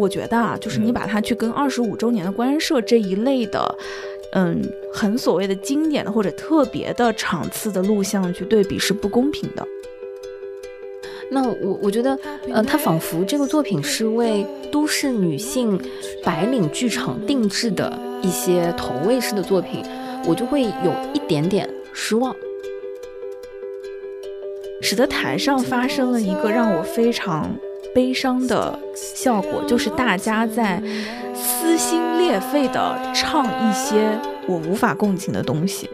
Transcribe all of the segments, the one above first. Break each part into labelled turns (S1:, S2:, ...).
S1: 我觉得啊，就是你把它去跟二十五周年的官社这一类的，嗯，很所谓的经典的或者特别的场次的录像去对比是不公平的。
S2: 那我我觉得，呃，它仿佛这个作品是为都市女性白领剧场定制的一些投喂式的作品，我就会有一点点失望。
S1: 使得台上发生了一个让我非常悲伤的效果，就是大家在撕心裂肺的唱一些我无法共情的东西。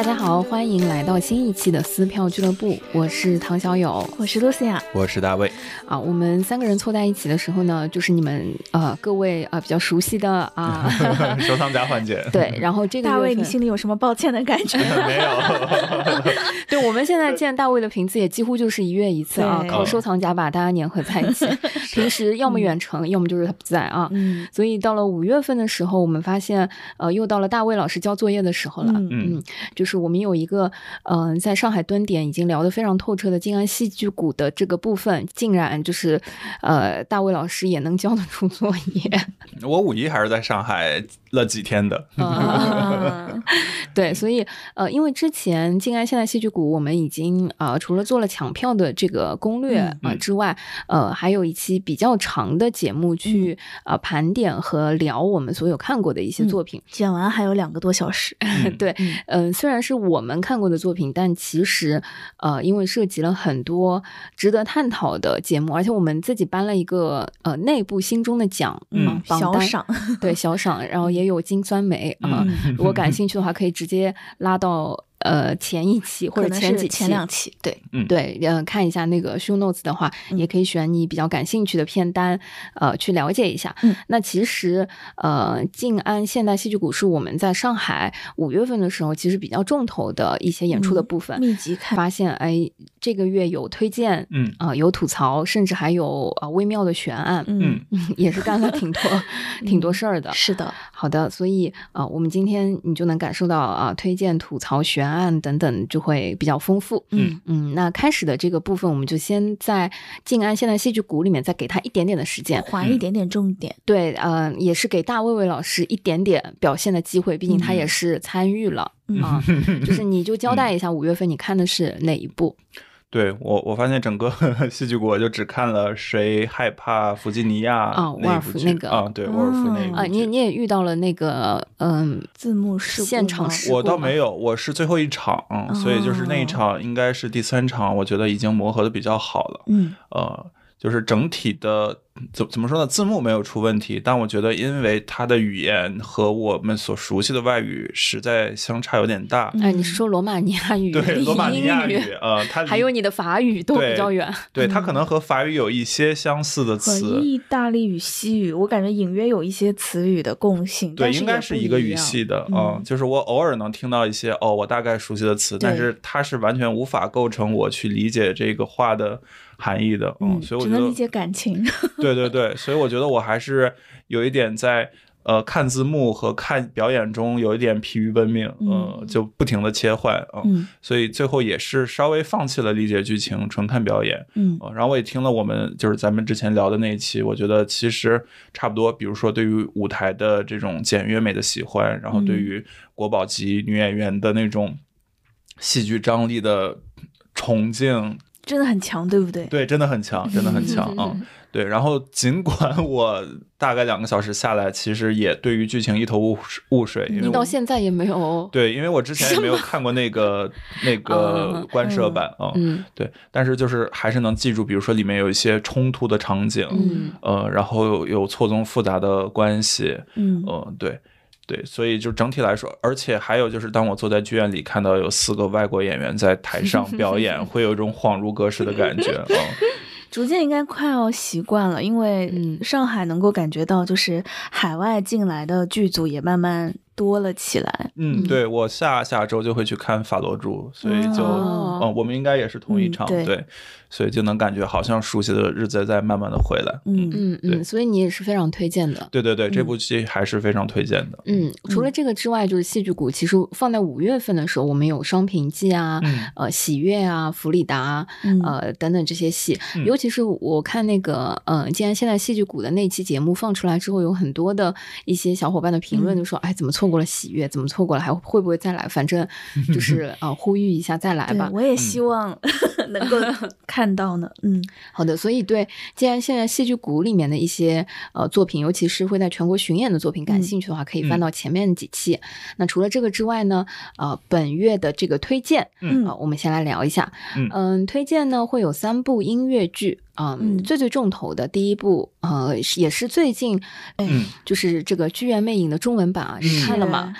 S2: 大家好，欢迎来到新一期的撕票俱乐部，我是唐小友，
S1: 我是露西亚，
S3: 我是大卫。
S2: 啊，我们三个人凑在一起的时候呢，就是你们呃各位啊比较熟悉的啊
S3: 收藏家环节。
S2: 对，然后这个
S1: 大卫，你心里有什么抱歉的感觉？
S3: 没有。
S2: 对，我们现在见大卫的频次也几乎就是一月一次啊，靠收藏家把大家粘合在一起。平时要么远程，要么就是他不在啊。嗯。所以到了五月份的时候，我们发现呃又到了大卫老师交作业的时候了。嗯。就是。是我们有一个，嗯，在上海蹲点已经聊得非常透彻的静安戏剧谷的这个部分，竟然就是，呃，大卫老师也能交得出作业。
S3: 我五一还是在上海了几天的。
S2: 对，所以，呃，因为之前静安现代戏剧谷，我们已经呃，除了做了抢票的这个攻略啊之外，呃，还有一期比较长的节目去呃盘点和聊我们所有看过的一些作品。
S1: 剪完还有两个多小时。
S2: 对，嗯，虽然。是我们看过的作品，但其实，呃，因为涉及了很多值得探讨的节目，而且我们自己颁了一个呃内部心中的奖，
S1: 嗯，小赏，
S2: 对小赏，然后也有金酸梅啊，如果感兴趣的话，可以直接拉到。呃，前一期或者前几期、
S1: 前两期，对，
S3: 嗯，
S2: 对，呃，看一下那个 show notes 的话，也可以选你比较感兴趣的片单，呃，去了解一下。
S1: 嗯，
S2: 那其实，呃，静安现代戏剧谷是我们在上海五月份的时候，其实比较重头的一些演出的部分。
S1: 密集看，
S2: 发现，哎，这个月有推荐，
S3: 嗯，
S2: 啊，有吐槽，甚至还有啊微妙的悬案，
S1: 嗯，
S2: 也是干了挺多挺多事儿的。
S1: 是的，
S2: 好的，所以啊，我们今天你就能感受到啊，推荐、吐槽、悬。案等等就会比较丰富，
S1: 嗯。
S2: 嗯，那开始的这个部分，我们就先在静安现代戏剧谷里面再给他一点点的时间，
S1: 划一点点重点，
S2: 对，呃，也是给大卫卫老师一点点表现的机会，毕竟他也是参与了啊，就是你就交代一下五月份你看的是哪一部。
S3: 对我，我发现整个 戏剧国就只看了谁害怕弗吉尼亚
S2: 啊，沃尔夫那个
S3: 啊，对，沃尔夫那个
S2: 啊，你你也遇到了那个嗯
S1: 字幕事
S2: 现场事
S3: 我倒没有，我是最后一场，所以就是那一场应该是第三场，我觉得已经磨合的比较好了，
S1: 嗯，
S3: 呃，就是整体的。怎怎么说呢？字幕没有出问题，但我觉得因为它的语言和我们所熟悉的外语实在相差有点大。
S2: 哎，你是说罗马尼亚语？
S3: 对，罗马尼亚
S2: 语，
S3: 呃，它
S2: 还有你的法语都比较远。
S3: 对，它可能和法语有一些相似的词。
S1: 意大利语、西语，我感觉隐约有一些词语的共性。
S3: 对，应该是一个语系的嗯，就是我偶尔能听到一些哦，我大概熟悉的词，但是它是完全无法构成我去理解这个话的。含义的，嗯，所以我觉得
S1: 只能理解感情。
S3: 对对对，所以我觉得我还是有一点在呃看字幕和看表演中有一点疲于奔命，嗯，就不停的切换，嗯，所以最后也是稍微放弃了理解剧情，纯看表演，
S1: 嗯，
S3: 然后我也听了我们就是咱们之前聊的那一期，我觉得其实差不多，比如说对于舞台的这种简约美的喜欢，然后对于国宝级女演员的那种戏剧张力的崇敬。
S1: 真的很强，对不对？
S3: 对，真的很强，真的很强啊！对，然后尽管我大概两个小时下来，其实也对于剧情一头雾雾水。
S2: 你到现在也没有
S3: 对，因为我之前也没有看过那个 那个官摄版啊。
S2: 嗯，
S3: 对，但是就是还是能记住，比如说里面有一些冲突的场景，呃，然后有有错综复杂的关系，
S1: 嗯，
S3: 呃，对。对，所以就整体来说，而且还有就是，当我坐在剧院里看到有四个外国演员在台上 表演，会有一种恍如隔世的感觉。
S1: 逐渐应该快要习惯了，因为上海能够感觉到，就是海外进来的剧组也慢慢。多了起来。
S3: 嗯，对我下下周就会去看法罗珠，所以就嗯，我们应该也是同一场，对。所以就能感觉好像熟悉的日子在慢慢的回来。
S2: 嗯嗯嗯，所以你也是非常推荐的。
S3: 对对对，这部戏还是非常推荐的。
S2: 嗯，除了这个之外，就是戏剧谷，其实放在五月份的时候，我们有《双平记》啊，呃，《喜悦》啊，《弗里达》呃等等这些戏。尤其是我看那个，嗯，既然现在戏剧谷的那期节目放出来之后，有很多的一些小伙伴的评论就说：“哎，怎么错过了《喜悦》？怎么错过了？还会不会再来？反正 就是呃，呼吁一下再来吧。”
S1: 我也希望能够看。看到呢，嗯，
S2: 好的，所以对，既然现在戏剧谷里面的一些呃作品，尤其是会在全国巡演的作品感兴趣的话，可以翻到前面几期。那除了这个之外呢，呃，本月的这个推荐，嗯，我们先来聊一下，嗯，推荐呢会有三部音乐剧。嗯，最最重头的第一部，呃，也是最近，嗯，就是这个《剧院魅影》的中文版啊，你看了吗？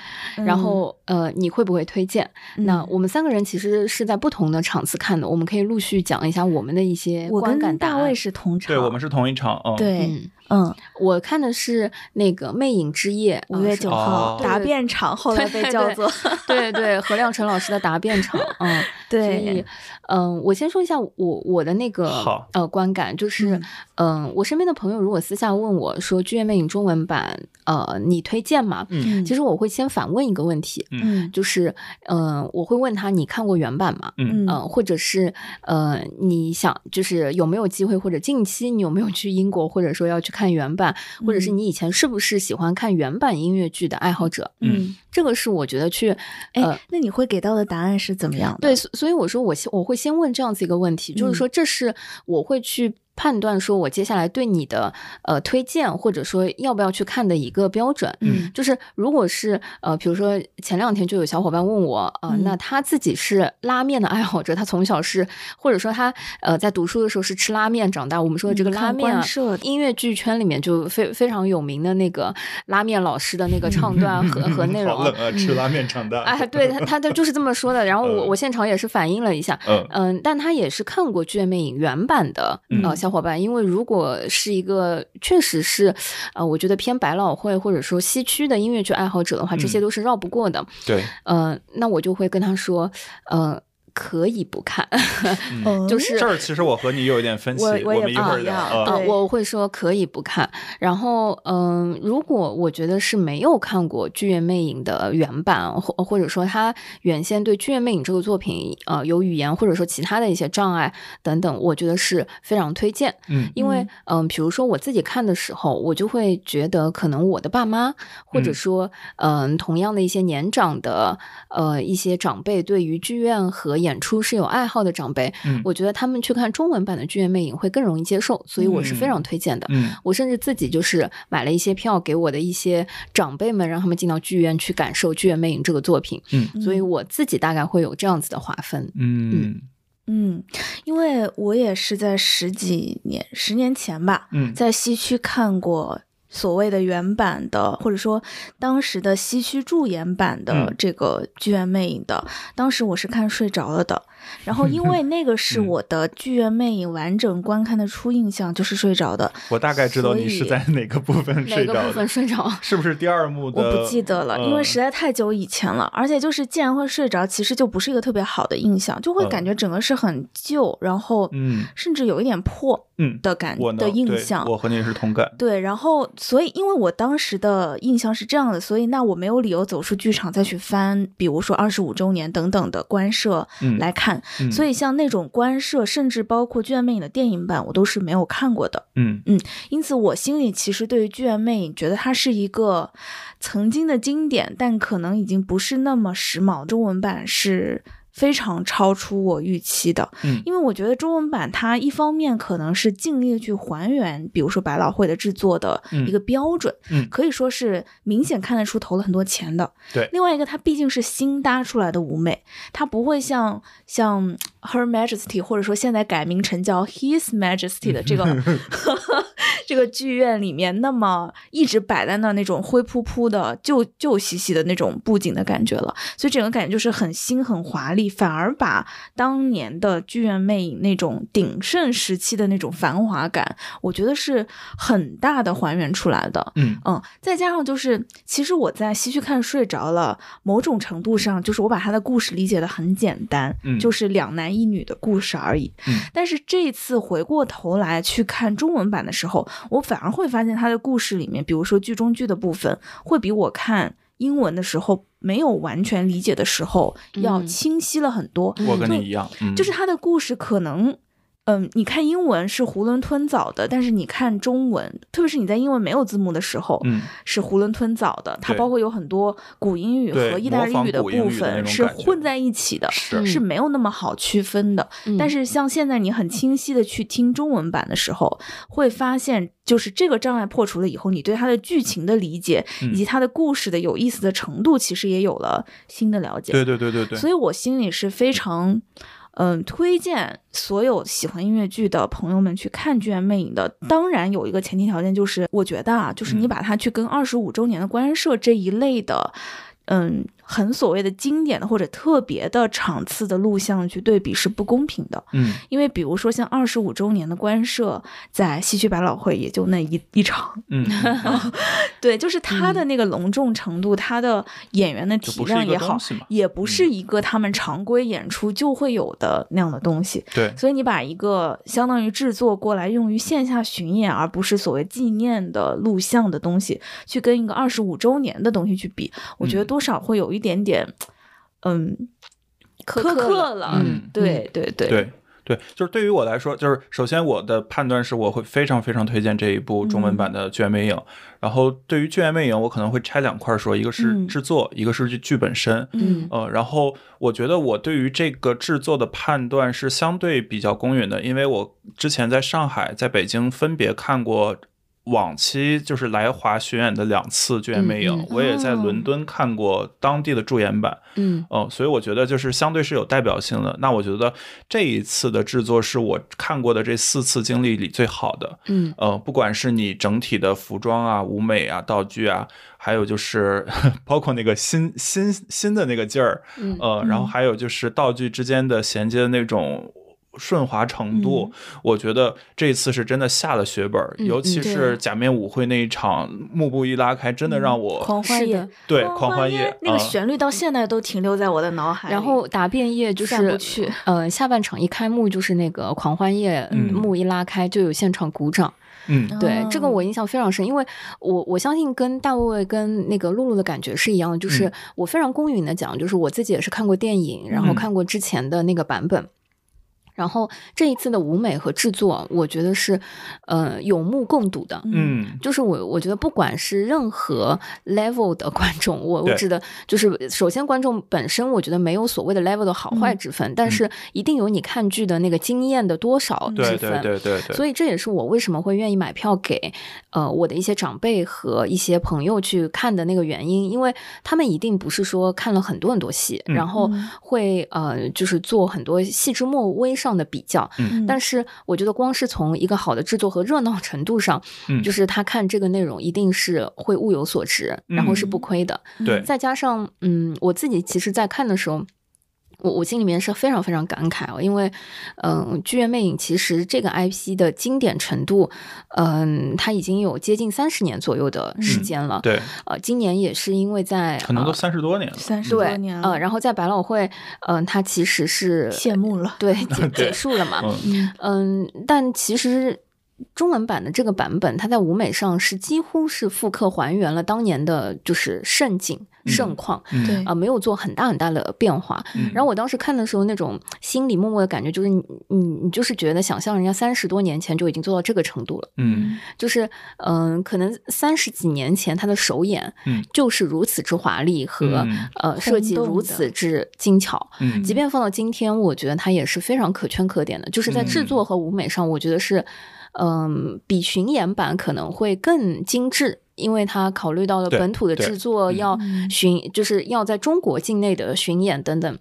S2: 然后，呃，你会不会推荐？那我们三个人其实是在不同的场次看的，我们可以陆续讲一下我们的一些观感。
S1: 大卫是同场，
S3: 对我们是同一场，嗯，
S1: 对。嗯，
S2: 我看的是那个《魅影之夜》，
S1: 五月九号答辩场，后来被叫做
S2: 对对何亮辰老师的答辩场。嗯，
S1: 对。
S2: 所以，嗯，我先说一下我我的那个呃观感，就是嗯，我身边的朋友如果私下问我说《剧院魅影》中文版，呃，你推荐吗？嗯，其实我会先反问一个问题，嗯，就是嗯，我会问他你看过原版吗？嗯嗯，或者是呃，你想就是有没有机会，或者近期你有没有去英国，或者说要去看。看原版，或者是你以前是不是喜欢看原版音乐剧的爱好者？嗯，这个是我觉得去，
S1: 哎，那你会给到的答案是怎么样的？
S2: 对，所以我说我先我会先问这样子一个问题，就是说这是我会去。判断说，我接下来对你的呃推荐，或者说要不要去看的一个标准，嗯，就是如果是呃，比如说前两天就有小伙伴问我，啊，那他自己是拉面的爱好者，他从小是，或者说他呃在读书的时候是吃拉面长大。我们说这个拉面啊，音乐剧圈里面就非非常有名的那个拉面老师的那个 唱段和和内容。
S3: 好冷啊，吃拉面长大。
S2: 哎，对他他他就是这么说的。然后我我现场也是反映了一下，嗯嗯，但他也是看过《剧院魅影》原版的呃小。伙伴，因为如果是一个确实是，呃，我觉得偏百老汇或者说西区的音乐剧爱好者的话，这些都是绕不过的。
S3: 对，
S2: 呃，那我就会跟他说，嗯。可以不看，就是
S3: 这儿。其实我和你有一点分歧，
S1: 我
S3: 们一会儿聊。
S2: 啊，我会说可以不看。然后，嗯，如果我觉得是没有看过《剧院魅影》的原版，或或者说他原先对《剧院魅影》这个作品，呃，有语言或者说其他的一些障碍等等，我觉得是非常推荐。嗯，因为，嗯，比如说我自己看的时候，我就会觉得可能我的爸妈，或者说，嗯，同样的一些年长的，呃，一些长辈，对于剧院和演出是有爱好的长辈，我觉得他们去看中文版的《剧院魅影》会更容易接受，所以我是非常推荐的。我甚至自己就是买了一些票给我的一些长辈们，让他们进到剧院去感受《剧院魅影》这个作品。嗯，所以我自己大概会有这样子的划分。
S1: 嗯嗯，因为我也是在十几年、十年前吧，在西区看过。所谓的原版的，或者说当时的西区驻演版的这个《剧院魅影》的，当时我是看睡着了的。然后，因为那个是我的剧院魅影完整观看的初印象，就是睡着的。
S3: 我大概知道你是在哪个部分睡着，哪
S2: 个部分睡着？
S3: 是不是第二幕的？
S1: 我不记得了，因为实在太久以前了。而且就是，既然会睡着，其实就不是一个特别好的印象，就会感觉整个是很旧，然后嗯，甚至有一点破嗯的感的印象。
S3: 我和你是同感。
S1: 对，然后所以因为我当时的印象是这样的，所以那我没有理由走出剧场再去翻，比如说二十五周年等等的官摄来看。所以像那种官摄，甚至包括《剧院魅影》的电影版，我都是没有看过的。嗯嗯，因此我心里其实对于《剧院魅影》觉得它是一个曾经的经典，但可能已经不是那么时髦。中文版是。非常超出我预期的，嗯，因为我觉得中文版它一方面可能是尽力去还原，比如说百老汇的制作的一个标准，嗯，可以说是明显看得出投了很多钱的，
S3: 对。
S1: 另外一个，它毕竟是新搭出来的舞美，它不会像像 Her Majesty 或者说现在改名成叫 His Majesty 的这个 这个剧院里面那么一直摆在那那种灰扑扑的旧旧兮兮的那种布景的感觉了，所以整个感觉就是很新很华丽，反而把当年的剧院魅影那种鼎盛时期的那种繁华感，我觉得是很大的还原出来的。
S3: 嗯
S1: 嗯，再加上就是，其实我在西区看睡着了，某种程度上就是我把他的故事理解的很简单，就是两男一女的故事而已。
S3: 嗯，
S1: 但是这次回过头来去看中文版的时候，我反而会发现他的故事里面，比如说剧中剧的部分，会比我看英文的时候没有完全理解的时候要清晰了很多。
S3: 我跟你一样，
S1: 就是他的故事可能。嗯，你看英文是囫囵吞枣的，但是你看中文，特别是你在英文没有字幕的时候，
S3: 嗯，
S1: 是囫囵吞枣的。它包括有很多古英语和意大利语的部分是混在一起的，是没有那么好区分的。但是像现在你很清晰的去听中文版的时候，会发现就是这个障碍破除了以后，你对它的剧情的理解以及它的故事的有意思的程度，其实也有了新的了解。
S3: 对对对对对。
S1: 所以我心里是非常。嗯，推荐所有喜欢音乐剧的朋友们去看《剧院魅影》的。当然有一个前提条件，就是我觉得啊，就是你把它去跟二十五周年的官社这一类的，嗯。很所谓的经典的或者特别的场次的录像去对比是不公平的，
S3: 嗯，
S1: 因为比如说像二十五周年的官摄在西区百老汇也就那一一场，
S3: 嗯，
S1: 对，就是它的那个隆重程度，它的演员的体量也好，也不是一个他们常规演出就会有的那样的东西，
S3: 对，
S1: 所以你把一个相当于制作过来用于线下巡演，而不是所谓纪念的录像的东西，去跟一个二十五周年的东西去比，我觉得多少会有一。一点点，嗯，苛刻了，
S3: 嗯，
S1: 对对
S3: 对。对对，就是对于我来说，就是首先我的判断是，我会非常非常推荐这一部中文版的《剧院魅影》。然后对于《剧院魅影》，我可能会拆两块说，一个是制作，一个是剧剧本身，
S1: 嗯。
S3: 呃，然后我觉得我对于这个制作的判断是相对比较公允的，因为我之前在上海、在北京分别看过。往期就是来华巡演的两次《剧院魅影》，我也在伦敦看过当地的驻演版，
S1: 嗯，
S3: 哦，所以我觉得就是相对是有代表性的。那我觉得这一次的制作是我看过的这四次经历里最好的，
S1: 嗯，
S3: 呃，不管是你整体的服装啊、舞美啊、道具啊，还有就是 包括那个新新新的那个劲儿，呃，然后还有就是道具之间的衔接的那种。顺滑程度，我觉得这次是真的下了血本，尤其是假面舞会那一场，幕布一拉开，真的让我
S1: 狂欢夜，
S3: 对狂欢夜
S1: 那个旋律到现在都停留在我的脑海。
S2: 然后答辩夜就是呃下半场一开幕就是那个狂欢夜，幕一拉开就有现场鼓掌。
S3: 嗯，
S2: 对，这个我印象非常深，因为我我相信跟大卫跟那个露露的感觉是一样的，就是我非常公允的讲，就是我自己也是看过电影，然后看过之前的那个版本。然后这一次的舞美和制作，我觉得是，呃，有目共睹的。
S3: 嗯，
S2: 就是我我觉得不管是任何 level 的观众，我我指的就是首先观众本身，我觉得没有所谓的 level 的好坏之分，但是一定有你看剧的那个经验的多少之分。
S3: 对对对对。
S2: 所以这也是我为什么会愿意买票给呃我的一些长辈和一些朋友去看的那个原因，因为他们一定不是说看了很多很多戏，然后会呃就是做很多细枝末微上。的比较，但是我觉得光是从一个好的制作和热闹程度上，就是他看这个内容一定是会物有所值，然后是不亏的。
S3: 对，
S2: 再加上嗯，我自己其实，在看的时候。我我心里面是非常非常感慨哦，因为，嗯，《剧院魅影》其实这个 IP 的经典程度，嗯，它已经有接近三十年左右的时间了。
S3: 对，
S2: 呃，今年也是因为在
S3: 可能都三十多年了，
S1: 三十多年了
S2: 呃，然后在百老汇，嗯，它其实是
S1: 谢幕了，
S2: 对，结结束了嘛。嗯，但其实。中文版的这个版本，它在舞美上是几乎是复刻还原了当年的，就是盛景盛况，
S1: 对。
S2: 啊，没有做很大很大的变化。然后我当时看的时候，那种心里默默的感觉就是，你你你就是觉得想象人家三十多年前就已经做到这个程度了，
S3: 嗯，
S2: 就是嗯，可能三十几年前他的首演，
S3: 嗯，
S2: 就是如此之华丽和呃设计如此之精巧，
S3: 嗯，
S2: 即便放到今天，我觉得它也是非常可圈可点的，就是在制作和舞美上，我觉得是。嗯，比巡演版可能会更精致，因为它考虑到了本土的制作要巡，就是要在中国境内的巡演等等。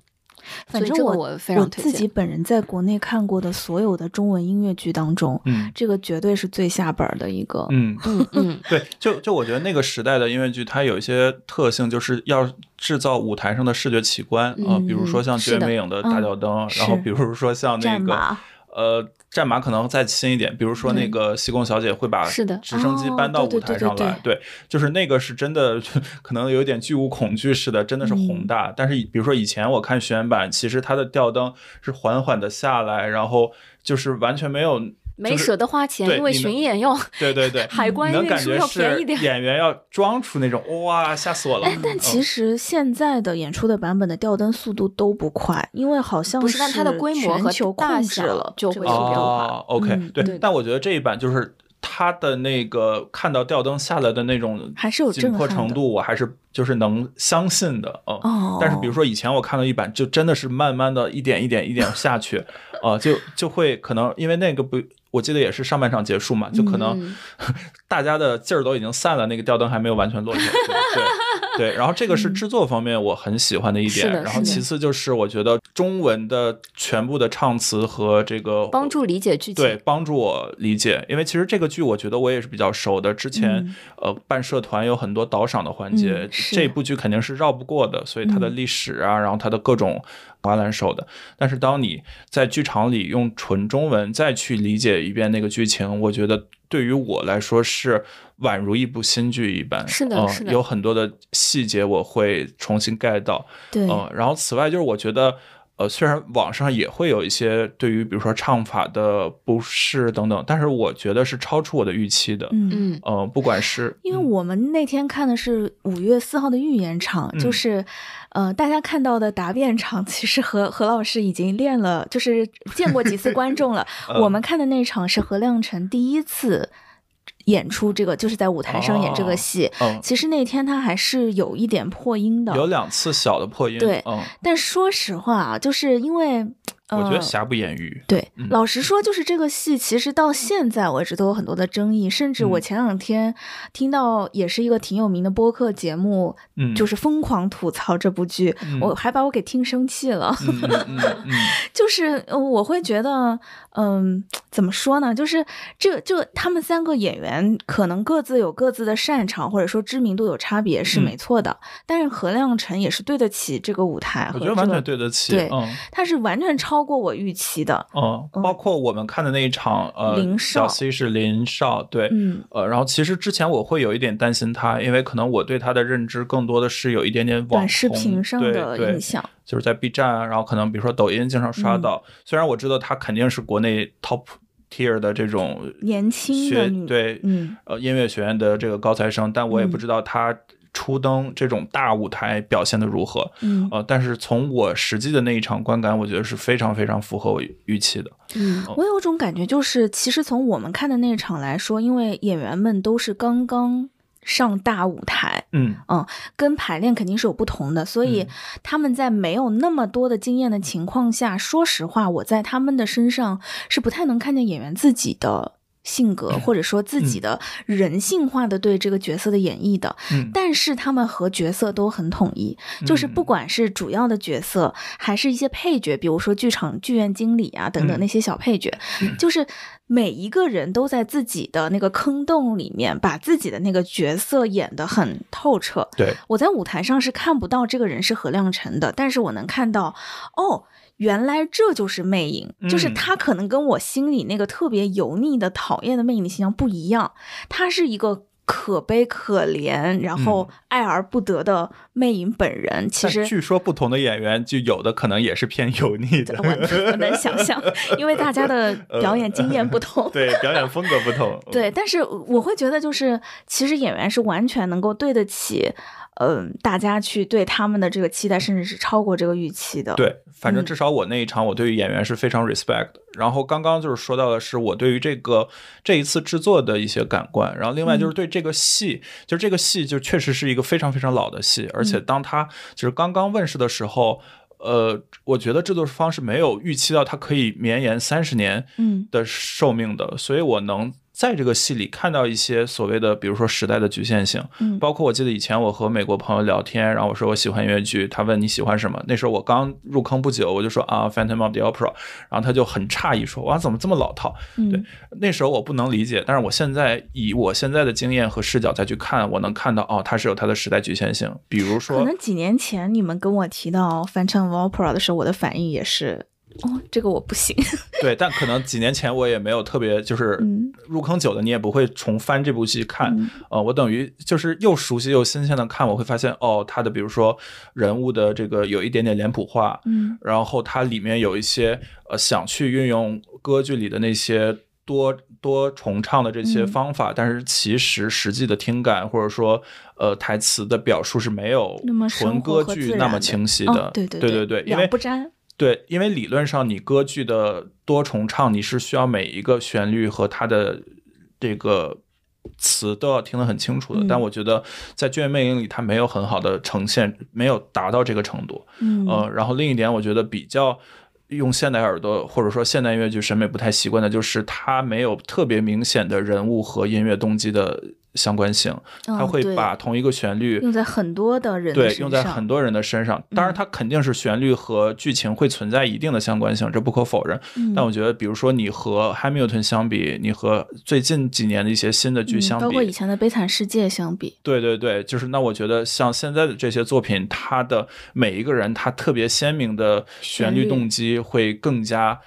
S1: 反正我
S2: 我非常
S1: 我自己本人在国内看过的所有的中文音乐剧当中，
S3: 嗯，
S1: 这个绝对是最下本的一个。
S3: 嗯
S2: 嗯嗯，
S3: 对，就就我觉得那个时代的音乐剧，它有一些特性，就是要制造舞台上的视觉奇观啊，比如说像绝美影的大吊灯，然后比如说像 那个呃。战马可能再新一点，比如说那个西贡小姐会把
S2: 是的
S3: 直升机搬到舞台上来，
S1: 对，
S3: 就是那个是真的，可能有点巨无恐惧似的，真的是宏大。但是比如说以前我看巡演版，其实它的吊灯是缓缓的下来，然后就是完全没有。
S2: 没舍得花钱，因为巡演要
S3: 对对对，
S2: 海关运输要便宜点。
S3: 演员要装出那种哇，吓死我了！
S1: 哎，但其实现在的演出的版本的吊灯速度都不快，因为好像
S2: 是它的规模和
S1: 大小了
S2: 就会
S3: 哦，OK，
S1: 对。
S3: 但我觉得这一版就是它的那个看到吊灯下来的那种
S1: 还是有
S3: 紧迫程度，我还是就是能相信的哦。但是比如说以前我看到一版，就真的是慢慢的一点一点一点下去，啊，就就会可能因为那个不。我记得也是上半场结束嘛，就可能大家的劲儿都已经散了，那个吊灯还没有完全落下。对对，然后这个是制作方面我很喜欢的一点，然后其次就是我觉得中文的全部的唱词和这个
S2: 帮助理解剧
S3: 情，对，帮助我理解，因为其实这个剧我觉得我也是比较熟的，之前呃办社团有很多导赏的环节，这部剧肯定是绕不过的，所以它的历史啊，然后它的各种。华兰手的，但是当你在剧场里用纯中文再去理解一遍那个剧情，我觉得对于我来说是宛如一部新剧一般。
S2: 是的，是的，
S3: 有很多的细节我会重新 get 到。
S1: 对，
S3: 嗯，然后此外就是我觉得，呃，虽然网上也会有一些对于比如说唱法的不适等等，但是我觉得是超出我的预期的。
S1: 嗯
S2: 嗯，
S3: 呃，不管是
S1: 因为我们那天看的是五月四号的预演场，就是。呃，大家看到的答辩场，其实何何老师已经练了，就是见过几次观众了。我们看的那场是何亮辰第一次演出，这个就是在舞台上演这个戏。其实那天他还是有一点破音的，
S3: 有两次小的破音。
S1: 对，但说实话啊，就是因为。
S3: 我觉得瑕不掩瑜。
S1: 对，老实说，就是这个戏，其实到现在为止都有很多的争议。甚至我前两天听到，也是一个挺有名的播客节目，就是疯狂吐槽这部剧，我还把我给听生气了。就是我会觉得，嗯，怎么说呢？就是这就他们三个演员可能各自有各自的擅长，或者说知名度有差别是没错的。但是何亮辰也是对得起这个舞台，
S3: 我觉得完全对得起。
S1: 对，他是完全超。超过我预期的，
S3: 嗯，包括我们看的那一场，呃，小 C 是林少，对，
S1: 嗯，
S3: 呃，然后其实之前我会有一点担心他，因为可能我对他的认知更多的是有一点点
S1: 短视频上的印象，
S3: 就是在 B 站，然后可能比如说抖音经常刷到，虽然我知道他肯定是国内 top tier 的这种
S1: 年轻
S3: 的对，
S1: 嗯，
S3: 呃，音乐学院的这个高材生，但我也不知道他。初登这种大舞台表现的如何？
S1: 嗯，
S3: 呃，但是从我实际的那一场观感，我觉得是非常非常符合我预期的。
S1: 嗯，我有种感觉，就是其实从我们看的那场来说，因为演员们都是刚刚上大舞台，
S3: 嗯
S1: 嗯，跟排练肯定是有不同的，所以他们在没有那么多的经验的情况下，说实话，我在他们的身上是不太能看见演员自己的。性格或者说自己的人性化的对这个角色的演绎的，但是他们和角色都很统一，就是不管是主要的角色还是一些配角，比如说剧场剧院经理啊等等那些小配角，就是每一个人都在自己的那个坑洞里面把自己的那个角色演得很透彻。
S3: 对，
S1: 我在舞台上是看不到这个人是何亮辰的，但是我能看到哦。原来这就是魅影，就是他可能跟我心里那个特别油腻的、讨厌的魅影的形象不一样。他是一个可悲可怜，然后爱而不得的魅影本人。其实
S3: 据说不同的演员，就有的可能也是偏油腻的。
S1: 我能想象，因为大家的表演经验不同，
S3: 对表演风格不同。
S1: 对，但是我会觉得，就是其实演员是完全能够对得起。嗯，大家去对他们的这个期待，甚至是超过这个预期的。
S3: 对，反正至少我那一场，我对于演员是非常 respect。然后刚刚就是说到的是我对于这个这一次制作的一些感官。然后另外就是对这个戏，就是这个戏就确实是一个非常非常老的戏，而且当它就是刚刚问世的时候，呃，我觉得制作方是没有预期到它可以绵延三十年的寿命的，所以我能。在这个戏里看到一些所谓的，比如说时代的局限性，嗯，包括我记得以前我和美国朋友聊天，然后我说我喜欢音乐剧，他问你喜欢什么，那时候我刚入坑不久，我就说啊，Phantom of the Opera，然后他就很诧异说，哇，怎么这么老套？对，那时候我不能理解，但是我现在以我现在的经验和视角再去看，我能看到哦，它是有它的时代局限性，比如说，
S1: 可能几年前你们跟我提到 Phantom of Opera 的时候，我的反应也是。哦，这个我不行。
S3: 对，但可能几年前我也没有特别，就是入坑久的，你也不会重翻这部戏看。呃，我等于就是又熟悉又新鲜的看，我会发现哦，它的比如说人物的这个有一点点脸谱化，嗯，然后它里面有一些呃想去运用歌剧里的那些多多重唱的这些方法，但是其实实际的听感或者说呃台词的表述是没有纯歌剧那么清晰的。
S1: 对
S3: 对对
S1: 对，
S3: 两
S1: 不沾。
S3: 对，因为理论上你歌剧的多重唱，你是需要每一个旋律和它的这个词都要听得很清楚的。但我觉得在《剧院魅影》里，它没有很好的呈现，没有达到这个程度。嗯，呃，然后另一点，我觉得比较用现代耳朵或者说现代音乐剧审美不太习惯的，就是它没有特别明显的人物和音乐动机的。相关性，他会把同一个旋律
S1: 用在很多的人
S3: 对用在很多人的身上。当然，它肯定是旋律和剧情会存在一定的相关性，这不可否认。但我觉得，比如说你和 Hamilton 相比，你和最近几年的一些新的剧相比，
S1: 包括以前的《悲惨世界》相比，
S3: 对对对，就是那我觉得像现在的这些作品，它的每一个人他特别鲜明的旋律动机会更加。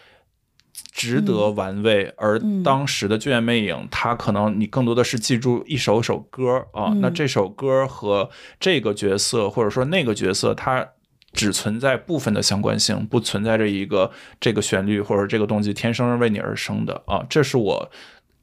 S3: 值得玩味，而当时的《剧院魅影》，它可能你更多的是记住一首首歌啊，那这首歌和这个角色或者说那个角色，它只存在部分的相关性，不存在着一个这个旋律或者这个动机天生为你而生的啊，这是我。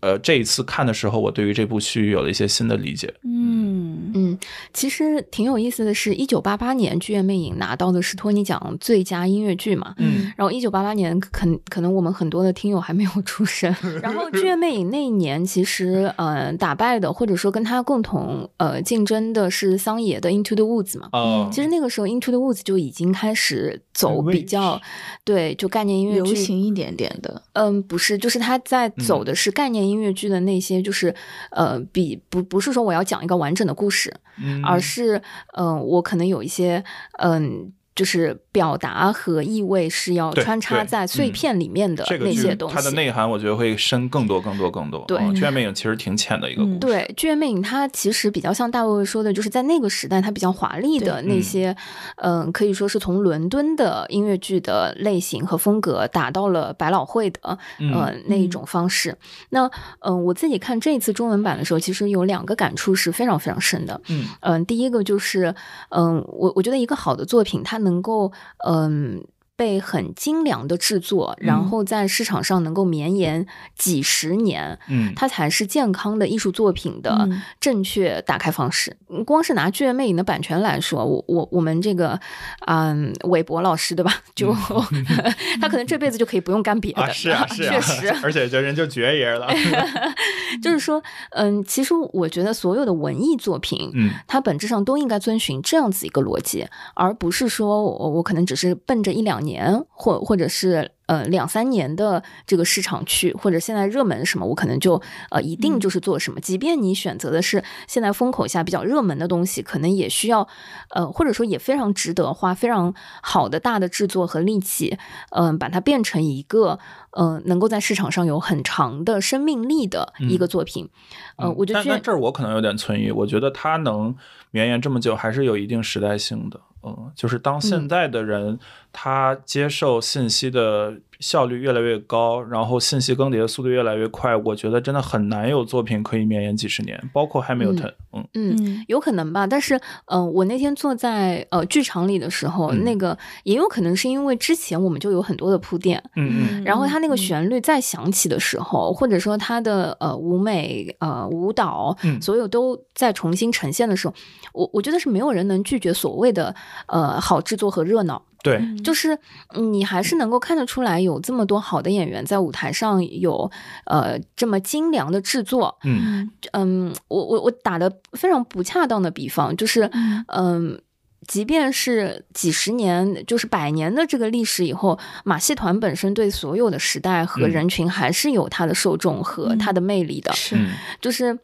S3: 呃，这一次看的时候，我对于这部剧有了一些新的理解。
S2: 嗯嗯，其实挺有意思的是，一九八八年《剧院魅影》拿到的是托尼奖最佳音乐剧嘛。嗯。然后一九八八年，可可能我们很多的听友还没有出生。然后《剧院魅影》那一年，其实呃打败的，或者说跟他共同呃竞争的是桑野的《Into the Woods》嘛。哦。其实那个时候，《Into the Woods》就已经开始走比较对，就概念音乐剧
S1: 流行一点点的。
S2: 嗯，不是，就是他在走的是概念。音乐剧的那些，就是呃，比不不是说我要讲一个完整的故事，而是嗯，我可能有一些嗯。就是表达和意味是要穿插在碎片里面的那些东西，
S3: 它的内涵我觉得会深更多、更多、更多。
S2: 对，
S3: 剧院魅影其实挺浅的一个故事。
S2: 对，剧院魅影它其实比较像大卫说的，就是在那个时代它比较华丽的那些，嗯，可以说是从伦敦的音乐剧的类型和风格打到了百老汇的呃那一种方式。那嗯，我自己看这一次中文版的时候，其实有两个感触是非常非常深的。嗯嗯，第一个就是嗯，我我觉得一个好的作品它能。能够，嗯。被很精良的制作，然后在市场上能够绵延几十年，嗯，它才是健康的艺术作品的正确打开方式。光是拿《剧院魅影》的版权来说，我我我们这个，嗯，韦伯老师对吧？就 他可能这辈子就可以不用干别的，
S3: 是啊，是
S2: 啊，确实，
S3: 而且这人就绝爷了。
S2: 就是说，嗯，其实我觉得所有的文艺作品，嗯，它本质上都应该遵循这样子一个逻辑，而不是说我我可能只是奔着一两年。年或或者是呃两三年的这个市场去，或者现在热门什么，我可能就呃一定就是做什么。即便你选择的是现在风口下比较热门的东西，可能也需要呃或者说也非常值得花非常好的大的制作和力气，嗯，把它变成一个呃能够在市场上有很长的生命力的一个作品。呃，我觉得
S3: 这儿我可能有点存疑，我觉得它能绵延这么久，还是有一定时代性的。嗯，就是当现在的人他接受信息的效率越来越高，然后信息更迭的速度越来越快，我觉得真的很难有作品可以绵延几十年，包括 Hamilton。
S2: 嗯。嗯，有可能吧，但是嗯，我那天坐在呃剧场里的时候，那个也有可能是因为之前我们就有很多的铺垫，嗯嗯，然后它那个旋律再响起的时候，或者说它的呃舞美呃舞蹈，所有都在重新呈现的时候，我我觉得是没有人能拒绝所谓的。呃，好制作和热闹，
S3: 对，
S2: 就是你还是能够看得出来，有这么多好的演员在舞台上有呃这么精良的制作，嗯。嗯，我我我打的非常不恰当的比方，就是嗯。即便是几十年，就是百年的这个历史以后，马戏团本身对所有的时代和人群还是有它的受众和它的魅力的。
S1: 是，
S2: 就是，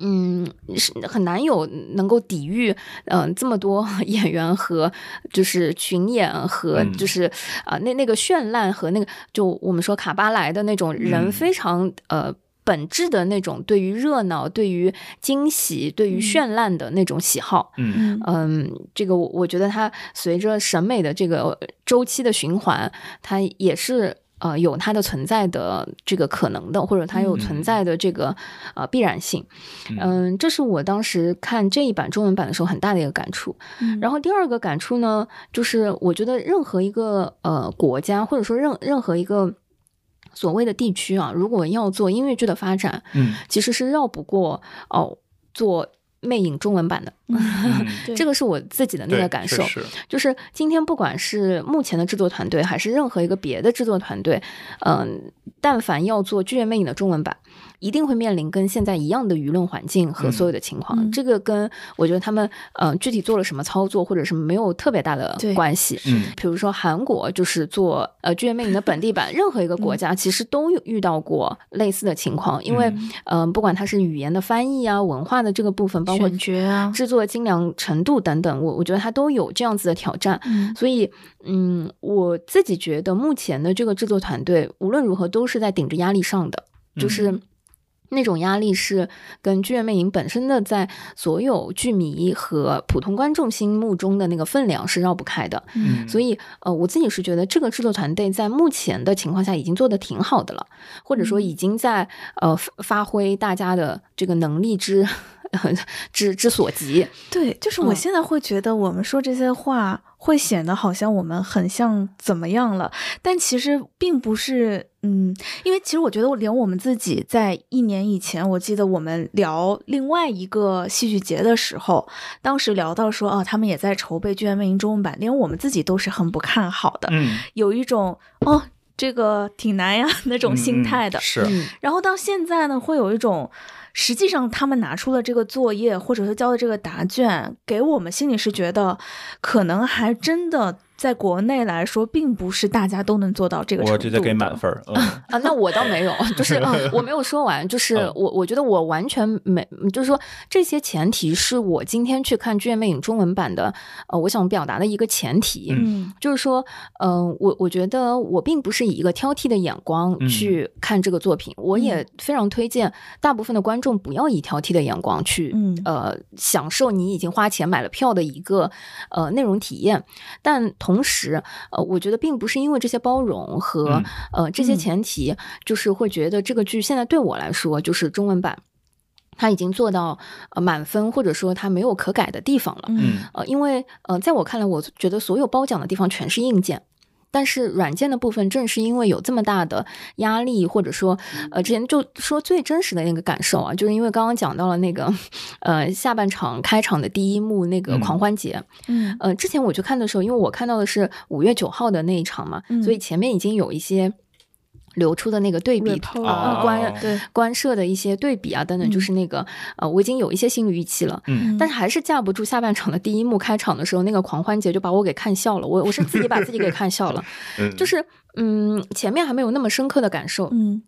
S2: 嗯，是很难有能够抵御，嗯，这么多 演员和就是群演和就是啊，那那个绚烂和那个就我们说卡巴莱的那种人非常呃。本质的那种对于热闹、对于惊喜、对于绚烂的那种喜好，
S3: 嗯。
S2: 嗯，这个我我觉得它随着审美的这个周期的循环，它也是呃有它的存在的这个可能的，或者它有存在的这个呃必然性。嗯，这是我当时看这一版中文版的时候很大的一个感触。然后第二个感触呢，就是我觉得任何一个呃国家，或者说任任何一个。所谓的地区啊，如果要做音乐剧的发展，
S3: 嗯，
S2: 其实是绕不过哦做魅影中文版的，这个是我自己的那个感受。就是今天不管是目前的制作团队，还是任何一个别的制作团队，嗯，但凡要做剧院魅影的中文版。一定会面临跟现在一样的舆论环境和所有的情况，这个跟我觉得他们呃具体做了什么操作或者什么没有特别大的关系。
S3: 嗯，
S2: 比如说韩国就是做呃剧院魅影的本地版，任何一个国家其实都有遇到过类似的情况，因为嗯不管它是语言的翻译啊、文化的这个部分，包括制作精良程度等等，我我觉得它都有这样子的挑战。所以嗯，我自己觉得目前的这个制作团队无论如何都是在顶着压力上的，就是。那种压力是跟剧院魅影本身的在所有剧迷和普通观众心目中的那个分量是绕不开的，
S3: 嗯，
S2: 所以呃，我自己是觉得这个制作团队在目前的情况下已经做得挺好的了，或者说已经在呃发挥大家的这个能力之 之之所及。
S1: 对，就是我现在会觉得我们说这些话。会显得好像我们很像怎么样了，但其实并不是，嗯，因为其实我觉得连我们自己在一年以前，我记得我们聊另外一个戏剧节的时候，当时聊到说，哦，他们也在筹备《剧院魅影》中文版，连我们自己都是很不看好的，
S3: 嗯，
S1: 有一种哦，这个挺难呀那种心态的，
S3: 是，
S1: 然后到现在呢，会有一种。实际上，他们拿出了这个作业，或者说交的这个答卷给我们，心里是觉得，可能还真的。在国内来说，并不是大家都能做到这个程度。
S3: 我直接给满分
S2: 啊！那我倒没有，就是 我没有说完，就是我我觉得我完全没，就是说这些前提是我今天去看《剧院魅影》中文版的，呃，我想表达的一个前提，
S3: 嗯，
S2: 就是说，嗯，我我觉得我并不是以一个挑剔的眼光去看这个作品，我也非常推荐大部分的观众不要以挑剔的眼光去，呃，享受你已经花钱买了票的一个呃内容体验，但同。同时，呃，我觉得并不是因为这些包容和呃这些前提，就是会觉得这个剧现在对我来说就是中文版，它已经做到呃满分，或者说它没有可改的地方了。
S3: 嗯，
S2: 呃，因为呃，在我看来，我觉得所有褒奖的地方全是硬件。但是软件的部分，正是因为有这么大的压力，或者说，呃，之前就说最真实的那个感受啊，就是因为刚刚讲到了那个，呃，下半场开场的第一幕那个狂欢节，
S1: 嗯，
S2: 呃，之前我去看的时候，因为我看到的是五月九号的那一场嘛，所以前面已经有一些。流出的那个对比
S3: 啊，
S2: 观对。观摄的一些对比啊等等，就是那个呃，我已经有一些心理预期了，
S3: 嗯，
S2: 但是还是架不住下半场的第一幕开场的时候，那个狂欢节就把我给看笑了，我我是自己把自己给看笑了，就是嗯，前面还没有那么深刻的感受，
S1: 嗯。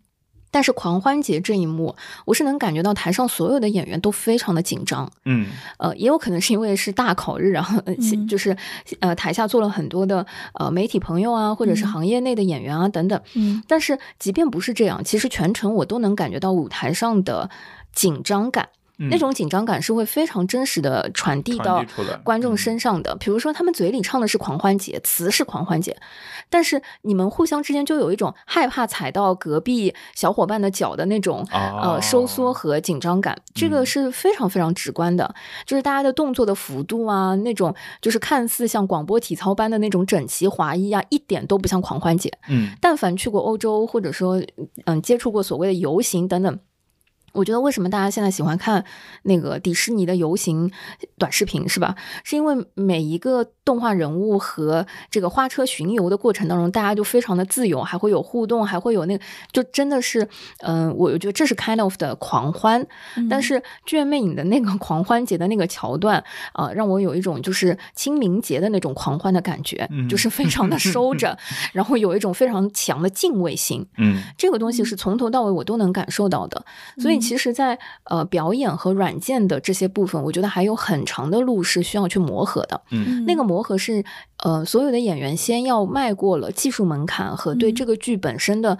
S2: 但是狂欢节这一幕，我是能感觉到台上所有的演员都非常的紧张，
S3: 嗯，
S2: 呃，也有可能是因为是大考日，然后就是呃台下坐了很多的呃媒体朋友啊，或者是行业内的演员啊等等，
S1: 嗯，
S2: 但是即便不是这样，其实全程我都能感觉到舞台上的紧张感。那种紧张感是会非常真实的传递到观众身上的。比如说，他们嘴里唱的是狂欢节，词是狂欢节，但是你们互相之间就有一种害怕踩到隔壁小伙伴的脚的那种呃收缩和紧张感，这个是非常非常直观的。就是大家的动作的幅度啊，那种就是看似像广播体操般的那种整齐划一啊，一点都不像狂欢节。
S3: 嗯，
S2: 但凡去过欧洲，或者说嗯接触过所谓的游行等等。我觉得为什么大家现在喜欢看那个迪士尼的游行短视频，是吧？是因为每一个动画人物和这个花车巡游的过程当中，大家就非常的自由，还会有互动，还会有那个，就真的是，嗯，我觉得这是 kind of 的狂欢。但是《剧院魅影》的那个 狂欢节的那个桥段，啊，让我有一种就是清明节的那种狂欢的感觉，就是非常的收着，然后有一种非常强的敬畏心。
S3: 嗯，
S2: 这个东西是从头到尾我都能感受到的，所以。其实，在呃表演和软件的这些部分，我觉得还有很长的路是需要去磨合的。
S3: 嗯，
S2: 那个磨合是呃所有的演员先要迈过了技术门槛和对这个剧本身的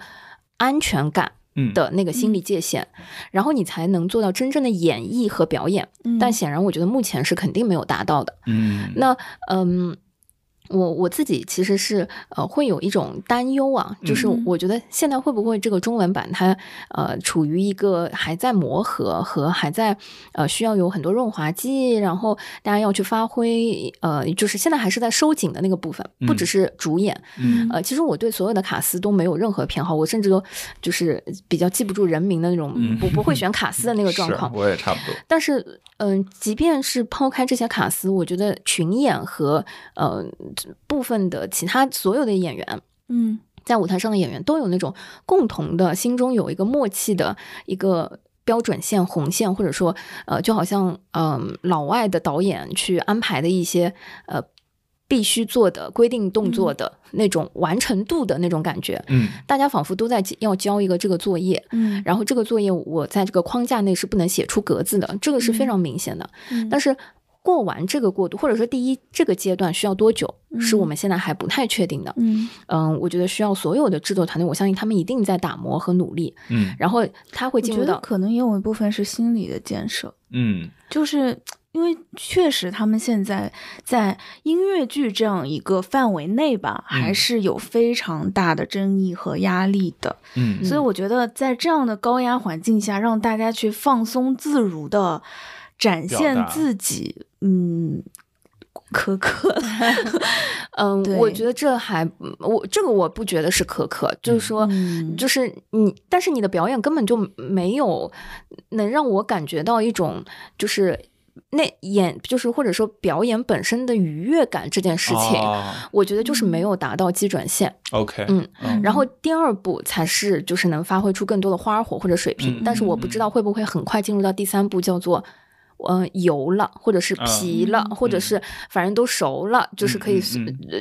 S2: 安全感的那个心理界限，然后你才能做到真正的演绎和表演。但显然，我觉得目前是肯定没有达到的。
S3: 嗯，
S2: 那嗯。我我自己其实是呃会有一种担忧啊，就是我觉得现在会不会这个中文版它呃处于一个还在磨合和还在呃需要有很多润滑剂，然后大家要去发挥呃就是现在还是在收紧的那个部分，不只是主演，呃其实我对所有的卡斯都没有任何偏好，我甚至都就是比较记不住人名的那种，不不会选卡 斯的那个状况，
S3: 我也差不多。
S2: 但是嗯，即便是抛开这些卡斯，我觉得群演和呃。部分的其他所有的演员，
S1: 嗯，
S2: 在舞台上的演员都有那种共同的心中有一个默契的一个标准线、红线，或者说，呃，就好像，嗯，老外的导演去安排的一些，呃，必须做的规定动作的那种完成度的那种感觉，
S3: 嗯，
S2: 大家仿佛都在要交一个这个作业，
S1: 嗯，
S2: 然后这个作业我在这个框架内是不能写出格子的，这个是非常明显的，但是。过完这个过渡，或者说第一这个阶段需要多久，是我们现在还不太确定的。
S1: 嗯
S2: 嗯，我觉得需要所有的制作团队，我相信他们一定在打磨和努力。
S3: 嗯，
S2: 然后他会进入到，
S1: 可能也有一部分是心理的建设。
S3: 嗯，
S1: 就是因为确实他们现在在音乐剧这样一个范围内吧，还是有非常大的争议和压力的。
S3: 嗯，
S1: 所以我觉得在这样的高压环境下，让大家去放松自如的。展现自己，嗯，苛刻，
S2: 嗯，我觉得这还我这个我不觉得是苛刻，就是说，就。是你，但是你的表演根本就没有能让我感觉到一种就是那演就是或者说表演本身的愉悦感这件事情，我觉得就是没有达到基准线。
S3: OK，
S2: 嗯，然后第二步才是就是能发挥出更多的花火或者水平，但是我不知道。会不会很快进入到第三步，叫做。嗯，油了，或者是皮了，或者是反正都熟了，就是可以，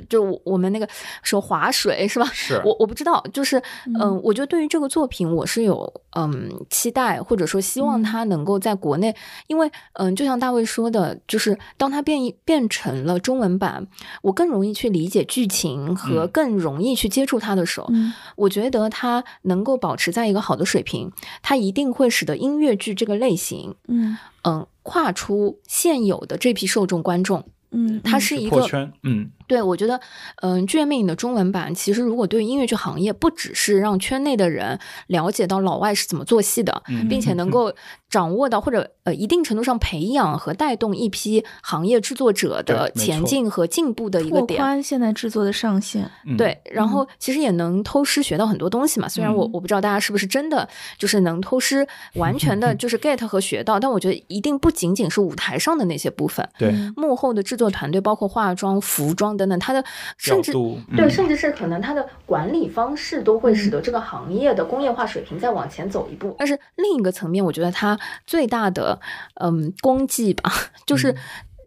S2: 就我们那个说划水是吧？
S3: 是。
S2: 我我不知道，就是嗯，我觉得对于这个作品，我是有嗯期待，或者说希望它能够在国内，因为嗯，就像大卫说的，就是当它变变成了中文版，我更容易去理解剧情和更容易去接触它的时候，我觉得它能够保持在一个好的水平，它一定会使得音乐剧这个类型，
S1: 嗯
S2: 嗯。跨出现有的这批受众观众，
S1: 嗯，
S2: 它是一个
S3: 圈，嗯。
S2: 对，我觉得，嗯，《剧院魅影》的中文版其实，如果对音乐剧行业，不只是让圈内的人了解到老外是怎么做戏的，并且能够掌握到或者呃一定程度上培养和带动一批行业制作者的前进和进步的一个点。
S1: 拓宽现在制作的上限。
S2: 对，然后其实也能偷师学到很多东西嘛。虽然我我不知道大家是不是真的就是能偷师 完全的就是 get 和学到，但我觉得一定不仅仅是舞台上的那些部分，
S3: 对，
S2: 幕后的制作团队，包括化妆、服装的。等等，它的甚至对，甚至是可能它的管理方式都会使得这个行业的工业化水平再往前走一步。但是另一个层面，我觉得它最大的嗯功绩吧，就是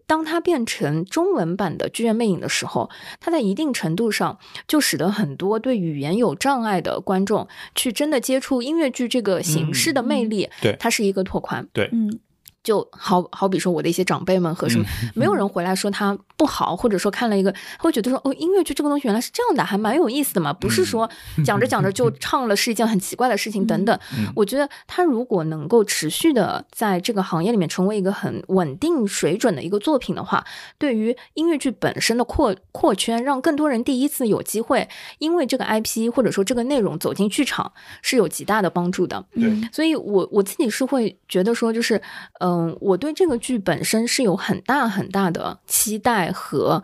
S2: 当它变成中文版的《剧院魅影》的时候，它在一定程度上就使得很多对语言有障碍的观众去真的接触音乐剧这个形式的魅力。
S3: 对，
S2: 它是一个拓宽。
S3: 对，
S1: 嗯。
S2: 就好好比说我的一些长辈们和什么，没有人回来说他不好，或者说看了一个会觉得说哦，音乐剧这个东西原来是这样的，还蛮有意思的嘛。不是说讲着讲着就唱了是一件很奇怪的事情等等。我觉得他如果能够持续的在这个行业里面成为一个很稳定水准的一个作品的话，对于音乐剧本身的扩扩圈，让更多人第一次有机会因为这个 IP 或者说这个内容走进剧场是有极大的帮助的。
S3: 对，
S2: 所以我我自己是会觉得说就是呃。嗯，我对这个剧本身是有很大很大的期待和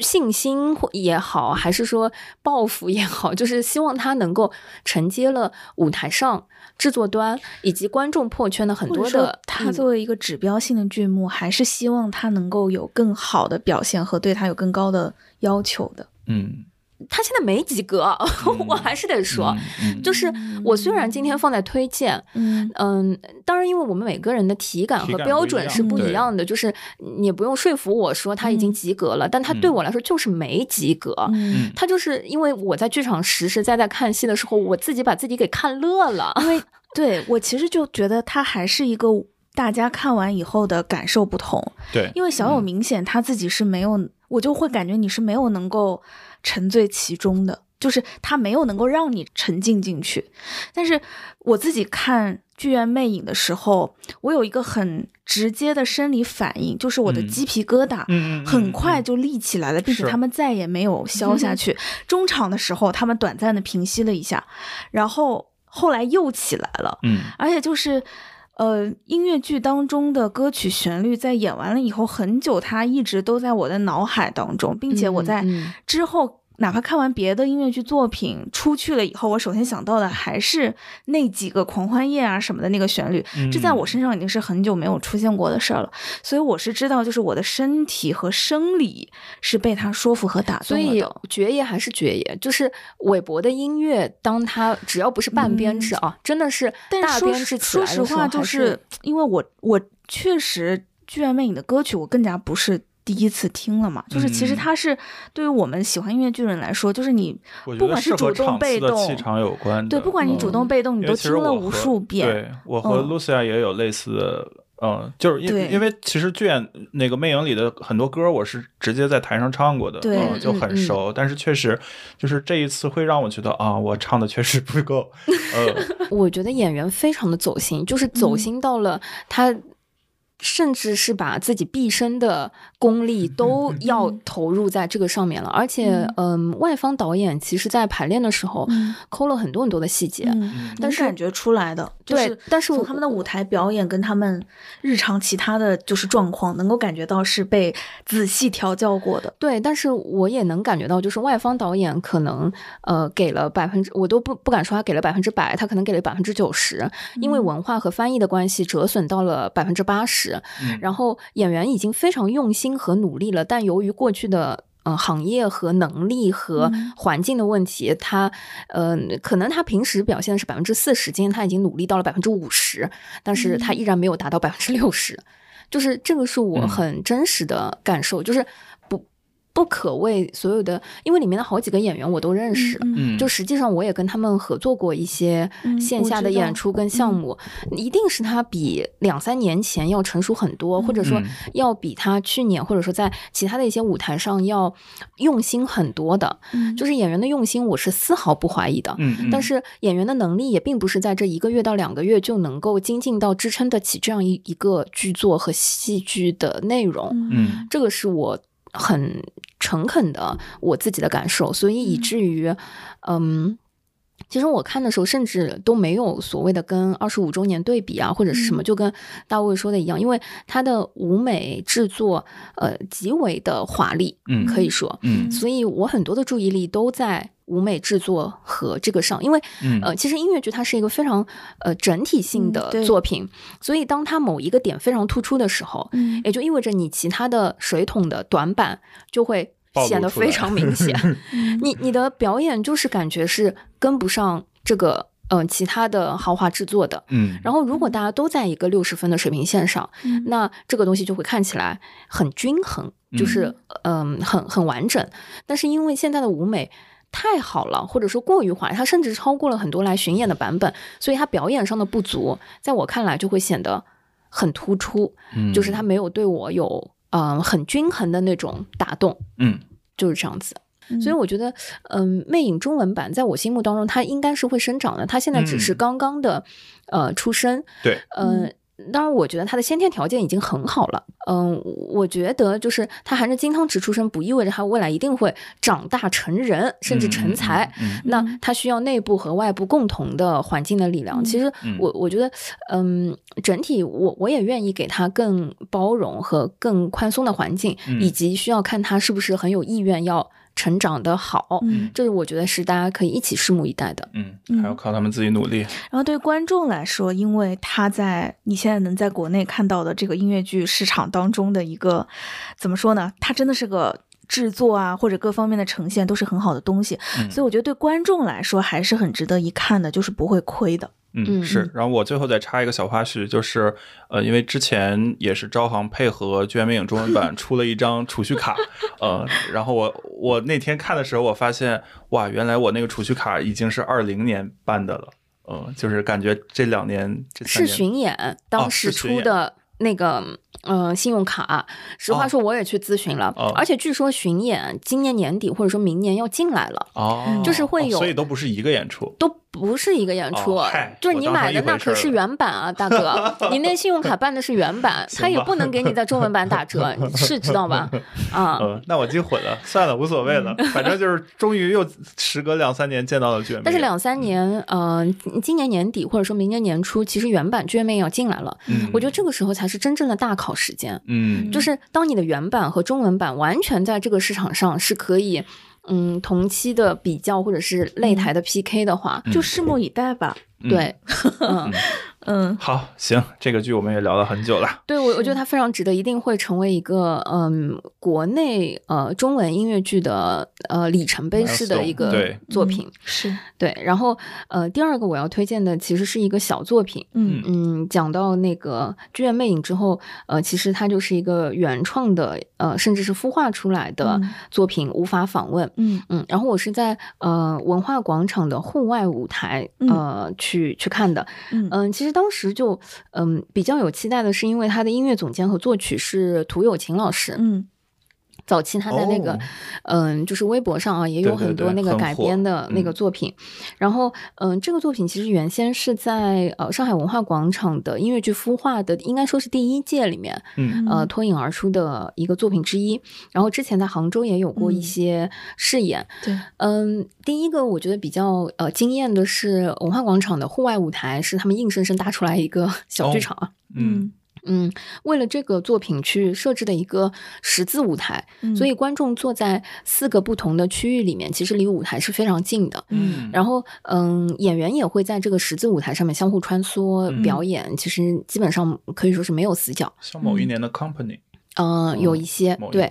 S2: 信心也好，还是说抱负也好，就是希望它能够承接了舞台上制作端以及观众破圈的很多的。
S1: 它作为一个指标性的剧目，还是希望它能够有更好的表现和对它有更高的要求的。
S3: 嗯。
S2: 他现在没及格，我还是得说，就是我虽然今天放在推荐，嗯嗯，当然因为我们每个人的体感和标准是不一样的，就是你不用说服我说他已经及格了，但他对我来说就是没及格，他就是因为我在剧场实实在在看戏的时候，我自己把自己给看乐了，
S1: 因为 对我其实就觉得他还是一个大家看完以后的感受不同，
S3: 对，
S1: 因为小友明显他自己是没有，我就会感觉你是没有能够。沉醉其中的，就是它没有能够让你沉浸进去。但是我自己看《剧院魅影》的时候，我有一个很直接的生理反应，就是我的鸡皮疙瘩，很快就立起来了，并且他们再也没有消下 去。中场的时候，他们短暂的平息了一下，然后后来又起来了。嗯，而且就是。呃，音乐剧当中的歌曲旋律在演完了以后很久，它一直都在我的脑海当中，并且我在之后。哪怕看完别的音乐剧作品出去了以后，我首先想到的还是那几个狂欢夜啊什么的那个旋律，这在我身上已经是很久没有出现过的事儿了。所以我是知道，就是我的身体和生理是被他说服和打动
S2: 了的。所以爵爷还是爵爷，就是韦伯的音乐，当他只要不是半编制啊，真的是大编制起
S1: 来的时候，说实话，就是因为我我确实剧院魅影的歌曲，我更加不是。第一次听了嘛，就是其实他是对于我们喜欢音乐剧人来说，就是你不管是主动被动，
S3: 气场有关。
S1: 对，不管你主动被动，你都听了无数遍。
S3: 对我和 Lucia 也有类似的，嗯，就是因因为其实剧演那个魅影里的很多歌，我是直接在台上唱过的，
S1: 嗯，
S3: 就很熟。但是确实，就是这一次会让我觉得啊，我唱的确实不够。呃，
S2: 我觉得演员非常的走心，就是走心到了他。甚至是把自己毕生的功力都要投入在这个上面了，而且，嗯，外方导演其实在排练的时候抠了很多很多的细节，但是
S1: 感觉出来的，对，
S2: 但是
S1: 从他们的舞台表演跟他们日常其他的就是状况，能够感觉到是被仔细调教过的。
S2: 对，但是我也能感觉到，就是外方导演可能，呃，给了百分之，我都不不敢说他给了百分之百，他可能给了百分之九十，因为文化和翻译的关系，折损到了百分之八十。然后演员已经非常用心和努力了，但由于过去的呃行业和能力和环境的问题，他呃可能他平时表现的是百分之四十，今天他已经努力到了百分之五十，但是他依然没有达到百分之六十，就是这个是我很真实的感受，就是。不可谓所有的，因为里面的好几个演员我都认识，嗯，就实际上我也跟他们合作过一些线下的演出跟项目，一定是他比两三年前要成熟很多，或者说要比他去年或者说在其他的一些舞台上要用心很多的，就是演员的用心我是丝毫不怀疑的，嗯，但是演员的能力也并不是在这一个月到两个月就能够精进到支撑得起这样一一个剧作和戏剧的内容，嗯，这个是我。很诚恳的我自己的感受，所以以至于，嗯，其实我看的时候，甚至都没有所谓的跟二十五周年对比啊，或者是什么，就跟大卫说的一样，因为他的舞美制作，呃，极为的华丽，嗯，可以说，嗯，所以我很多的注意力都在。舞美制作和这个上，因为呃，其实音乐剧它是一个非常呃整体性的作品，所以当它某一个点非常突出的时候，也就意味着你其他的水桶的短板就会显得非常明显。你你的表演就是感觉是跟不上这个嗯其他的豪华制作的，嗯。然后如果大家都在一个六十分的水平线上，那这个东西就会看起来很均衡，就是嗯很很完整。但是因为现在的舞美。太好了，或者说过于华丽，它甚至超过了很多来巡演的版本，所以它表演上的不足，在我看来就会显得很突出。嗯，就是它没有对我有嗯很均衡的那种打动。
S3: 嗯，
S2: 就是这样子。所以我觉得，嗯，魅影中文版在我心目当中，它应该是会生长的。它现在只是刚刚的呃出生。
S3: 对，
S2: 嗯。当然，我觉得他的先天条件已经很好了。嗯，我觉得就是他含着金汤匙出生，不意味着他未来一定会长大成人，甚至成才。那他需要内部和外部共同的环境的力量。其实，我我觉得，嗯，整体我我也愿意给他更包容和更宽松的环境，以及需要看他是不是很有意愿要。成长的好，嗯，这是我觉得是大家可以一起拭目以待的，
S3: 嗯，还要靠他们自己努力。
S1: 然后对观众来说，因为他在你现在能在国内看到的这个音乐剧市场当中的一个，怎么说呢？它真的是个制作啊，或者各方面的呈现都是很好的东西，所以我觉得对观众来说还是很值得一看的，就是不会亏的。
S3: 嗯，是。然后我最后再插一个小花絮，就是，呃，因为之前也是招行配合剧院魅影中文版出了一张储蓄卡，呃，然后我我那天看的时候，我发现，哇，原来我那个储蓄卡已经是二零年办的了，嗯，就是感觉这两年这
S2: 是巡演当时出的那个。嗯，信用卡，实话说我也去咨询了，而且据说巡演今年年底或者说明年要进来了，哦，就是会有，
S3: 所以都不是一个演出，
S2: 都不是一个演出，就是你买的那可是原版啊，大哥，你那信用卡办的是原版，他也不能给你在中文版打折，是知道吧？啊，
S3: 那我记混了，算了，无所谓了，反正就是终于又时隔两三年见到了剧院，
S2: 但是两三年，呃，今年年底或者说明年年初，其实原版剧院妹要进来了，我觉得这个时候才是真正的大考。时间，嗯，就是当你的原版和中文版完全在这个市场上是可以，嗯，同期的比较或者是擂台的 PK 的话，
S1: 就拭目以待吧。
S2: 对，嗯。嗯，
S3: 好，行，这个剧我们也聊了很久了。
S2: 对，我我觉得它非常值得，一定会成为一个嗯，国内呃中文音乐剧的呃里程碑式的一个作品。
S1: 是
S2: 对，然后呃，第二个我要推荐的其实是一个小作品。嗯嗯，讲到那个剧院魅影之后，呃，其实它就是一个原创的呃，甚至是孵化出来的作品，无法访问。嗯嗯，然后我是在呃文化广场的户外舞台呃去去看的。嗯嗯，其实。当时就嗯比较有期待的是，因为他的音乐总监和作曲是涂友琴老师。嗯，早期他在那个嗯就是微博上啊也有很多那个改编的那个作品。然后嗯这个作品其实原先是在呃上海文化广场的音乐剧孵化的，应该说是第一届里面嗯呃脱颖而出的一个作品之一。然后之前在杭州也有过一些试演。
S1: 对，
S2: 嗯。第一个我觉得比较呃惊艳的是文化广场的户外舞台，是他们硬生生搭出来一个小剧场。嗯嗯，为了这个作品去设置的一个十字舞台，所以观众坐在四个不同的区域里面，其实离舞台是非常近的。嗯，然后嗯，演员也会在这个十字舞台上面相互穿梭表演，其实基本上可以说是没有死角。
S3: 像某一年的 Company。
S2: 嗯，有一些对，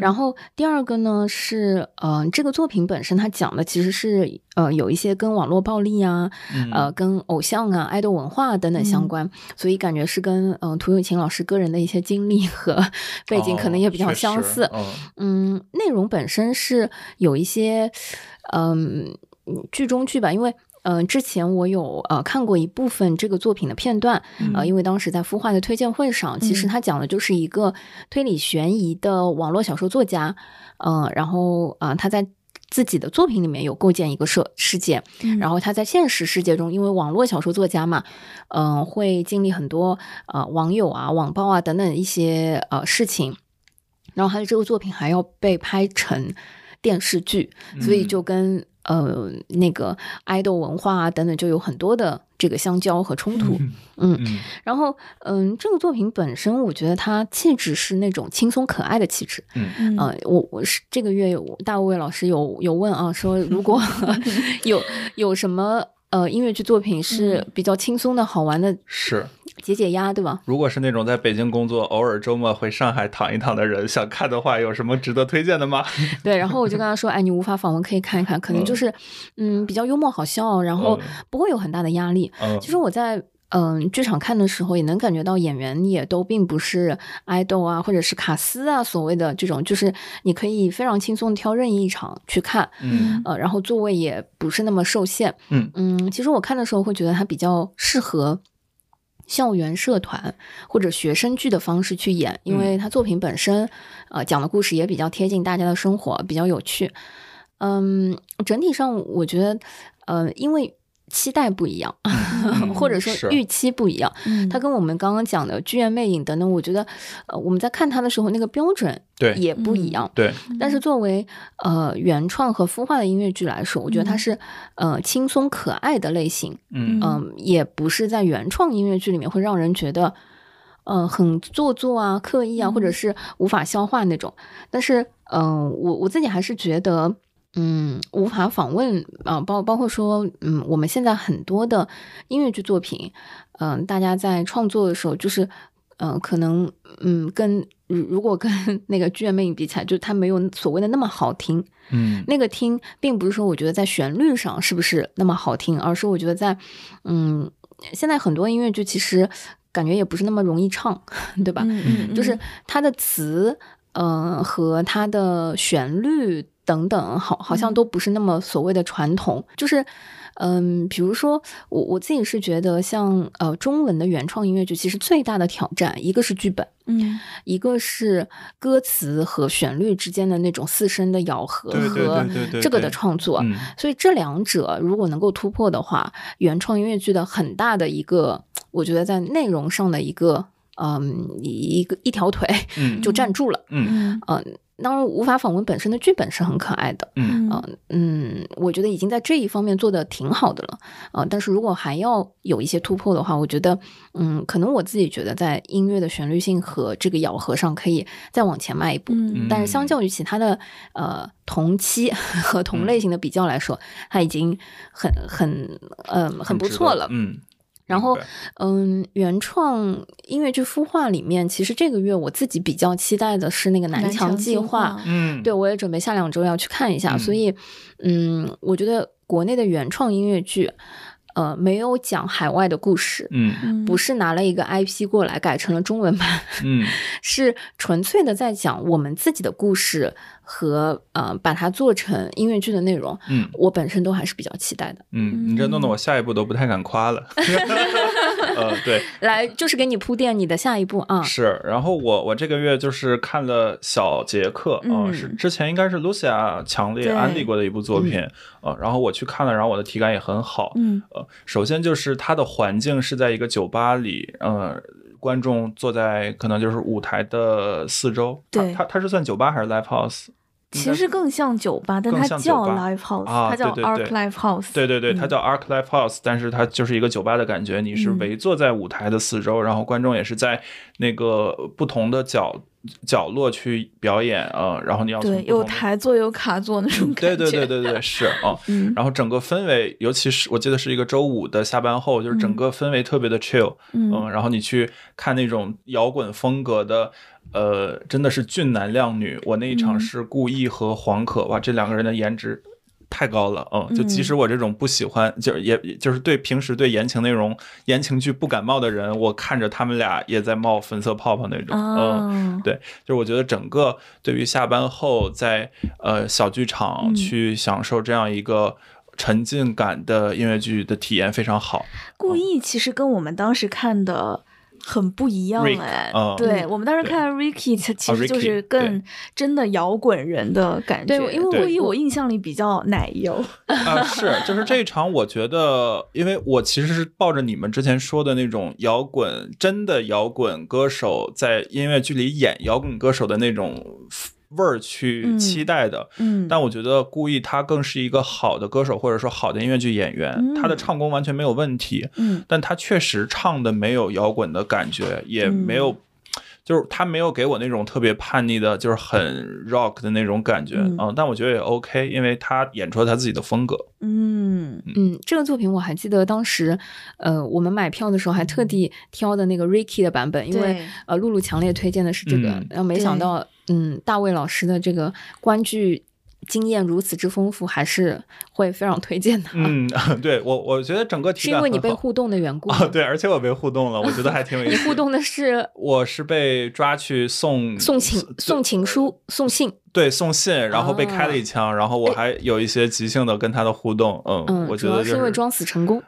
S2: 然后第二个呢是，嗯，这个作品本身它讲的其实是，呃，有一些跟网络暴力啊，呃，跟偶像啊、爱豆文化等等相关，所以感觉是跟嗯涂永琴老师个人的一些经历和背景可能也比较相似。嗯，内容本身是有一些，嗯，剧中剧吧，因为。嗯，之前我有呃看过一部分这个作品的片段，呃，因为当时在孵化的推荐会上，其实他讲的就是一个推理悬疑的网络小说作家，嗯，然后啊他在自己的作品里面有构建一个设世界，然后他在现实世界中，因为网络小说作家嘛，嗯，会经历很多呃网友啊、网暴啊等等一些呃事情，然后他的这个作品还要被拍成电视剧，所以就跟。呃，那个爱豆文化啊等等，就有很多的这个相交和冲突。嗯，然后嗯，这个作品本身，我觉得它气质是那种轻松可爱的气质。嗯嗯，我我是这个月有大卫老师有有问啊，说如果 有有什么。呃，音乐剧作品是比较轻松的、好玩的，
S3: 是
S2: 解解压，对吧？
S3: 如果是那种在北京工作，偶尔周末回上海躺一躺的人，想看的话，有什么值得推荐的吗？
S2: 对，然后我就跟他说：“哎，你无法访问，可以看一看，可能就是，嗯，比较幽默好笑，然后不会有很大的压力。其实我在。”嗯，剧场看的时候也能感觉到演员也都并不是爱豆啊，或者是卡斯啊，所谓的这种，就是你可以非常轻松挑任意一场去看，嗯，呃，然后座位也不是那么受限，嗯嗯，其实我看的时候会觉得它比较适合校园社团或者学生剧的方式去演，因为他作品本身，呃，讲的故事也比较贴近大家的生活，比较有趣。嗯，整体上我觉得，呃，因为。期待不一样，或者说预期不一样。它跟我们刚刚讲的《剧院魅影》等等，我觉得，呃，我们在看他的时候，那个标准
S3: 对
S2: 也不一样。
S3: 对。
S2: 但是作为呃原创和孵化的音乐剧来说，我觉得它是呃轻松可爱的类型。
S3: 嗯
S2: 嗯，也不是在原创音乐剧里面会让人觉得，呃，很做作啊、刻意啊，或者是无法消化那种。但是，嗯，我我自己还是觉得。嗯，无法访问啊，包包括说，嗯，我们现在很多的音乐剧作品，嗯，大家在创作的时候，就是，嗯，可能，嗯，跟如果跟 那个剧院魅影比起来，就它没有所谓的那么好听，
S3: 嗯，
S2: 那个听，并不是说我觉得在旋律上是不是那么好听，而是我觉得在，嗯，现在很多音乐剧其实感觉也不是那么容易唱，对吧？
S1: 嗯嗯，
S2: 就是它的词，嗯，和它的旋律。等等，好，好像都不是那么所谓的传统，就是，嗯，比如说我我自己是觉得，像呃中文的原创音乐剧，其实最大的挑战，一个是剧本，
S1: 嗯，
S2: 一个是歌词和旋律之间的那种四声的咬合和这个的创作，所以这两者如果能够突破的话，原创音乐剧的很大的一个，我觉得在内容上的一个，嗯，一个一条腿就站住了，
S3: 嗯
S2: 嗯。当然，无法访问本身的剧本是很可爱的，
S3: 嗯。
S2: 嗯，我觉得已经在这一方面做的挺好的了，啊，但是如果还要有一些突破的话，我觉得，嗯，可能我自己觉得在音乐的旋律性和这个咬合上可以再往前迈一步，但是相较于其他的呃同期和同类型的比较来说，它已经很很呃很不错了，
S3: 嗯。
S2: 然后，嗯，原创音乐剧孵化里面，其实这个月我自己比较期待的是那个南墙计划。
S3: 嗯，
S2: 对我也准备下两周要去看一下。所以，嗯，我觉得国内的原创音乐剧。呃，没有讲海外的故事，
S3: 嗯，
S2: 不是拿了一个 IP 过来改成了中文版，
S3: 嗯，
S2: 是纯粹的在讲我们自己的故事和呃把它做成音乐剧的内容，
S3: 嗯，
S2: 我本身都还是比较期待的，
S3: 嗯，你这弄得我下一步都不太敢夸了，呃，对，
S2: 来就是给你铺垫你的下一步啊，
S3: 是，然后我我这个月就是看了小杰克啊，是之前应该是 Lucia 强烈安利过的一部作品，呃，然后我去看了，然后我的体感也很好，
S1: 嗯，
S3: 呃。首先就是它的环境是在一个酒吧里，呃，观众坐在可能就是舞台的四周。
S1: 对，
S3: 它它是算酒吧还是 live house？
S1: 其实更像酒吧，但它叫 live house，它叫 arc live house。
S3: 对对对，它叫 arc live house，但是它就是一个酒吧的感觉。你是围坐在舞台的四周，然后观众也是在那个不同的角。角落去表演啊，然后你要
S1: 对有台座有卡座那种
S3: 感觉，对对对对对 是啊，然后整个氛围，尤其是我记得是一个周五的下班后，就是整个氛围特别的 chill，嗯，然后你去看那种摇滚风格的，呃，真的是俊男靓女。我那一场是顾意和黄可，哇，这两个人的颜值。太高了，嗯，就即使我这种不喜欢，就也就是对平时对言情内容、言情剧不感冒的人，我看着他们俩也在冒粉色泡泡那种，嗯，对，就是我觉得整个对于下班后在呃小剧场去享受这样一个沉浸感的音乐剧的体验非常好。
S1: 故意其实跟我们当时看的。很不一样哎，对我们当时看 Ricky，其实就是更真的摇滚人的感觉。
S2: 对，因
S1: 为魏一我印象里比较奶油
S3: 啊，是就是这一场，我觉得，因为我其实是抱着你们之前说的那种摇滚，真的摇滚歌手在音乐剧里演摇滚歌手的那种。味儿去期待的，
S1: 嗯，
S3: 但我觉得故意他更是一个好的歌手，或者说好的音乐剧演员，他的唱功完全没有问题，
S1: 嗯，
S3: 但他确实唱的没有摇滚的感觉，也没有，就是他没有给我那种特别叛逆的，就是很 rock 的那种感觉，嗯，但我觉得也 OK，因为他演出了他自己的风格，
S1: 嗯。
S2: 嗯，这个作品我还记得当时，呃，我们买票的时候还特地挑的那个 Ricky 的版本，因为呃，露露强烈推荐的是这个，然后没想到。嗯，大卫老师的这个观剧经验如此之丰富，还是会非常推荐的。
S3: 嗯，对我我觉得整个
S2: 是因为你被互动的缘故
S3: 啊，对，而且我被互动了，我觉得还挺有意思。
S2: 你互动的是？
S3: 我是被抓去送
S2: 送情送情书送信，
S3: 对，送信，然后被开了一枪，然后我还有一些即兴的跟他的互动。嗯，我觉得
S2: 是因为装死成功。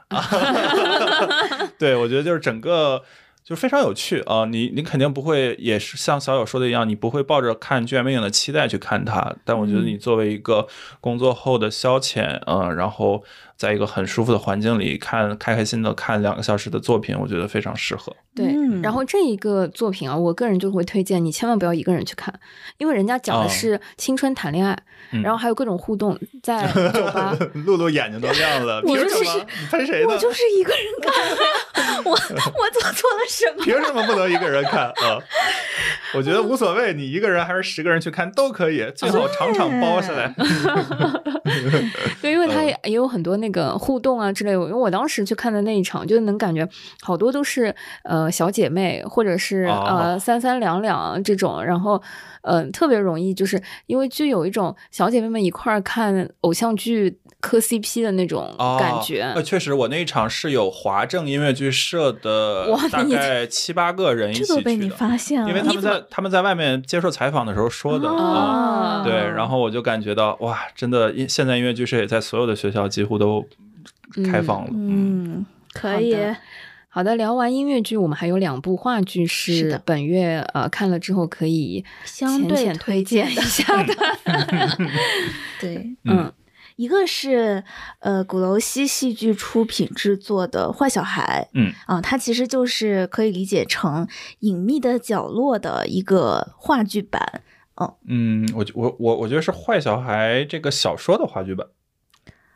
S3: 对，我觉得就是整个。就非常有趣啊！你你肯定不会，也是像小友说的一样，你不会抱着看《剧院魅影》的期待去看它。但我觉得你作为一个工作后的消遣，嗯，然后在一个很舒服的环境里看，开开心的看两个小时的作品，我觉得非常适合。
S2: 对，然后这一个作品啊，我个人就会推荐你千万不要一个人去看，因为人家讲的是青春谈恋爱，然后还有各种互动，在酒吧。
S3: 露露眼睛都亮了，我就是？你喷谁呢？
S1: 我就是一个人看，我我做错了什么。
S3: 凭什么不能一个人看啊？我觉得无所谓，你一个人还是十个人去看都可以，最好场场包下来。
S2: 对，因为他也也有很多那个互动啊之类的。因为我当时去看的那一场，就能感觉好多都是呃小姐妹，或者是呃三三两两这种，然后。嗯，特别容易，就是因为就有一种小姐妹们一块儿看偶像剧磕 CP 的那种感觉。
S3: 呃，确实，我那一场是有华政音乐剧社的大概七八个人一起去的。
S1: 这都被你发现了，
S3: 因为他们在他们在外面接受采访的时候说的啊。对，然后我就感觉到哇，真的，现在音乐剧社也在所有的学校几乎都开放了。
S1: 嗯，可以。
S2: 好的，聊完音乐剧，我们还有两部话剧是本月呃看了之后可以
S1: 相对
S2: 推荐一下的。
S1: 对，嗯，一个是呃鼓楼西戏剧出品制作的《坏小孩》，
S3: 嗯。
S1: 啊，它其实就是可以理解成《隐秘的角落》的一个话剧版。
S3: 嗯。嗯，我我我我觉得是《坏小孩》这个小说的话剧版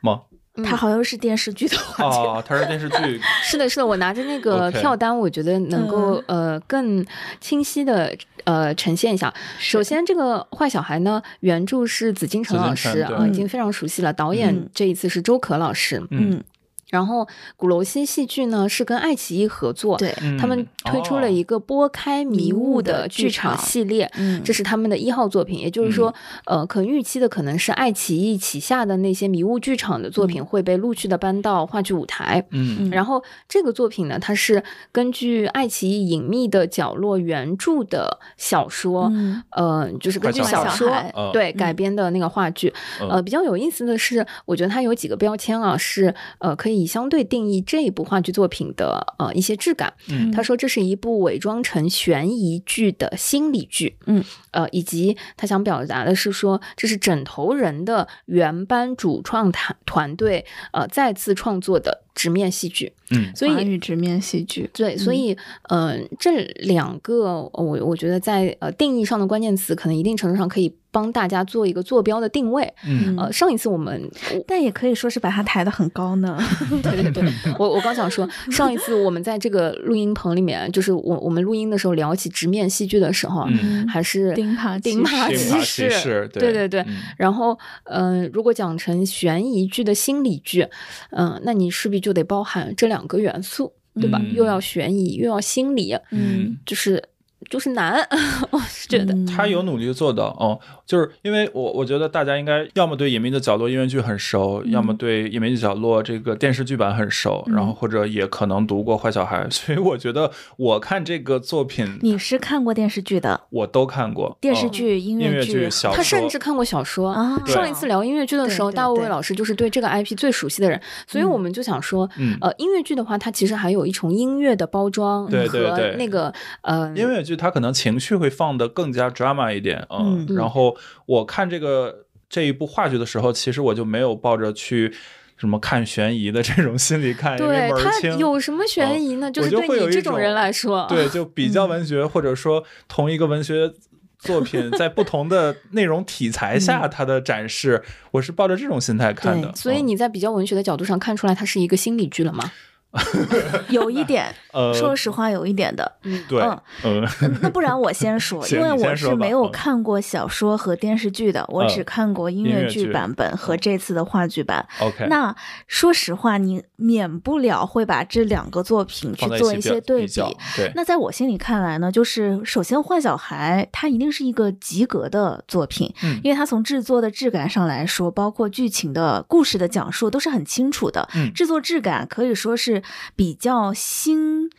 S3: 吗？
S1: 它好像是电视剧的
S3: 哦，它是电视剧。
S2: 是的，是的，我拿着那个票单，我觉得能够呃更清晰的呃呈现一下。首先，这个坏小孩呢，原著是紫金陈老师啊，已经非常熟悉了。导演这一次是周可老师，
S1: 嗯。
S2: 然后鼓楼西戏剧呢是跟爱奇艺合作，
S1: 对，
S2: 他们推出了一个拨开迷雾的剧场系列，
S1: 嗯，
S2: 这是他们的一号作品。也就是说，呃，可预期的可能是爱奇艺旗下的那些迷雾剧场的作品会被陆续的搬到话剧舞台，
S3: 嗯，
S2: 然后这个作品呢，它是根据爱奇艺《隐秘的角落》原著的小说，呃，就是根据小说对改编的那个话剧。呃，比较有意思的是，我觉得它有几个标签啊，是呃可以。以相对定义这一部话剧作品的呃一些质感，他说这是一部伪装成悬疑剧的心理剧，
S1: 嗯，
S2: 呃，以及他想表达的是说这是枕头人的原班主创团团队呃再次创作的直面戏剧，
S3: 嗯，
S2: 所以
S1: 直面戏剧，
S2: 对，所以嗯，这两个我我觉得在呃定义上的关键词，可能一定程度上可以。帮大家做一个坐标的定位，
S3: 嗯，
S2: 呃，上一次我们，
S1: 但也可以说是把它抬得很高呢。
S2: 对对对，我我刚想说，上一次我们在这个录音棚里面，就是我我们录音的时候聊起直面戏剧的时候，还是
S1: 钉耙
S2: 钉耙骑士，对对对。然后，嗯，如果讲成悬疑剧的心理剧，嗯，那你势必就得包含这两个元素，对吧？又要悬疑，又要心理，
S1: 嗯，
S2: 就是。就是难，我是觉得。
S3: 他有努力做到哦，就是因为我我觉得大家应该要么对《隐秘的角落》音乐剧很熟，要么对《隐秘的角落》这个电视剧版很熟，然后或者也可能读过《坏小孩》，所以我觉得我看这个作品，
S1: 你是看过电视剧的，
S3: 我都看过
S1: 电视剧、音
S3: 乐
S1: 剧、
S3: 小
S2: 说，他甚至看过小说。啊。上一次聊音乐剧的时候，大卫老师就是对这个 IP 最熟悉的人，所以我们就想说，呃，音乐剧的话，它其实还有一重音乐的包装和那个呃
S3: 音乐剧，它可能情绪。会放的更加 drama 一点，嗯，然后我看这个这一部话剧的时候，其实我就没有抱着去什么看悬疑的这种心理看，因为门清。
S2: 有什么悬疑呢？就是对你这种人来说，
S3: 对，就比较文学，或者说同一个文学作品在不同的内容题材下它的展示，我是抱着这种心态看的。
S2: 所以你在比较文学的角度上看出来它是一个心理剧了吗？
S1: 有一点，说实话，有一点的。
S3: 嗯，对，
S1: 嗯，那不然我先说，因为我是没有看过小说和电视剧的，我只看过音乐剧。版本和这次的话剧版。
S3: OK，
S1: 那说实话，你免不了会把这两个作品去做一些对比。
S3: 对，
S1: 那在我心里看来呢，就是首先《坏小孩》它一定是一个及格的作品，
S3: 嗯，
S1: 因为它从制作的质感上来说，包括剧情的故事的讲述都是很清楚的，
S3: 嗯，
S1: 制作质感可以说是。比较新，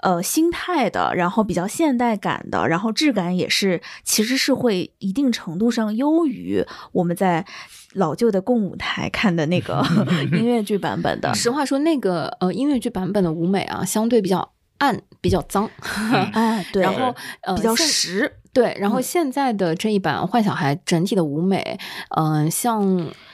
S1: 呃，心态的，然后比较现代感的，然后质感也是，其实是会一定程度上优于我们在老旧的共舞台看的那个 音乐剧版本的。
S2: 实话说，那个呃音乐剧版本的舞美啊，相对比较。暗，比较脏。
S1: 哎，对，
S2: 然后呃
S1: 比较实。
S2: 对，然后现在的这一版《坏小孩》整体的舞美，嗯，像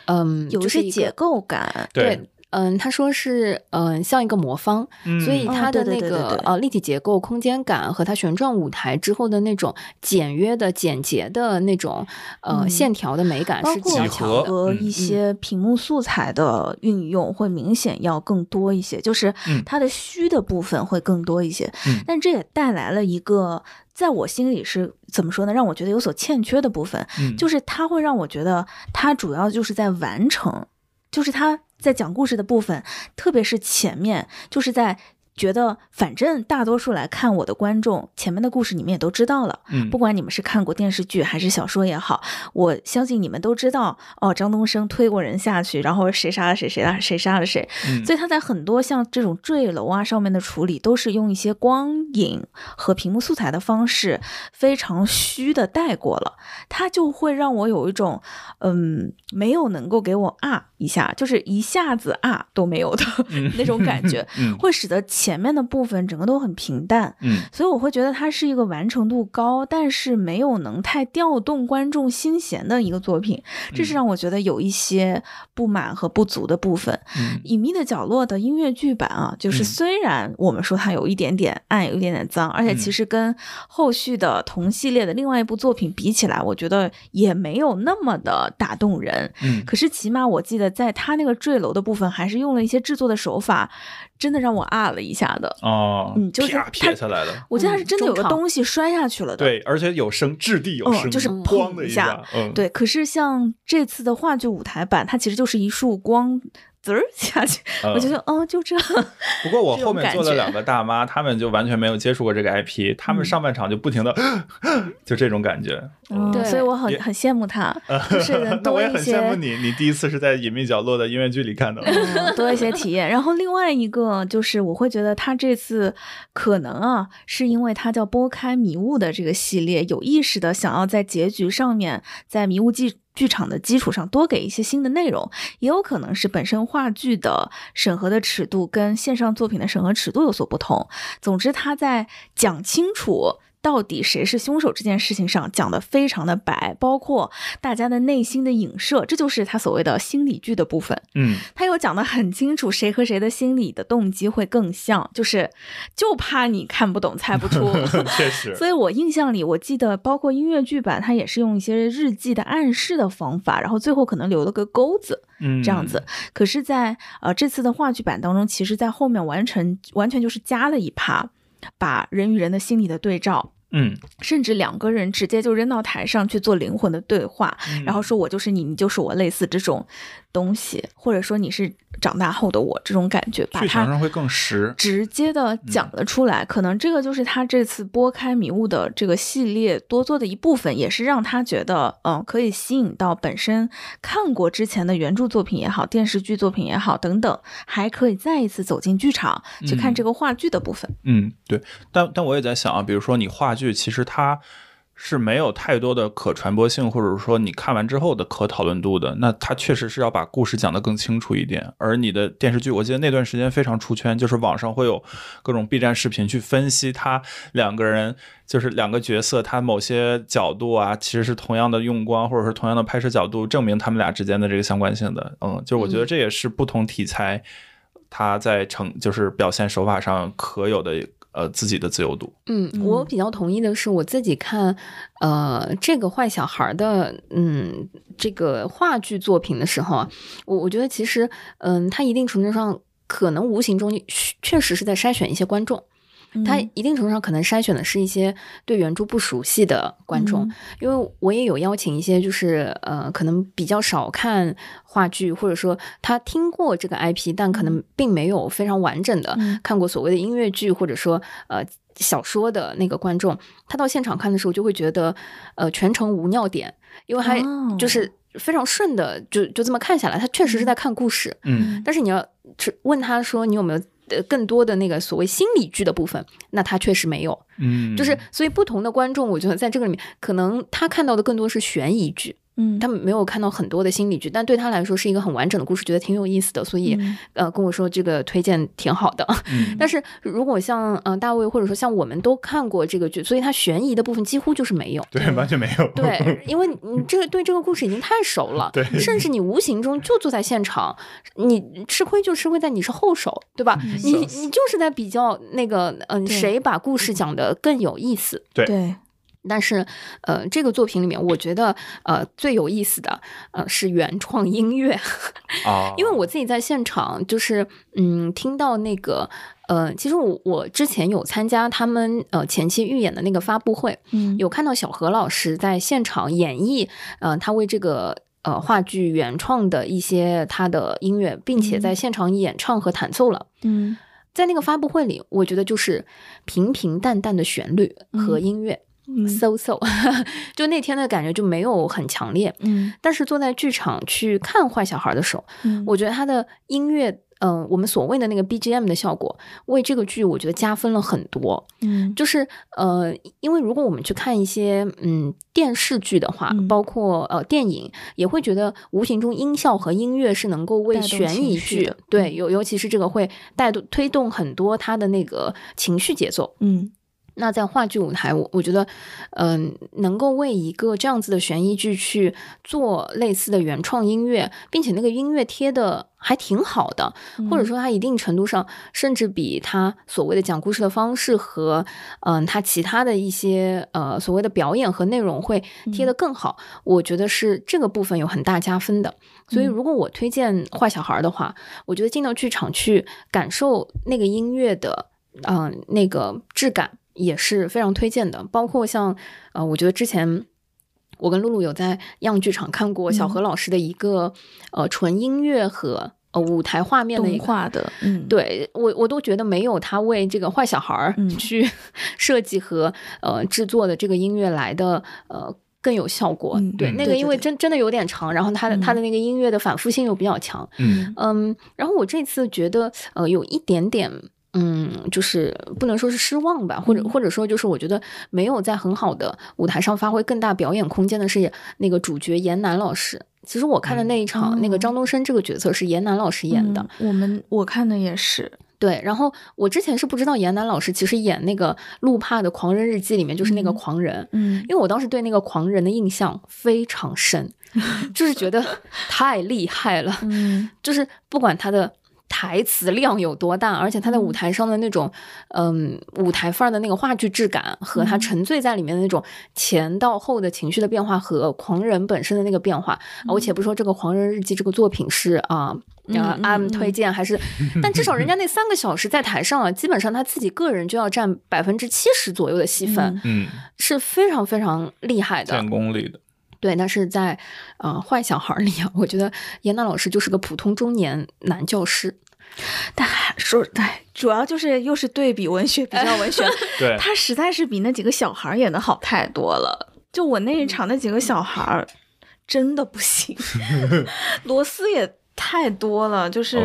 S2: 嗯，
S1: 有一些结构感。
S2: 对。嗯，他说是嗯，像一个魔方，所以它的那个呃立体结构、空间感和它旋转舞台之后的那种简约的、简洁的那种呃线条的美感是极强的，
S1: 和一些屏幕素材的运用会明显要更多一些，就是它的虚的部分会更多一些。但这也带来了一个在我心里是怎么说呢？让我觉得有所欠缺的部分，就是它会让我觉得它主要就是在完成，就是它。在讲故事的部分，特别是前面，就是在。觉得反正大多数来看我的观众，前面的故事你们也都知道了。嗯，不管你们是看过电视剧还是小说也好，我相信你们都知道哦。张东升推过人下去，然后谁杀了谁，谁杀谁杀了谁。嗯，所以他在很多像这种坠楼啊上面的处理，都是用一些光影和屏幕素材的方式，非常虚的带过了。他就会让我有一种嗯，没有能够给我啊一下，就是一下子啊都没有的那种感觉，会使得。前面的部分整个都很平淡，嗯，所以我会觉得它是一个完成度高，但是没有能太调动观众心弦的一个作品，这是让我觉得有一些不满和不足的部分。隐秘的角落的音乐剧版啊，就是虽然我们说它有一点点暗，有一点点脏，而且其实跟后续的同系列的另外一部作品比起来，我觉得也没有那么的打动人。嗯，可是起码我记得在它那个坠楼的部分，还是用了一些制作的手法。真的让我啊了一下的
S3: 哦，
S1: 嗯，就是
S3: 撇下来的。
S1: 我记得他是真的有个东西摔下去了的，
S3: 对，而且有声，质地有声，
S1: 就是
S3: 砰的
S1: 一
S3: 下，
S1: 嗯，对。可是像这次的话剧舞台版，它其实就是一束光。滋儿下去，我觉得哦，就这。
S3: 不过我后面坐了两个大妈，他们就完全没有接触过这个 IP，他们上半场就不停的，就这种感觉。
S1: 对，所以我很很羡慕他，就是人多
S3: 一些。我也很羡慕你，你第一次是在隐秘角落的音乐剧里看的，
S1: 多一些体验。然后另外一个就是，我会觉得他这次可能啊，是因为他叫拨开迷雾的这个系列，有意识的想要在结局上面，在迷雾记。剧场的基础上多给一些新的内容，也有可能是本身话剧的审核的尺度跟线上作品的审核尺度有所不同。总之，他在讲清楚。到底谁是凶手这件事情上讲的非常的白，包括大家的内心的影射，这就是他所谓的心理剧的部分。
S3: 嗯，
S1: 他又讲的很清楚，谁和谁的心理的动机会更像，就是就怕你看不懂、猜不出。
S3: 确实，
S1: 所以我印象里，我记得包括音乐剧版，他也是用一些日记的暗示的方法，然后最后可能留了个钩子，嗯，这样子。可是，在呃这次的话剧版当中，其实在后面完成完全就是加了一趴，把人与人的心理的对照。
S3: 嗯，
S1: 甚至两个人直接就扔到台上去做灵魂的对话，然后说我就是你，你就是我，类似这种。东西，或者说你是长大后的我这种感觉，把它
S3: 会更实，
S1: 直接的讲了出来。可能这个就是他这次拨开迷雾的这个系列多做的一部分，也是让他觉得，嗯，可以吸引到本身看过之前的原著作品也好，电视剧作品也好等等，还可以再一次走进剧场去看这个话剧的部分。
S3: 嗯，对。但但我也在想啊，比如说你话剧，其实它。是没有太多的可传播性，或者说你看完之后的可讨论度的。那它确实是要把故事讲得更清楚一点。而你的电视剧，我记得那段时间非常出圈，就是网上会有各种 B 站视频去分析他两个人，就是两个角色，他某些角度啊，其实是同样的用光，或者是同样的拍摄角度，证明他们俩之间的这个相关性的。嗯，就是我觉得这也是不同题材他在成就是表现手法上可有的。呃，自己的自由度。
S2: 嗯，我比较同意的是，我自己看，呃，这个坏小孩的，嗯，这个话剧作品的时候啊，我我觉得其实，嗯，他一定程度上可能无形中确实是在筛选一些观众。他一定程度上可能筛选的是一些对原著不熟悉的观众，因为我也有邀请一些就是呃可能比较少看话剧，或者说他听过这个 IP，但可能并没有非常完整的看过所谓的音乐剧或者说呃小说的那个观众，他到现场看的时候就会觉得呃全程无尿点，因为他就是非常顺的就就这么看下来，他确实是在看故事，
S3: 嗯，
S2: 但是你要问他说你有没有。呃，更多的那个所谓心理剧的部分，那他确实没有，
S3: 嗯，
S2: 就是所以不同的观众，我觉得在这个里面，可能他看到的更多是悬疑剧，嗯，他们没有看到很多的心理剧，但对他来说是一个很完整的故事，觉得挺有意思的，所以呃跟我说这个推荐挺好的。但是如果像嗯大卫或者说像我们都看过这个剧，所以他悬疑的部分几乎就是没有，
S3: 对，完全没有。
S2: 对，因为你这个对这个故事已经太熟了，
S3: 对，
S2: 甚至你无形中就坐在现场，你吃亏就吃亏在你是后手，对吧？你你就是在比较那个嗯谁把故事讲的更有意思，
S3: 对。
S2: 但是，呃，这个作品里面，我觉得，呃，最有意思的，呃，是原创音乐。
S3: 啊，
S2: 因为我自己在现场，就是，嗯，听到那个，呃，其实我我之前有参加他们呃前期预演的那个发布会，
S1: 嗯，
S2: 有看到小何老师在现场演绎，呃，他为这个呃话剧原创的一些他的音乐，并且在现场演唱和弹奏了，
S1: 嗯，
S2: 在那个发布会里，我觉得就是平平淡淡的旋律和音乐。So so，就那天的感觉就没有很强烈。
S1: 嗯，
S2: 但是坐在剧场去看坏小孩的时候，我觉得他的音乐，嗯，我们所谓的那个 BGM 的效果，为这个剧我觉得加分了很多。
S1: 嗯，
S2: 就是呃，因为如果我们去看一些嗯电视剧的话，包括呃电影，也会觉得无形中音效和音乐是能够为悬疑剧，对，尤尤其是这个会带动推动很多他的那个情绪节奏。
S1: 嗯。
S2: 那在话剧舞台，我我觉得，嗯，能够为一个这样子的悬疑剧去做类似的原创音乐，并且那个音乐贴的还挺好的，或者说它一定程度上甚至比他所谓的讲故事的方式和嗯他其他的一些呃所谓的表演和内容会贴的更好，我觉得是这个部分有很大加分的。所以如果我推荐坏小孩的话，我觉得进到剧场去感受那个音乐的嗯那个质感。也是非常推荐的，包括像呃，我觉得之前我跟露露有在样剧场看过小何老师的一个呃纯音乐和呃舞台画面的
S1: 动画的，嗯，
S2: 对我我都觉得没有他为这个坏小孩儿 去设计和呃制作的这个音乐来的呃更有效果。对，那个因为真真的有点长，然后他的他的那个音乐的反复性又比较强，
S3: 嗯。
S2: 嗯，然后我这次觉得呃有一点点。嗯，就是不能说是失望吧，或者或者说就是我觉得没有在很好的舞台上发挥更大表演空间的是那个主角严楠老师。其实我看的那一场，那个张东升这个角色是严楠老师演的。
S1: 我们我看的也是
S2: 对。然后我之前是不知道严楠老师其实演那个路帕的狂人日记里面就是那个狂人，
S1: 嗯，
S2: 因为我当时对那个狂人的印象非常深，就是觉得太厉害了，
S1: 嗯，
S2: 就是不管他的。台词量有多大，而且他在舞台上的那种，嗯，舞台范儿的那个话剧质感，和他沉醉在里面的那种前到后的情绪的变化，和狂人本身的那个变化，我且不说这个《狂人日记》这个作品是啊啊，M 推荐还是，但至少人家那三个小时在台上啊，基本上他自己个人就要占百分之七十左右的戏份，
S3: 嗯，
S2: 是非常非常厉害的，
S3: 建功力的。
S2: 对，但是在呃坏小孩里啊，我觉得严娜老师就是个普通中年男教师，
S1: 但说对，主要就是又是对比文学比较文学，
S3: 对，
S1: 他实在是比那几个小孩演的好太多了。就我那一场那几个小孩儿真的不行 螺丝也太多了，就是。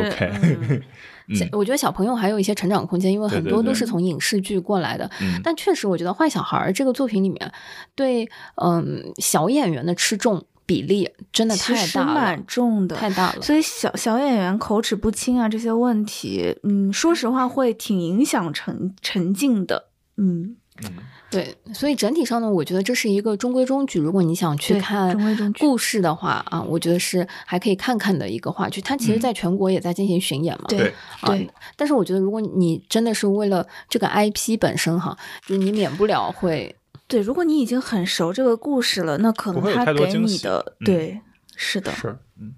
S2: 我觉得小朋友还有一些成长空间，因为很多都是从影视剧过来的。但确实，我觉得《坏小孩》这个作品里面，对嗯小演员的吃重比例真的太大了，
S1: 蛮重的，
S2: 太大了。
S1: 所以小小演员口齿不清啊，这些问题，嗯，说实话会挺影响沉沉浸的，嗯
S3: 嗯。
S2: 对，所以整体上呢，我觉得这是一个中规中矩。如果你想去看故事的话啊，我觉得是还可以看看的一个话剧。它其实在全国也在进行巡演嘛。
S1: 对对。
S2: 但是我觉得，如果你真的是为了这个 IP 本身哈，就是你免不了会。
S1: 对，如果你已经很熟这个故事了，那可能他给你的对是的。
S3: 是嗯。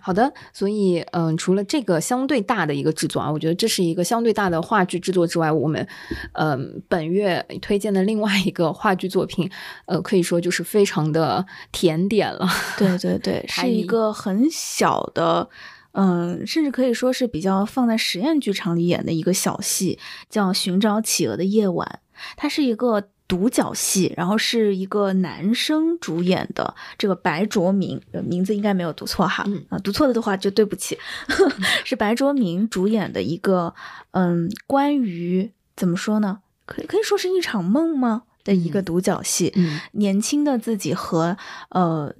S2: 好的，所以嗯，除了这个相对大的一个制作啊，我觉得这是一个相对大的话剧制作之外，我们嗯本月推荐的另外一个话剧作品，呃，可以说就是非常的甜点了。
S1: 对对对，是一个很小的，嗯，甚至可以说是比较放在实验剧场里演的一个小戏，叫《寻找企鹅的夜晚》，它是一个。独角戏，然后是一个男生主演的，这个白卓明，名字应该没有读错哈，啊，读错了的话就对不起，是白卓明主演的一个，嗯，关于怎么说呢，可可以说是一场梦吗？的一个独角戏，年轻的自己和呃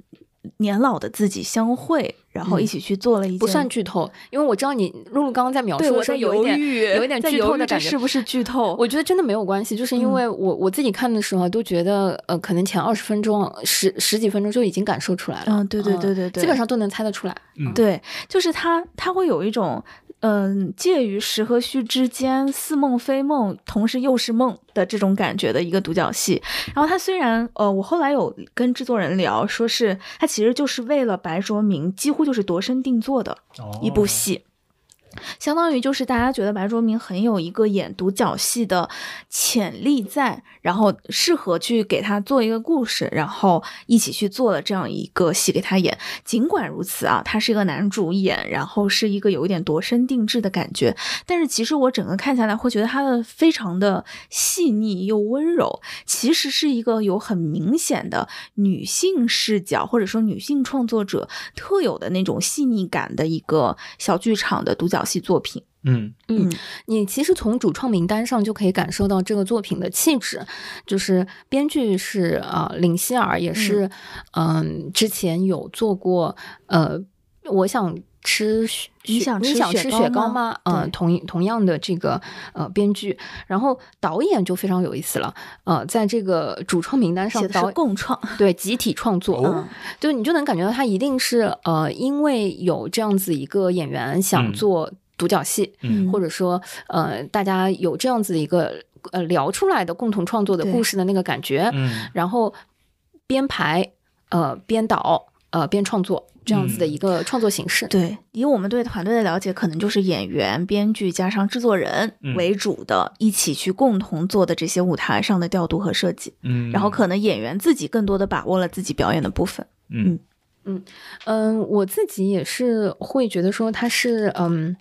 S1: 年老的自己相会，然后一起去做了一件
S2: 不算剧透，因为我知道你露露刚刚在描述的时候有一点有一点剧透的感觉，
S1: 是不是剧透？
S2: 我觉得真的没有关系，就是因为我我自己看的时候都觉得，呃，可能前二十分钟十十几分钟就已经感受出来了。
S1: 嗯，对对对对对，
S2: 基本上都能猜得出来。
S1: 对，就是他他会有一种。嗯，介于实和虚之间，似梦非梦，同时又是梦的这种感觉的一个独角戏。然后它虽然，呃，我后来有跟制作人聊，说是它其实就是为了白卓明，几乎就是度身定做的一部戏。相当于就是大家觉得白卓明很有一个演独角戏的潜力在，然后适合去给他做一个故事，然后一起去做了这样一个戏给他演。尽管如此啊，他是一个男主演，然后是一个有一点度身定制的感觉，但是其实我整个看下来会觉得他的非常的细腻又温柔，其实是一个有很明显的女性视角或者说女性创作者特有的那种细腻感的一个小剧场的独角。戏作品，
S3: 嗯。
S2: 嗯，你其实从主创名单上就可以感受到这个作品的气质，就是编剧是啊林希尔，也是嗯之前有做过呃，我想吃
S1: 你想
S2: 你想吃
S1: 雪
S2: 糕吗？嗯，同同样的这个呃编剧，然后导演就非常有意思了，呃，在这个主创名单上导
S1: 共创，
S2: 对集体创作，嗯，就你就能感觉到他一定是呃，因为有这样子一个演员想做。独角戏，或者说，呃，大家有这样子一个呃聊出来的共同创作的故事的那个感觉，然后编排、呃编导、呃编创作这样子的一个创作形式。
S1: 对，以我们对团队的了解，可能就是演员、编剧加上制作人为主的，一起去共同做的这些舞台上的调度和设计。
S3: 嗯，
S1: 然后可能演员自己更多的把握了自己表演的部分。
S3: 嗯
S2: 嗯嗯，我自己也是会觉得说他是嗯。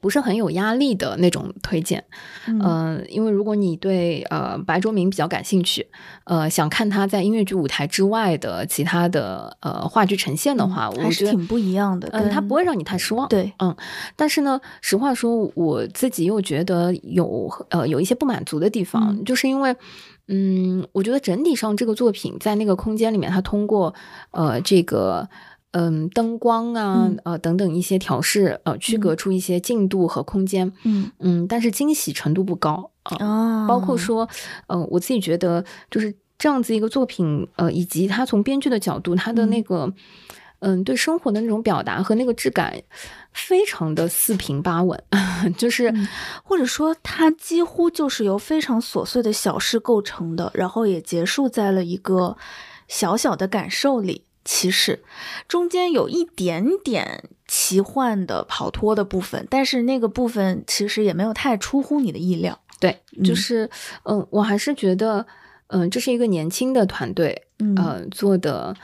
S2: 不是很有压力的那种推荐，嗯，因为如果你对呃白卓明比较感兴趣，呃，想看他在音乐剧舞台之外的其他的呃话剧呈现的话，我觉得
S1: 挺不一样的，
S2: 嗯，他不会让你太失望，
S1: 对，
S2: 嗯，但是呢，实话说，我自己又觉得有呃有一些不满足的地方，就是因为，嗯，我觉得整体上这个作品在那个空间里面，它通过呃这个。嗯，灯光啊，呃，等等一些调试，呃，区隔出一些进度和空间。
S1: 嗯
S2: 嗯，但是惊喜程度不高啊。包括说，呃，我自己觉得就是这样子一个作品，呃，以及他从编剧的角度，他的那个，嗯，对生活的那种表达和那个质感，非常的四平八稳，就是
S1: 或者说，它几乎就是由非常琐碎的小事构成的，然后也结束在了一个小小的感受里。其实，中间有一点点奇幻的跑脱的部分，但是那个部分其实也没有太出乎你的意料。
S2: 对，就是，嗯，我还是觉得，嗯，这是一个年轻的团队，嗯，做的，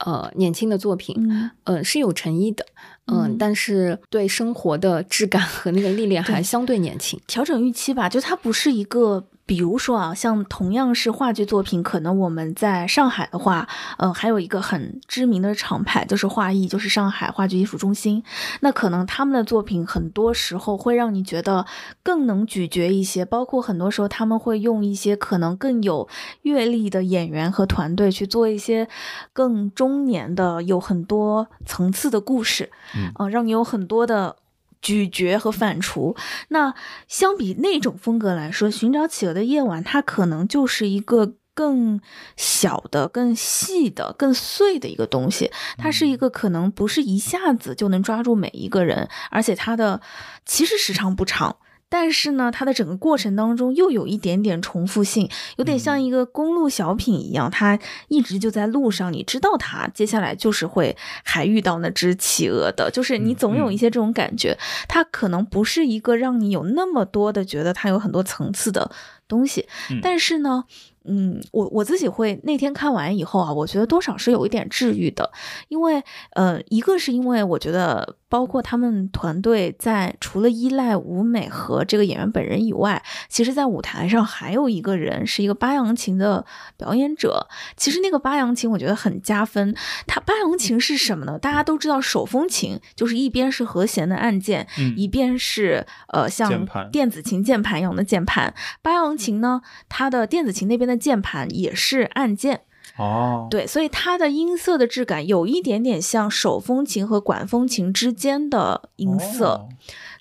S2: 呃，年轻的作品，嗯，是有诚意的，嗯，但是对生活的质感和那个历练还相对年轻。
S1: 调整预期吧，就它不是一个。比如说啊，像同样是话剧作品，可能我们在上海的话，呃，还有一个很知名的厂牌，就是华艺，就是上海话剧艺术中心。那可能他们的作品很多时候会让你觉得更能咀嚼一些，包括很多时候他们会用一些可能更有阅历的演员和团队去做一些更中年的、有很多层次的故事，
S3: 嗯，
S1: 让你有很多的。咀嚼和反刍。那相比那种风格来说，《寻找企鹅的夜晚》它可能就是一个更小的、更细的、更碎的一个东西。它是一个可能不是一下子就能抓住每一个人，而且它的其实时长不长。但是呢，它的整个过程当中又有一点点重复性，有点像一个公路小品一样，它一直就在路上，你知道它接下来就是会还遇到那只企鹅的，就是你总有一些这种感觉，它可能不是一个让你有那么多的觉得它有很多层次的东西，但是呢。嗯，我我自己会那天看完以后啊，我觉得多少是有一点治愈的，因为呃，一个是因为我觉得，包括他们团队在除了依赖舞美和这个演员本人以外，其实在舞台上还有一个人是一个八扬琴的表演者。其实那个八扬琴我觉得很加分。他八扬琴是什么呢？大家都知道手风琴就是一边是和弦的按键，一边是呃像电子琴键盘一样的键盘。八扬琴呢，它的电子琴那边的键盘也是按键，
S3: 哦，
S1: 对，所以它的音色的质感有一点点像手风琴和管风琴之间的音色。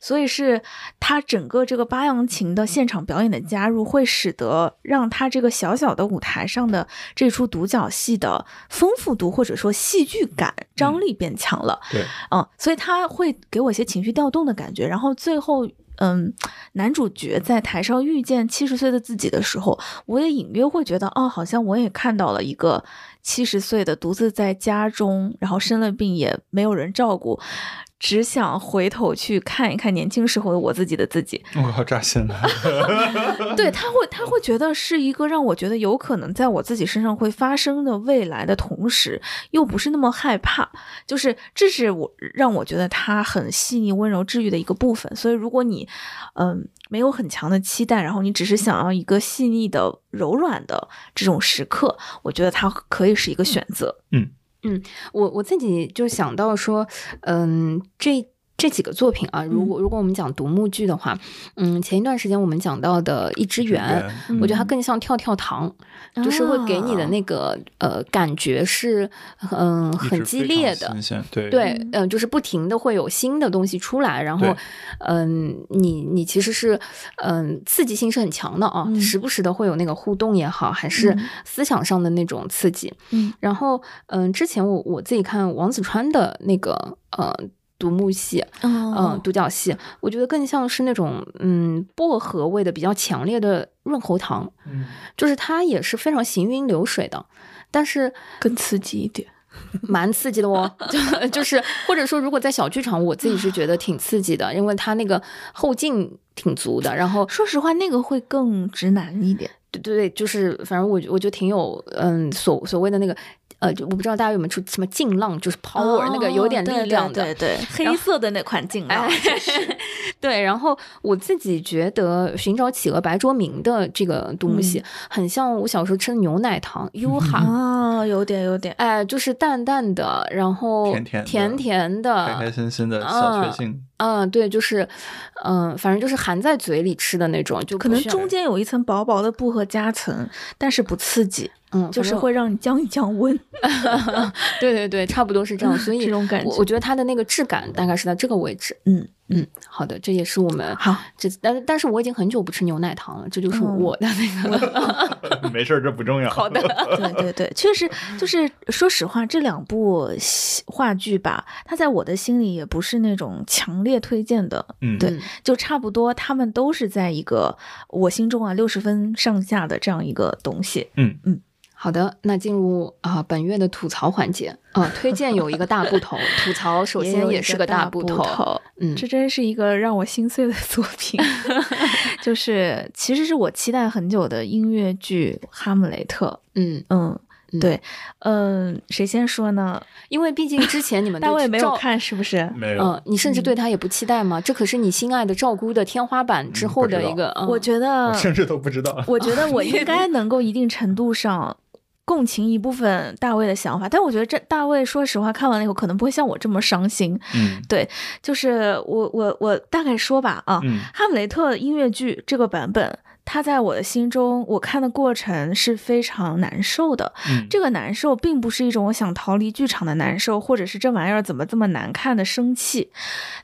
S1: 所以是它整个这个八扬琴的现场表演的加入，会使得让它这个小小的舞台上的这出独角戏的丰富度或者说戏剧感张力变强了。
S3: 对，
S1: 嗯，所以它会给我一些情绪调动的感觉。然后最后，嗯，男主角在台上遇见七十岁的自己的时候，我也隐约会觉得，哦，好像我也看到了一个七十岁的独自在家中，然后生了病也没有人照顾。只想回头去看一看年轻时候的我自己的自己，
S3: 我好扎心了。
S1: 对他会，他会觉得是一个让我觉得有可能在我自己身上会发生的未来的同时，又不是那么害怕。就是这是我让我觉得他很细腻、温柔、治愈的一个部分。所以，如果你嗯没有很强的期待，然后你只是想要一个细腻的、柔软的这种时刻，我觉得它可以是一个选择。
S3: 嗯。
S2: 嗯，我我自己就想到说，嗯，这。这几个作品啊，如果如果我们讲独幕剧的话，嗯，前一段时间我们讲到的《一只猿》，我觉得它更像跳跳糖，就是会给你的那个呃感觉是嗯很激烈的，
S3: 对。
S2: 对，嗯，就是不停的会有新的东西出来，然后嗯，你你其实是嗯刺激性是很强的啊，时不时的会有那个互动也好，还是思想上的那种刺激，
S1: 嗯，
S2: 然后嗯，之前我我自己看王子川的那个呃。独木戏，嗯，独角戏，我觉得更像是那种，嗯，薄荷味的比较强烈的润喉糖，
S3: 嗯，
S2: 就是它也是非常行云流水的，但是
S1: 更刺激一点，
S2: 蛮刺激的哦，就就是或者说，如果在小剧场，我自己是觉得挺刺激的，因为它那个后劲挺足的，然后
S1: 说实话，那个会更直男一点，
S2: 对对对，就是反正我我觉得挺有，嗯，所所谓的那个。呃，就我不知道大家有没有出什么劲浪，就是 power 那个有点力量
S1: 的，对对，黑色的那款劲浪。
S2: 对，然后我自己觉得《寻找企鹅白卓明》的这个独幕戏，很像我小时候吃的牛奶糖，优哈
S1: 啊，有点有点，
S2: 哎，就是淡淡的，然后
S3: 甜甜
S2: 甜甜的，
S3: 开开心心的小确幸。
S2: 嗯，对，就是，嗯，反正就是含在嘴里吃的那种，就
S1: 可能中间有一层薄薄的薄荷夹层，但是不刺激。
S2: 嗯，
S1: 就是会让你降一降温，
S2: 对对对，差不多是这样。所以
S1: 这种感觉，
S2: 我觉得它的那个质感大概是在这个位置。
S1: 嗯
S2: 嗯，好的，这也是我们
S1: 好。
S2: 这但但是我已经很久不吃牛奶糖了，这就是我的那
S3: 个。没事儿，这不重要。
S2: 好的，
S1: 对对对，确实就是说实话，这两部话剧吧，它在我的心里也不是那种强烈推荐的。
S3: 嗯，
S1: 对，就差不多，他们都是在一个我心中啊六十分上下的这样一个东西。
S3: 嗯
S1: 嗯。
S2: 好的，那进入啊本月的吐槽环节啊，推荐有一个大部头，吐槽首先
S1: 也
S2: 是个大
S1: 部
S2: 头，嗯，
S1: 这真是一个让我心碎的作品，就是其实是我期待很久的音乐剧《哈姆雷特》，
S2: 嗯
S1: 嗯，对，嗯，谁先说呢？
S2: 因为毕竟之前你们
S1: 大卫没有看，是不是？
S3: 没有，
S2: 嗯，你甚至对他也不期待吗？这可是你心爱的赵姑的天花板之后的一个，
S1: 我觉得
S3: 甚至都不知道，
S1: 我觉得我应 该能够一定程度上。共情一部分大卫的想法，但我觉得这大卫说实话看完了以后可能不会像我这么伤心。
S3: 嗯，
S1: 对，就是我我我大概说吧啊，哈姆雷特音乐剧这个版本。他在我的心中，我看的过程是非常难受的。
S3: 嗯，
S1: 这个难受并不是一种我想逃离剧场的难受，或者是这玩意儿怎么这么难看的生气，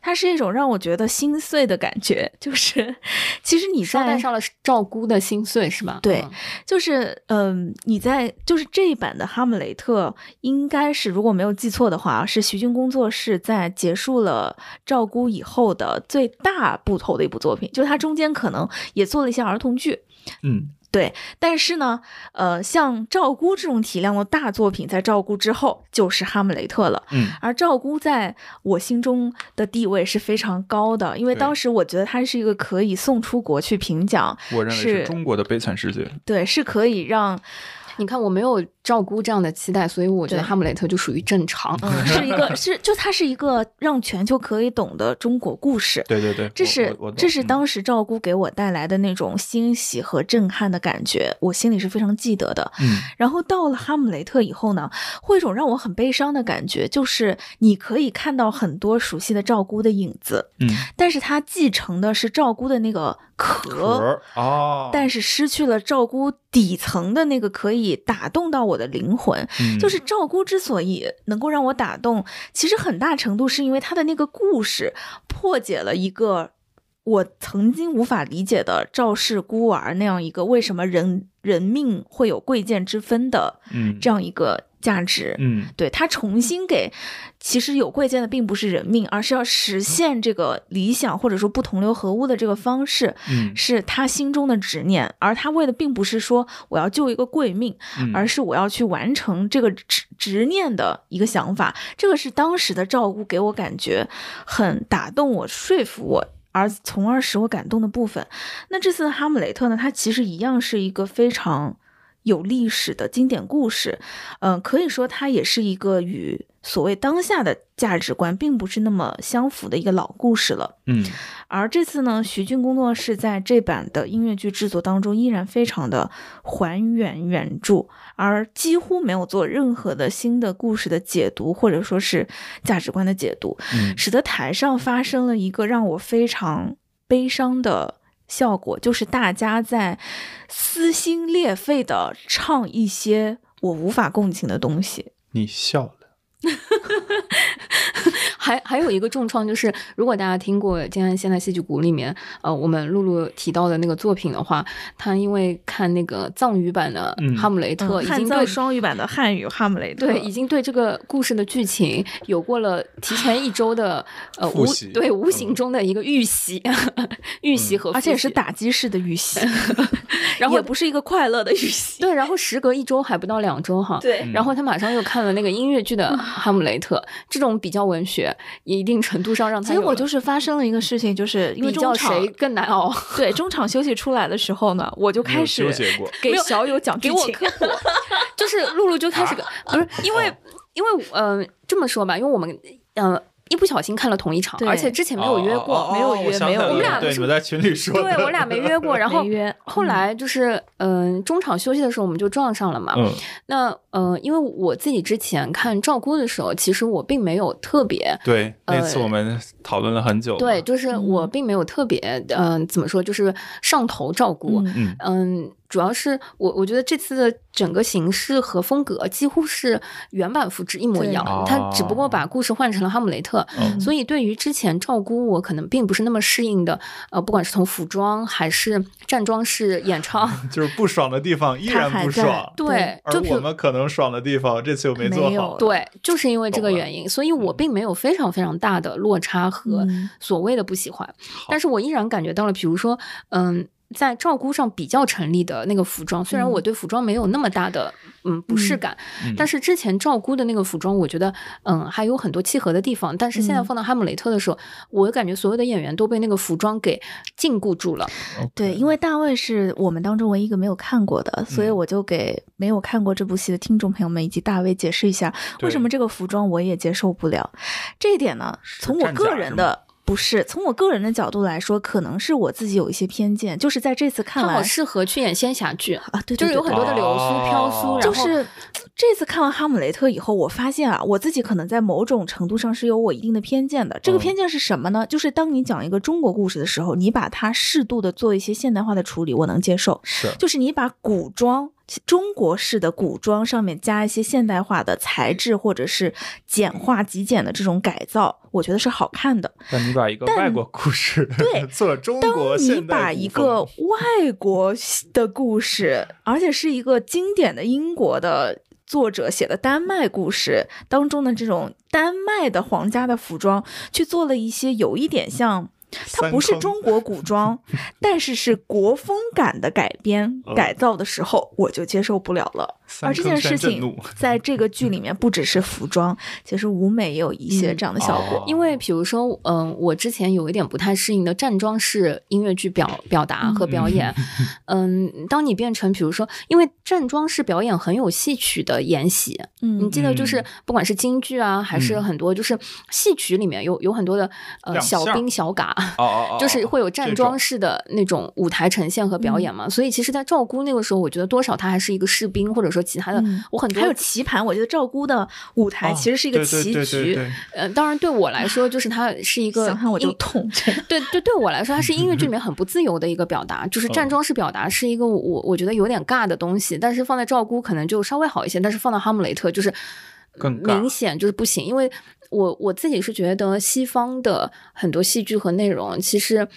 S1: 它是一种让我觉得心碎的感觉。就是，其实你在
S2: 带上了赵姑的心碎是吧？
S1: 对，就是嗯，你在就是这一版的《哈姆雷特》，应该是如果没有记错的话，是徐军工作室在结束了赵姑以后的最大部头的一部作品，就是它中间可能也做了一些儿童。剧，
S3: 嗯，
S1: 对，但是呢，呃，像赵姑这种体量的大作品，在赵姑之后就是《哈姆雷特》了，
S3: 嗯，
S1: 而赵姑在我心中的地位是非常高的，因为当时我觉得它是一个可以送出国去评奖，
S3: 我认为是中国的悲惨世界，
S1: 对，是可以让。
S2: 你看，我没有照顾这样的期待，所以我觉得《哈姆雷特》就属于正常，
S1: 是一个是就它是一个让全球可以懂的中国故事。
S3: 对对对，
S1: 这是这是当时照顾给我带来的那种欣喜和震撼的感觉，我心里是非常记得的。
S3: 嗯，
S1: 然后到了《哈姆雷特》以后呢，会一种让我很悲伤的感觉，就是你可以看到很多熟悉的照顾的影子，
S3: 嗯，
S1: 但是他继承的是照顾的那个。壳
S3: 哦，
S1: 但是失去了赵姑底层的那个可以打动到我的灵魂。就是赵姑之所以能够让我打动，其实很大程度是因为她的那个故事破解了一个我曾经无法理解的赵氏孤儿那样一个为什么人人命会有贵贱之分的这样一个。价值，
S3: 嗯，
S1: 对他重新给，其实有贵贱的并不是人命，而是要实现这个理想或者说不同流合污的这个方式，
S3: 嗯，
S1: 是他心中的执念，而他为的并不是说我要救一个贵命，而是我要去完成这个执执念的一个想法，这个是当时的照顾给我感觉很打动我、说服我，而从而使我感动的部分。那这次的哈姆雷特呢，他其实一样是一个非常。有历史的经典故事，嗯，可以说它也是一个与所谓当下的价值观并不是那么相符的一个老故事了。
S3: 嗯，
S1: 而这次呢，徐俊工作室在这版的音乐剧制作当中依然非常的还原原著，而几乎没有做任何的新的故事的解读或者说是价值观的解读，使得台上发生了一个让我非常悲伤的。效果就是大家在撕心裂肺的唱一些我无法共情的东西。
S3: 你笑了。
S2: 还还有一个重创，就是如果大家听过《静安现代戏剧谷》里面，呃，我们露露提到的那个作品的话，他因为看那个藏语版的《哈姆雷特》，已经对
S1: 双语版的汉语《哈姆雷特》，
S2: 对，已经对这个故事的剧情有过了提前一周的呃无对无形中的一个预习，预习和
S1: 而且是打击式的预习，
S2: 然后
S1: 也不是一个快乐的预习。
S2: 对，然后时隔一周还不到两周哈，
S1: 对，
S2: 然后他马上又看了那个音乐剧的《哈姆雷特》，这种比较文学。也一定程度上让他
S1: 结果就是发生了一个事情，就是因为中场
S2: 谁更难熬。
S1: 对，中场休息出来的时候呢，我就开始给小友讲
S2: 给我科普，就是露露就开始不是因为因为嗯这么说吧，因为我们嗯。一不小心看了同一场，而且之前没有约过，
S1: 没有约，没有。
S3: 我
S2: 们俩
S3: 对你们在群里说，
S2: 对我俩没约过，然后。后来就是嗯，中场休息的时候我们就撞上了嘛。
S3: 嗯。
S2: 那嗯，因为我自己之前看赵姑的时候，其实我并没有特别
S3: 对那次我们讨论了很久。
S2: 对，就是我并没有特别嗯，怎么说，就是上头赵姑。
S3: 嗯
S2: 嗯。主要是我，我觉得这次的整个形式和风格几乎是原版复制一模一样，他只不过把故事换成了哈姆雷特，所以对于之前赵姑，我可能并不是那么适应的。呃，不管是从服装还是站桩式演唱，
S3: 就是不爽的地方依然不爽。
S2: 对，
S3: 而我们可能爽的地方这次又没做好。
S2: 对，就是因为这个原因，所以我并没有非常非常大的落差和所谓的不喜欢，但是我依然感觉到了，比如说，嗯。在照顾上比较成立的那个服装，虽然我对服装没有那么大的嗯不适感，但是之前照顾的那个服装，我觉得嗯还有很多契合的地方。但是现在放到哈姆雷特的时候，我感觉所有的演员都被那个服装给禁锢住了。
S1: 对，因为大卫是我们当中唯一一个没有看过的，所以我就给没有看过这部戏的听众朋友们以及大卫解释一下，为什么这个服装我也接受不了。这一点呢，从我个人的。不是从我个人的角度来说，可能是我自己有一些偏见，就是在这次看来，
S2: 好适合去演仙侠剧
S1: 啊，对，
S2: 就是有很多的流苏飘苏。
S1: 就是这次看完《哈姆雷特》以后，我发现啊，我自己可能在某种程度上是有我一定的偏见的。这个偏见是什么呢？就是当你讲一个中国故事的时候，你把它适度的做一些现代化的处理，我能接受。
S3: 是，
S1: 就是你把古装。中国式的古装上面加一些现代化的材质，或者是简化极简的这种改造，我觉得是好看的。
S3: 但你把一个外国故事
S1: 对
S3: 做中国
S1: 当你把一个外国的故事，而且是一个经典的英国的作者写的丹麦故事当中的这种丹麦的皇家的服装，去做了一些有一点像。它不是中国古装，但是是国风感的改编改造的时候，我就接受不了了。而这件事情在这个剧里面不只是服装，其实舞美也有一些这样的效果。
S2: 因为比如说，嗯，我之前有一点不太适应的站桩式音乐剧表表达和表演，嗯，当你变成比如说，因为站桩式表演很有戏曲的沿袭，嗯，你记得就是不管是京剧啊，还是很多就是戏曲里面有有很多的呃小兵小嘎。
S3: 哦哦，
S2: 就是会有站桩式的那种舞台呈现和表演嘛。所以其实，在赵姑那个时候，我觉得多少他还是一个士兵，或者说其他的。我很多
S1: 还有棋盘，我觉得赵姑的舞台其实是一个棋局。
S2: 呃，当然对我来说，就是它是一个
S1: 想想我就痛。
S2: 对对，对我来说，它是音乐剧里面很不自由的一个表达，就是站桩式表达是一个我我觉得有点尬的东西。但是放在赵姑可能就稍微好一些，但是放到哈姆雷特就是
S3: 更
S2: 明显就是不行，因为。我我自己是觉得西方的很多戏剧和内容，其实，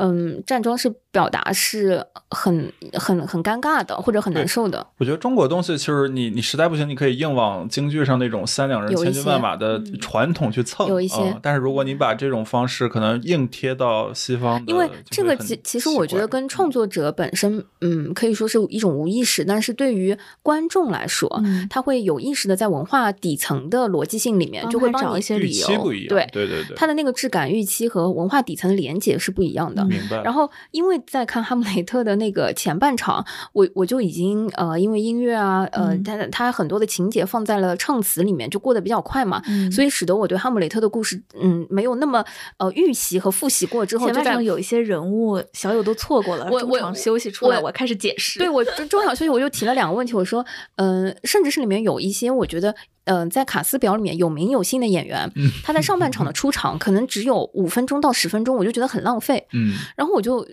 S2: 嗯，站桩是。表达是很很很尴尬的，或者很难受的。
S3: 我觉得中国东西其实你你实在不行，你可以硬往京剧上那种三两人千军万马的传统去蹭。
S2: 有一些，
S3: 但是如果你把这种方式可能硬贴到西方，
S2: 因为这个其其实我觉得跟创作者本身，嗯，可以说是一种无意识，但是对于观众来说，他会有意识的在文化底层的逻辑性里面就会
S1: 找一些理由。
S3: 对对对对，
S2: 他的那个质感预期和文化底层的连接是不一样的。
S3: 明白。
S2: 然后因为。在看《哈姆雷特》的那个前半场，我我就已经呃，因为音乐啊，呃，他他很多的情节放在了唱词里面，就过得比较快嘛，所以使得我对哈姆雷特的故事，嗯，没有那么呃预习和复习过之后，
S1: 前半场有一些人物小友都错过了，
S2: 我
S1: 我休息出来，我开始解释，
S2: 对我中场休息我就提了两个问题，我说，嗯，甚至是里面有一些我觉得，嗯，在卡斯表里面有名有姓的演员，他在上半场的出场可能只有五分钟到十分钟，我就觉得很浪费，
S3: 嗯，
S2: 然后我就。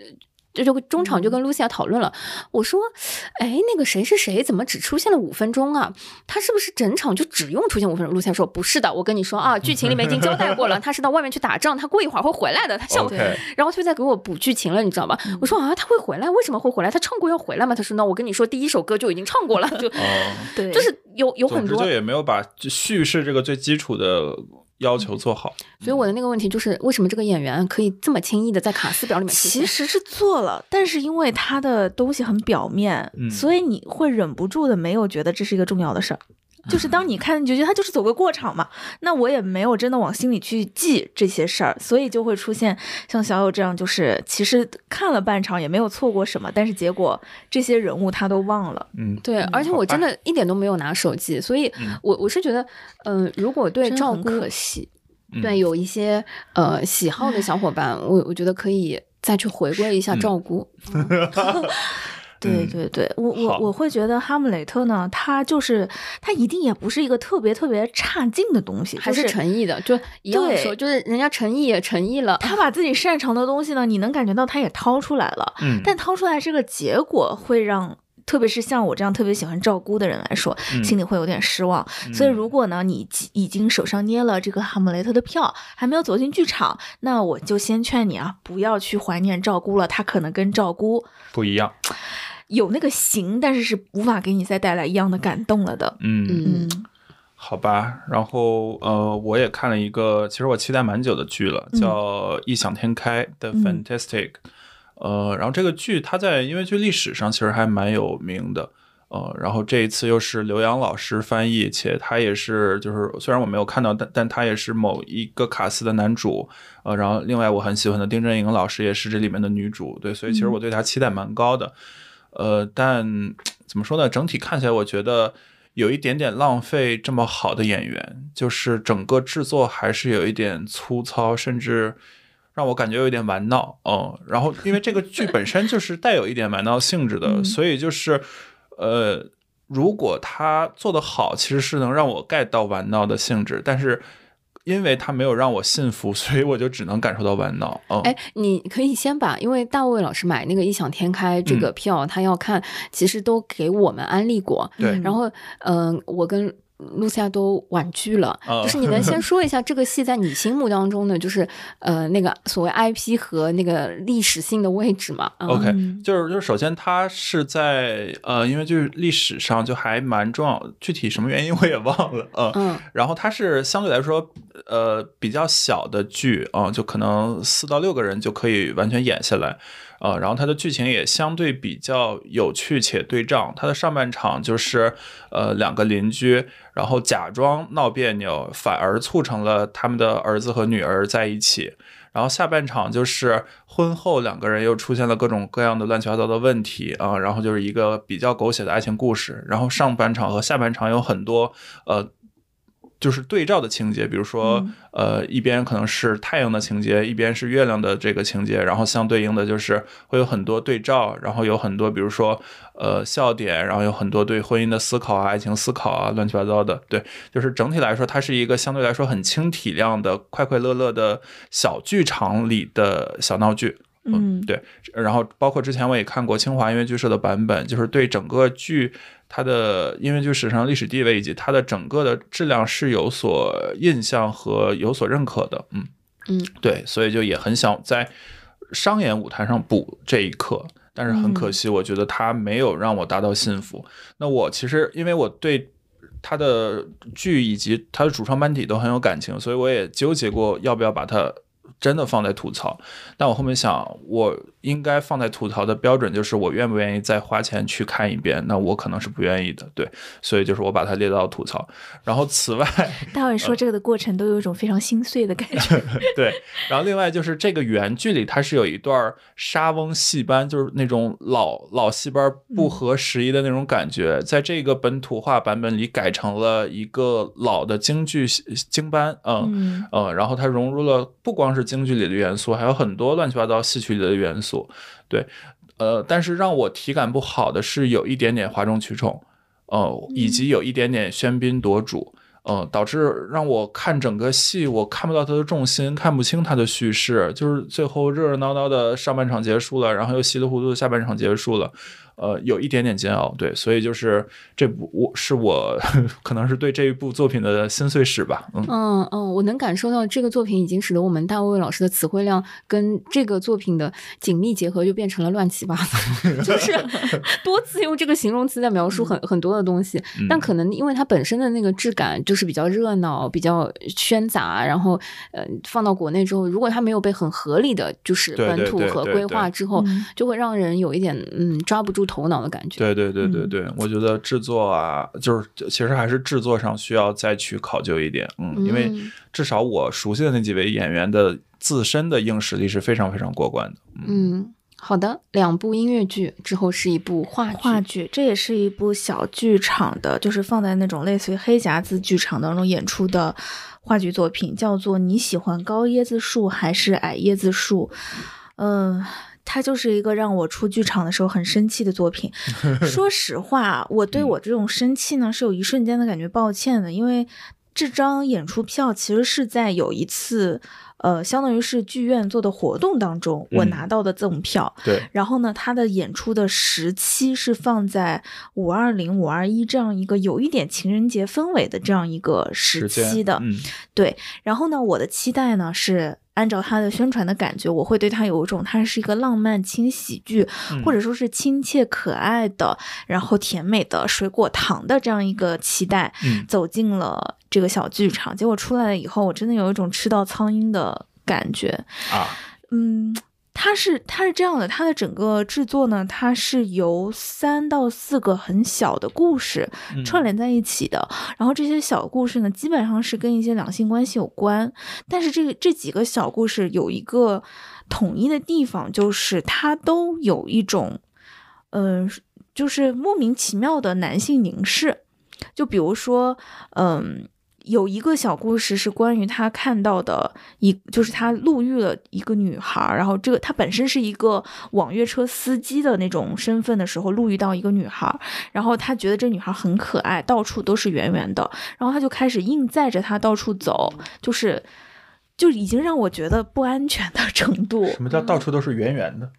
S2: 这就中场就跟露西亚讨论了，我说，哎，那个谁是谁，怎么只出现了五分钟啊？他是不是整场就只用出现五分钟？露西亚说不是的，我跟你说啊，剧情里面已经交代过了，他是到外面去打仗，他过一会儿会回来的。他像，然后他就在给我补剧情了，你知道吧？我说啊，他会回来，为什么会回来？他唱过要回来吗？他说那我跟你说，第一首歌就已经唱过了，就
S1: 对，
S2: 就是有有很多，
S3: 就也没有把叙事这个最基础的。要求做好，
S2: 所以我的那个问题就是，为什么这个演员可以这么轻易的在卡斯表里面？
S1: 其实是做了，但是因为他的东西很表面，所以你会忍不住的没有觉得这是一个重要的事儿。就是当你看，你就觉得他就是走个过场嘛。那我也没有真的往心里去记这些事儿，所以就会出现像小友这样，就是其实看了半场也没有错过什么，但是结果这些人物他都忘了。
S3: 嗯，
S2: 对，而且我真的一点都没有拿手机，所以我我是觉得，嗯，如果对赵姑
S1: 可惜，
S2: 对有一些呃喜好的小伙伴，我我觉得可以再去回归一下赵姑。
S1: 对对对，我我我会觉得《哈姆雷特》呢，他就是他一定也不是一个特别特别差劲的东西，
S2: 还是诚意的，就一样说，就是人家诚意也诚意了，
S1: 他把自己擅长的东西呢，你能感觉到他也掏出来了，嗯，但掏出来这个结果会让。特别是像我这样特别喜欢照顾的人来说，心里会有点失望。所以，如果呢你已经手上捏了这个《哈姆雷特》的票，还没有走进剧场，那我就先劝你啊，不要去怀念照顾了。他可能跟照顾
S3: 不一样，
S1: 有那个型，但是是无法给你再带来一样的感动了的。
S3: 嗯嗯，好吧。然后呃，我也看了一个，其实我期待蛮久的剧了，叫《异想天开》的 Fantastic。呃，然后这个剧它在音乐剧历史上其实还蛮有名的，呃，然后这一次又是刘洋老师翻译，且他也是就是虽然我没有看到，但但他也是某一个卡司的男主，呃，然后另外我很喜欢的丁真颖老师也是这里面的女主，对，所以其实我对他期待蛮高的，呃，但怎么说呢，整体看起来我觉得有一点点浪费这么好的演员，就是整个制作还是有一点粗糙，甚至。让我感觉有一点玩闹，嗯，然后因为这个剧本身就是带有一点玩闹性质的，所以就是，呃，如果他做得好，其实是能让我 get 到玩闹的性质，但是因为他没有让我信服，所以我就只能感受到玩闹。嗯，
S2: 哎，你可以先把，因为大卫老师买那个异想天开这个票，他要看，其实都给我们安利过，
S3: 对，
S2: 然后，嗯，我跟。露西亚都婉拒了，就是你能先 说一下这个戏在你心目当中的，就是呃那个所谓 IP 和那个历史性的位置嘛
S3: ？OK，就是就是首先它是在呃，因为就是历史上就还蛮重要，具体什么原因 我也忘了，嗯，然后它是相对来说呃比较小的剧啊，就可能四到六个人就可以完全演下来。呃，然后它的剧情也相对比较有趣且对仗。它的上半场就是呃两个邻居，然后假装闹别扭，反而促成了他们的儿子和女儿在一起。然后下半场就是婚后两个人又出现了各种各样的乱七八糟的问题啊，然后就是一个比较狗血的爱情故事。然后上半场和下半场有很多呃就是对照的情节，比如说，呃，一边可能是太阳的情节，一边是月亮的这个情节，然后相对应的就是会有很多对照，然后有很多，比如说，呃，笑点，然后有很多对婚姻的思考啊，爱情思考啊，乱七八糟的。对，就是整体来说，它是一个相对来说很轻体量的、快快乐乐的小剧场里的小闹剧。嗯，对。然后包括之前我也看过清华音乐剧社的版本，就是对整个剧。它的音乐剧史上历史地位以及它的整个的质量是有所印象和有所认可的，嗯
S2: 嗯，
S3: 对，所以就也很想在商演舞台上补这一课，但是很可惜，我觉得它没有让我达到幸福。那我其实因为我对他的剧以及他的主创班底都很有感情，所以我也纠结过要不要把它。真的放在吐槽，但我后面想，我应该放在吐槽的标准就是我愿不愿意再花钱去看一遍？那我可能是不愿意的，对，所以就是我把它列到吐槽。然后此外，
S1: 大伟说这个的过程都有一种非常心碎的感觉。
S3: 对，然后另外就是这个原剧里它是有一段沙翁戏班，就是那种老老戏班不合时宜的那种感觉，在这个本土化版本里改成了一个老的京剧京班，嗯嗯，然后它融入了不光是京剧里的元素还有很多乱七八糟戏曲里的元素，对，呃，但是让我体感不好的是有一点点哗众取宠，呃，以及有一点点喧宾夺主，呃，导致让我看整个戏我看不到它的重心，看不清它的叙事，就是最后热热闹闹的上半场结束了，然后又稀里糊涂的下半场结束了。呃，有一点点煎熬，对，所以就是这部我是我可能是对这一部作品的心碎史吧，
S2: 嗯。嗯嗯，我能感受到这个作品已经使得我们大卫老师的词汇量跟这个作品的紧密结合，就变成了乱七八糟，就是 多次用这个形容词在描述很很多的东西，但可能因为它本身的那个质感就是比较热闹、比较喧杂，然后呃放到国内之后，如果它没有被很合理的就是本土和规划之后，就会让人有一点嗯抓不住。头脑的感觉，
S3: 对对对对对，我觉得制作啊，就是其实还是制作上需要再去考究一点，嗯，因为至少我熟悉的那几位演员的自身的硬实力是非常非常过关的。
S2: 嗯，好的，两部音乐剧之后是一部话
S1: 话剧，这也是一部小剧场的，就是放在那种类似于黑匣子剧场当中演出的话剧作品，叫做《你喜欢高椰子树还是矮椰子树》？嗯。它就是一个让我出剧场的时候很生气的作品。说实话，我对我这种生气呢，是有一瞬间的感觉抱歉的，因为这张演出票其实是在有一次，呃，相当于是剧院做的活动当中，我拿到的赠票。
S3: 对。
S1: 然后呢，他的演出的时期是放在五二零、五二一这样一个有一点情人节氛围的这样一个时期的。
S3: 嗯。
S1: 对。然后呢，我的期待呢是。按照他的宣传的感觉，我会对他有一种，他是一个浪漫轻喜剧，或者说是亲切可爱的，然后甜美的水果糖的这样一个期待，走进了这个小剧场。结果出来了以后，我真的有一种吃到苍蝇的感觉
S3: 啊，
S1: 嗯。它是它是这样的，它的整个制作呢，它是由三到四个很小的故事串联在一起的。然后这些小故事呢，基本上是跟一些两性关系有关。但是这个这几个小故事有一个统一的地方，就是它都有一种，嗯，就是莫名其妙的男性凝视。就比如说，嗯。有一个小故事是关于他看到的一，就是他路遇了一个女孩，然后这个他本身是一个网约车司机的那种身份的时候，路遇到一个女孩，然后他觉得这女孩很可爱，到处都是圆圆的，然后他就开始硬载着她到处走，就是就已经让我觉得不安全的程度。
S3: 什么叫到处都是圆圆的？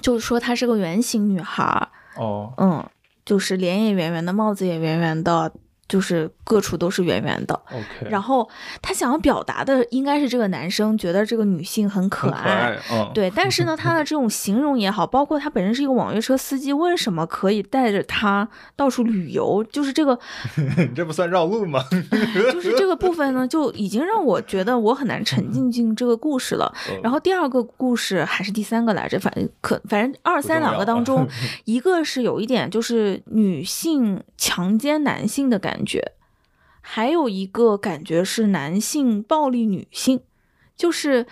S1: 就是说她是个圆形女孩。
S3: 哦，
S1: 嗯，就是脸也圆圆的，帽子也圆圆的。就是各处都是圆圆的
S3: ，OK。
S1: 然后他想要表达的应该是这个男生觉得这个女性很可
S3: 爱，
S1: 对。但是呢，他的这种形容也好，包括他本身是一个网约车司机，为什么可以带着他到处旅游？就是这个，
S3: 你这不算绕路吗？
S1: 就是这个部分呢，就已经让我觉得我很难沉浸进这个故事了。然后第二个故事还是第三个来着，反正可反正二三两个当中，一个是有一点就是女性强奸男性的感。感觉，还有一个感觉是男性暴力女性，就是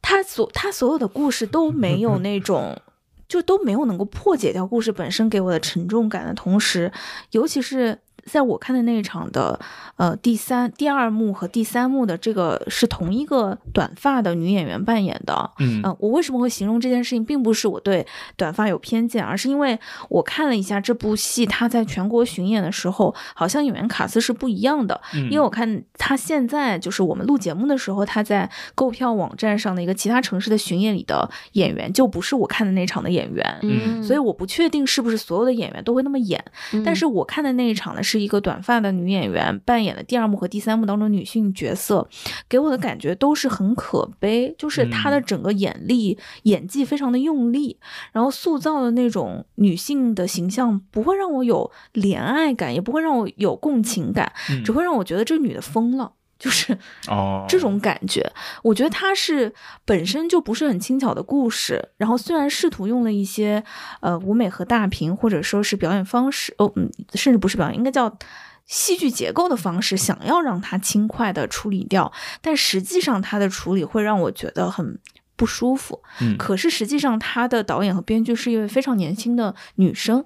S1: 他所他所有的故事都没有那 种，就都没有能够破解掉故事本身给我的沉重感的同时，尤其是在我看的那一场的，呃，第三、第二幕和第三幕的这个是同一个短发的女演员扮演的。
S3: 嗯，
S1: 我为什么会形容这件事情，并不是我对短发有偏见，而是因为我看了一下这部戏，它在全国巡演的时候，好像演员卡司是不一样的。
S3: 嗯，
S1: 因为我看他现在就是我们录节目的时候，他在购票网站上的一个其他城市的巡演里的演员，就不是我看的那场的演员。
S2: 嗯，
S1: 所以我不确定是不是所有的演员都会那么演。但是我看的那一场呢，是一个短发的女演员扮演的第二幕和第三幕当中女性角色，给我的感觉都是很可悲，就是她的整个眼力、演技非常的用力，然后塑造的那种女性的形象不会让我有怜爱感，也不会让我有共情感，只会让我觉得这女的疯了。就是
S3: 哦，
S1: 这种感觉，我觉得它是本身就不是很轻巧的故事。然后虽然试图用了一些呃舞美和大屏或者说是表演方式，哦嗯，甚至不是表演，应该叫戏剧结构的方式，想要让它轻快的处理掉，但实际上它的处理会让我觉得很不舒服。
S3: 嗯，
S1: 可是实际上他的导演和编剧是一位非常年轻的女生。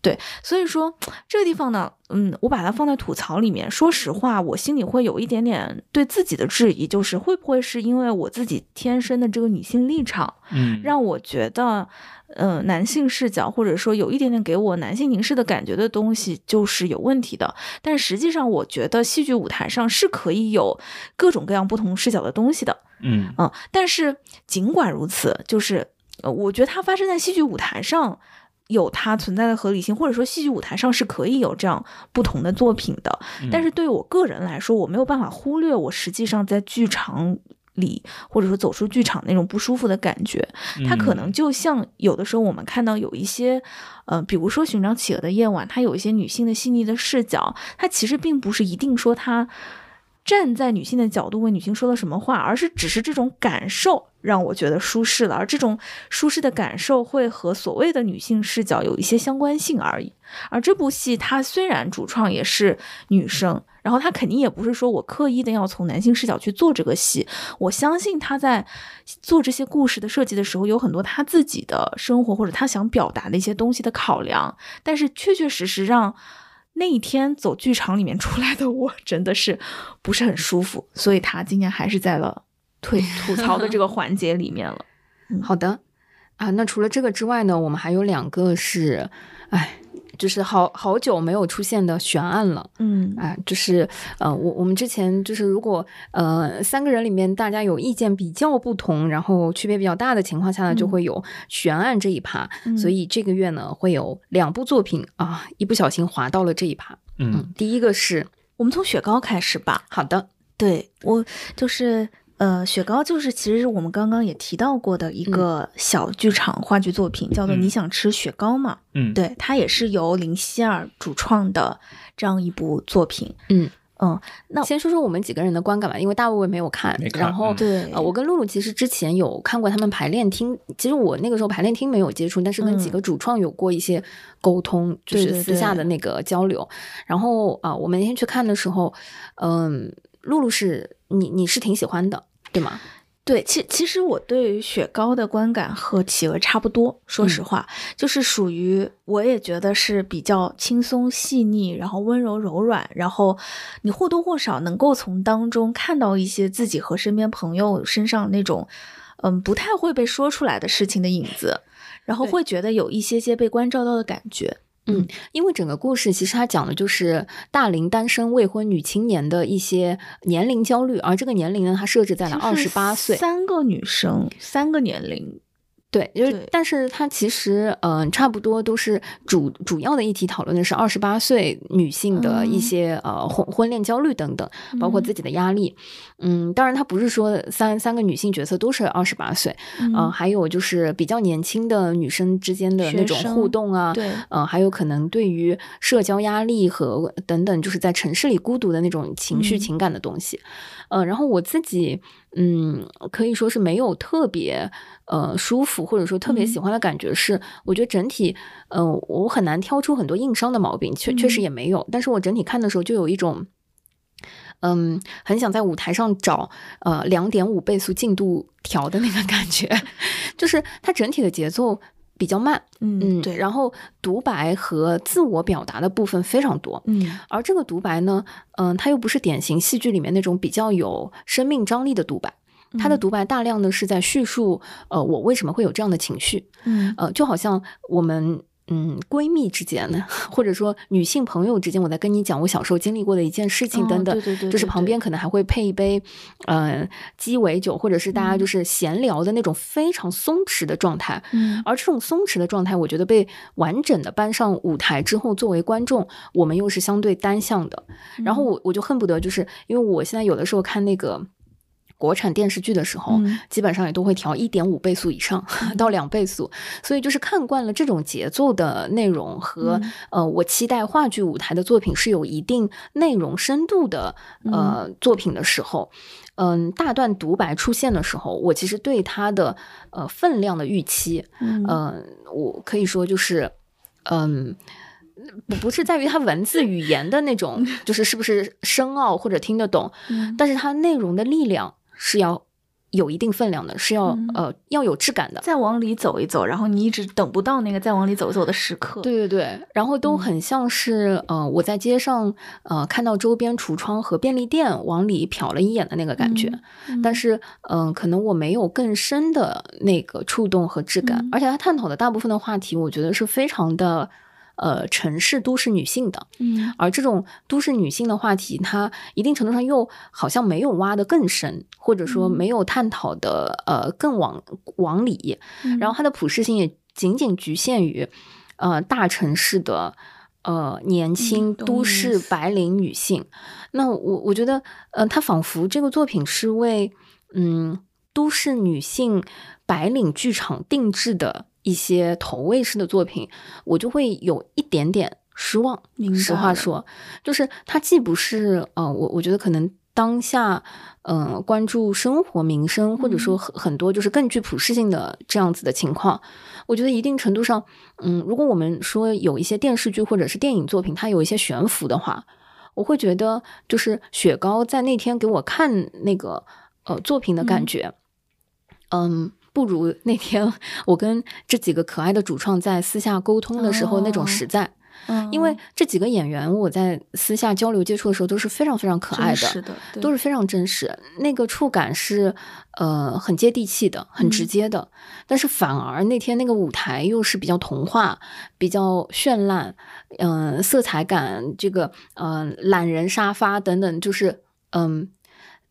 S1: 对，所以说这个地方呢，嗯，我把它放在吐槽里面。说实话，我心里会有一点点对自己的质疑，就是会不会是因为我自己天生的这个女性立场，
S3: 嗯，
S1: 让我觉得，呃，男性视角或者说有一点点给我男性凝视的感觉的东西就是有问题的。但实际上，我觉得戏剧舞台上是可以有各种各样不同视角的东西的。
S3: 嗯
S1: 嗯，但是尽管如此，就是呃，我觉得它发生在戏剧舞台上。有它存在的合理性，或者说戏剧舞台上是可以有这样不同的作品的。但是对于我个人来说，我没有办法忽略我实际上在剧场里，或者说走出剧场那种不舒服的感觉。它可能就像有的时候我们看到有一些，呃，比如说《寻找企鹅的夜晚》，它有一些女性的细腻的视角，它其实并不是一定说它。站在女性的角度为女性说了什么话，而是只是这种感受让我觉得舒适了，而这种舒适的感受会和所谓的女性视角有一些相关性而已。而这部戏它虽然主创也是女生，然后她肯定也不是说我刻意的要从男性视角去做这个戏，我相信她在做这些故事的设计的时候有很多她自己的生活或者她想表达的一些东西的考量，但是确确实实让。那一天走剧场里面出来的我真的是不是很舒服，所以他今天还是在了退 吐槽的这个环节里面了。
S2: 好的，啊，那除了这个之外呢，我们还有两个是，哎。就是好好久没有出现的悬案了，
S1: 嗯
S2: 啊，就是呃，我我们之前就是如果呃三个人里面大家有意见比较不同，然后区别比较大的情况下呢，就会有悬案这一趴。所以这个月呢会有两部作品啊，一不小心滑到了这一趴。嗯，第一个是
S1: 我们从雪糕开始吧。
S2: 好的，
S1: 对我就是。呃，雪糕就是其实是我们刚刚也提到过的一个小剧场话剧作品，叫做《你想吃雪糕吗》？
S3: 嗯，
S1: 对，它也是由林希尔主创的这样一部作品。
S2: 嗯
S1: 嗯，那
S2: 先说说我们几个人的观感吧，因为大卫没有看。然后，
S1: 对，
S2: 呃，我跟露露其实之前有看过他们排练厅，其实我那个时候排练厅没有接触，但是跟几个主创有过一些沟通，就是私下的那个交流。然后啊，我们那天去看的时候，嗯，露露是你你是挺喜欢的。对吗？
S1: 对，其其实我对于雪糕的观感和企鹅差不多，说实话，就是属于我也觉得是比较轻松细腻，然后温柔柔软，然后你或多或少能够从当中看到一些自己和身边朋友身上那种，嗯，不太会被说出来的事情的影子，然后会觉得有一些些被关照到的感觉。
S2: 嗯，因为整个故事其实它讲的就是大龄单身未婚女青年的一些年龄焦虑，而这个年龄呢，它设置在了二十八岁。
S1: 三个女生，三个年龄。
S2: 对，就是，但是它其实，嗯，差不多都是主主要的议题讨论的是二十八岁女性的一些呃婚婚恋焦虑等等，包括自己的压力。嗯，当然，它不是说三三个女性角色都是二十八岁，嗯，还有就是比较年轻的女生之间的那种互动啊，
S1: 对，
S2: 嗯，还有可能对于社交压力和等等，就是在城市里孤独的那种情绪情感的东西。呃，然后我自己，嗯，可以说是没有特别呃舒服，或者说特别喜欢的感觉。是，我觉得整体，嗯，我很难挑出很多硬伤的毛病，确确实也没有。但是我整体看的时候，就有一种，嗯，很想在舞台上找呃两点五倍速进度条的那个感觉，就是它整体的节奏。比较慢，
S1: 嗯，对，
S2: 然后独白和自我表达的部分非常多，
S1: 嗯，
S2: 而这个独白呢，嗯，它又不是典型戏剧里面那种比较有生命张力的独白，它的独白大量的是在叙述，呃，我为什么会有这样的情绪，
S1: 嗯，
S2: 呃，就好像我们。嗯，闺蜜之间呢，或者说女性朋友之间，我在跟你讲我小时候经历过的一件事情等等，
S1: 对对对，
S2: 就是旁边可能还会配一杯，呃，鸡尾酒，或者是大家就是闲聊的那种非常松弛的状态。
S1: 嗯，
S2: 而这种松弛的状态，我觉得被完整的搬上舞台之后，作为观众，我们又是相对单向的。然后我我就恨不得就是因为我现在有的时候看那个。国产电视剧的时候，基本上也都会调一点五倍速以上 到两倍速，所以就是看惯了这种节奏的内容和呃，我期待话剧舞台的作品是有一定内容深度的呃作品的时候，嗯，大段独白出现的时候，我其实对它的呃分量的预期，嗯，我可以说就是嗯，不不是在于它文字语言的那种，就是是不是深奥或者听得懂，但是它内容的力量。是要有一定分量的，是要呃要有质感的。
S1: 再往里走一走，然后你一直等不到那个再往里走一走的时刻。
S2: 对对对，然后都很像是呃我在街上呃看到周边橱窗和便利店往里瞟了一眼的那个感觉，但是嗯可能我没有更深的那个触动和质感，而且他探讨的大部分的话题，我觉得是非常的。呃，城市都市女性的，
S1: 嗯，
S2: 而这种都市女性的话题，它一定程度上又好像没有挖的更深，或者说没有探讨的呃更往往里，然后它的普适性也仅仅局限于呃大城市的呃年轻都市白领女性。那我我觉得，呃，她仿佛这个作品是为嗯都市女性白领剧场定制的。一些投喂式的作品，我就会有一点点失望。实话说，就是它既不是呃，我我觉得可能当下，嗯，关注生活民生，或者说很很多就是更具普适性的这样子的情况，我觉得一定程度上，嗯，如果我们说有一些电视剧或者是电影作品，它有一些悬浮的话，我会觉得就是雪糕在那天给我看那个呃作品的感觉，嗯。不如那天 我跟这几个可爱的主创在私下沟通的时候那种实在，因为这几个演员我在私下交流接触的时候都是非常非常可爱
S1: 的，
S2: 都是非常真实，那个触感是呃很接地气的，很直接的。但是反而那天那个舞台又是比较童话、比较绚烂，嗯，色彩感这个嗯懒人沙发等等，就是嗯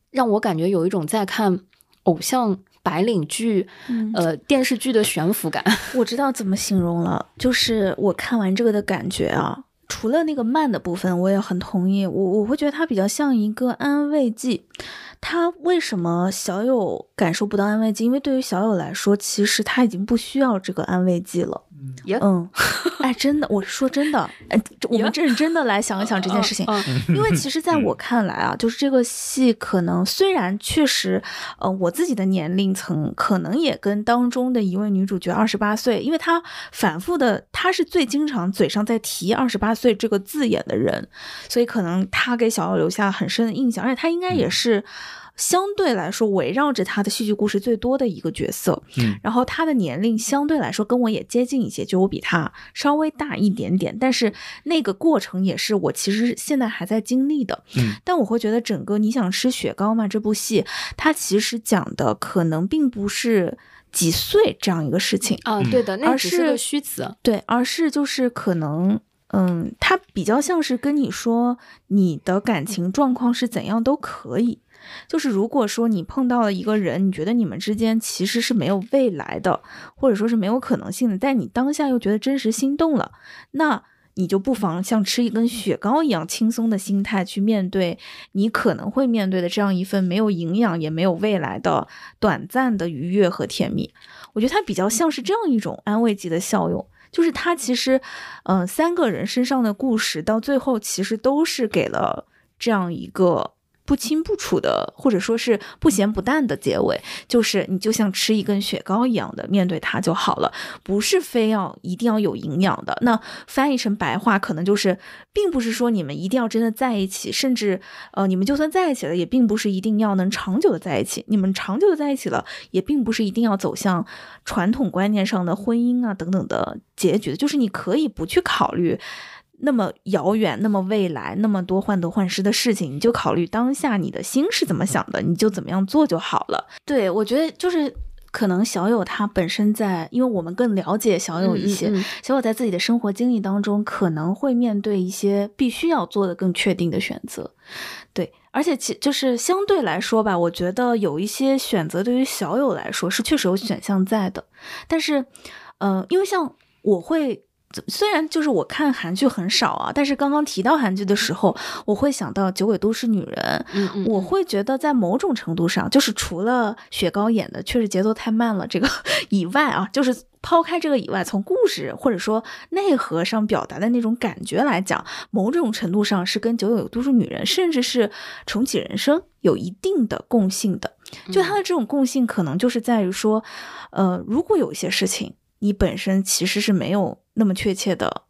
S2: 让我感觉有一种在看偶像。白领剧，呃，电视剧的悬浮感，
S1: 我知道怎么形容了，就是我看完这个的感觉啊，除了那个慢的部分，我也很同意，我我会觉得它比较像一个安慰剂。它为什么小友感受不到安慰剂？因为对于小友来说，其实他已经不需要这个安慰剂了。嗯，哎，真的，我说真的，哎，我们认真的来想一想这件事情，因为其实在我看来啊，就是这个戏可能虽然确实，呃，我自己的年龄层可能也跟当中的一位女主角二十八岁，因为她反复的，她是最经常嘴上在提二十八岁这个字眼的人，所以可能她给小友留下很深的印象，而且她应该也是。相对来说，围绕着他的戏剧故事最多的一个角色，
S3: 嗯，
S1: 然后他的年龄相对来说跟我也接近一些，就我比他稍微大一点点，但是那个过程也是我其实现在还在经历的，
S3: 嗯，
S1: 但我会觉得整个你想吃雪糕吗？这部戏它其实讲的可能并不是几岁这样一个事情
S2: 啊，对的，
S1: 那只是
S2: 个虚词，
S1: 对，而是就是可能，嗯，他比较像是跟你说你的感情状况是怎样都可以。就是如果说你碰到了一个人，你觉得你们之间其实是没有未来的，或者说是没有可能性的，但你当下又觉得真实心动了，那你就不妨像吃一根雪糕一样轻松的心态去面对你可能会面对的这样一份没有营养也没有未来的短暂的愉悦和甜蜜。我觉得它比较像是这样一种安慰剂的效用，就是它其实，嗯，三个人身上的故事到最后其实都是给了这样一个。不清不楚的，或者说是不咸不淡的结尾，就是你就像吃一根雪糕一样的面对它就好了，不是非要一定要有营养的。那翻译成白话，可能就是，并不是说你们一定要真的在一起，甚至呃，你们就算在一起了，也并不是一定要能长久的在一起。你们长久的在一起了，也并不是一定要走向传统观念上的婚姻啊等等的结局的，就是你可以不去考虑。那么遥远，那么未来，那么多患得患失的事情，你就考虑当下你的心是怎么想的，你就怎么样做就好了。对我觉得就是可能小友他本身在，因为我们更了解小友一些，小友在自己的生活经历当中可能会面对一些必须要做的更确定的选择。对，而且其就是相对来说吧，我觉得有一些选择对于小友来说是确实有选项在的，但是，呃，因为像我会。虽然就是我看韩剧很少啊，但是刚刚提到韩剧的时候，我会想到《九尾都市女人》。
S2: 嗯嗯，
S1: 我会觉得在某种程度上，就是除了雪糕演的确实节奏太慢了这个 以外啊，就是抛开这个以外，从故事或者说内核上表达的那种感觉来讲，某种程度上是跟《九尾都是女人》甚至是《重启人生》有一定的共性的。就它的这种共性，可能就是在于说，呃，如果有一些事情。你本身其实是没有那么确切的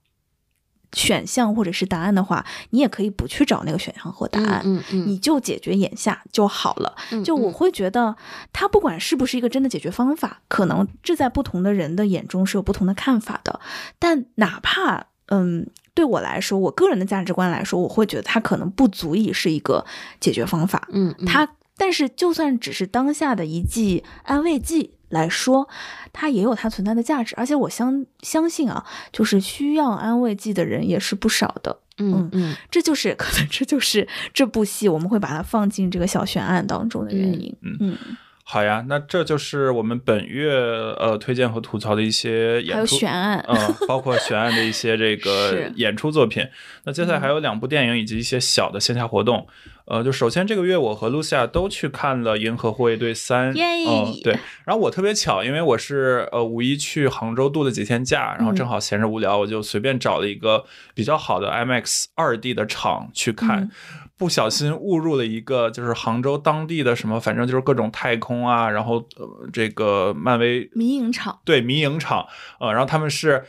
S1: 选项或者是答案的话，你也可以不去找那个选项和答案，
S2: 嗯嗯，
S1: 你就解决眼下就好了。就我会觉得，它不管是不是一个真的解决方法，可能这在不同的人的眼中是有不同的看法的。但哪怕嗯，对我来说，我个人的价值观来说，我会觉得它可能不足以是一个解决方法。
S2: 嗯，
S1: 它但是就算只是当下的一剂安慰剂。来说，它也有它存在的价值，而且我相相信啊，就是需要安慰剂的人也是不少的。
S2: 嗯嗯，
S1: 这就是可能这就是这部戏我们会把它放进这个小悬案当中的原因。嗯。
S3: 嗯好呀，那这就是我们本月呃推荐和吐槽的一些演出，
S1: 还有悬案，
S3: 嗯，包括悬案的一些这个 演出作品。那接下来还有两部电影以及一些小的线下活动。呃，就首先这个月我和露西亚都去看了《银河护卫队三》，嗯，对。然后我特别巧，因为我是呃五一去杭州度了几天假，然后正好闲着无聊，我就随便找了一个比较好的 IMAX 二 D 的场去看。不小心误入了一个，就是杭州当地的什么，反正就是各种太空啊，然后呃、这个漫威
S1: 迷影场，
S3: 对迷影场，呃，然后他们是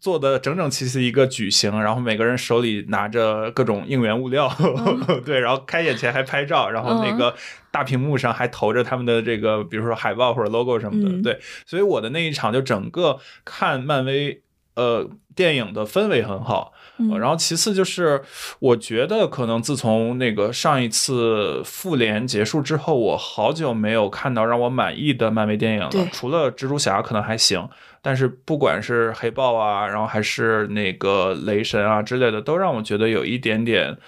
S3: 做的整整齐齐一个矩形，然后每个人手里拿着各种应援物料，对，然后开演前还拍照，然后那个大屏幕上还投着他们的这个，比如说海报或者 logo 什么的，对，所以我的那一场就整个看漫威呃电影的氛围很好。然后其次就是，我觉得可能自从那个上一次复联结束之后，我好久没有看到让我满意的漫威电影了。除了蜘蛛侠可能还行，但是不管是黑豹啊，然后还是那个雷神啊之类的，都让我觉得有一点点，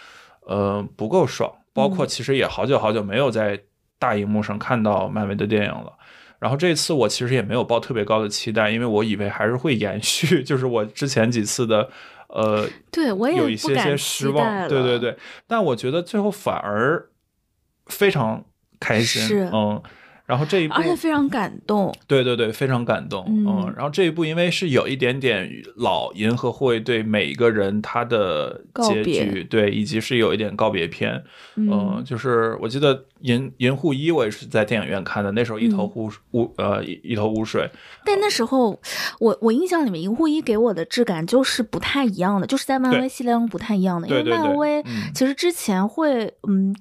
S3: 呃，不够爽。包括其实也好久好久没有在大荧幕上看到漫威的电影了。然后这次我其实也没有抱特别高的期待，因为我以为还是会延续，就是我之前几次的。呃，
S1: 对我也
S3: 有一些些失望，对对对，但我觉得最后反而非常开心，嗯。然后这一部，
S1: 而且非常感动，
S3: 对对对，非常感动，嗯。然后这一部因为是有一点点老银河护卫队每一个人他的结局，对，以及是有一点告别片，嗯，就是我记得银银护一我也是在电影院看的，那时候一头雾雾呃一头雾水。
S1: 但那时候我我印象里面银护一给我的质感就是不太一样的，就是在漫威系列中不太一样的，因为漫威其实之前会嗯。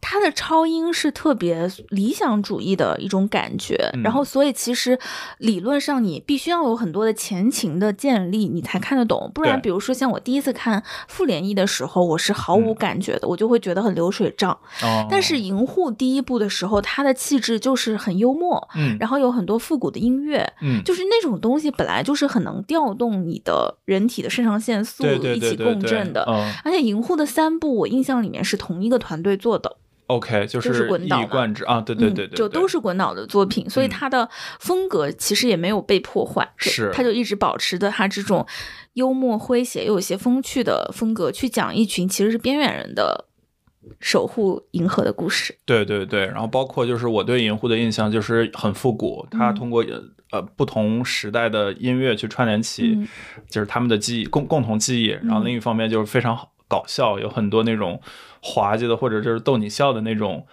S1: 他的超英是特别理想主义的一种感觉，然后所以其实理论上你必须要有很多的前情的建立，你才看得懂，不然比如说像我第一次看复联一的时候，我是毫无感觉的，我就会觉得很流水账。但是银护第一部的时候，它的气质就是很幽默，
S3: 嗯，
S1: 然后有很多复古的音乐，
S3: 嗯，
S1: 就是那种东西本来就是很能调动你的人体的肾上腺素一起共振的，而且银护的三部我印象里面是同一个团队做的。
S3: OK，就是一以贯之啊，对对对对，
S1: 就都是滚导的作品，所以他的风格其实也没有被破坏，
S3: 是，
S1: 他就一直保持着他这种幽默诙谐又有些风趣的风格，去讲一群其实是边缘人的守护银河的故事。
S3: 对对对，然后包括就是我对银护的印象就是很复古，他通过呃不同时代的音乐去串联起，就是他们的记忆共共同记忆，然后另一方面就是非常好。搞笑，有很多那种滑稽的，或者就是逗你笑的那种。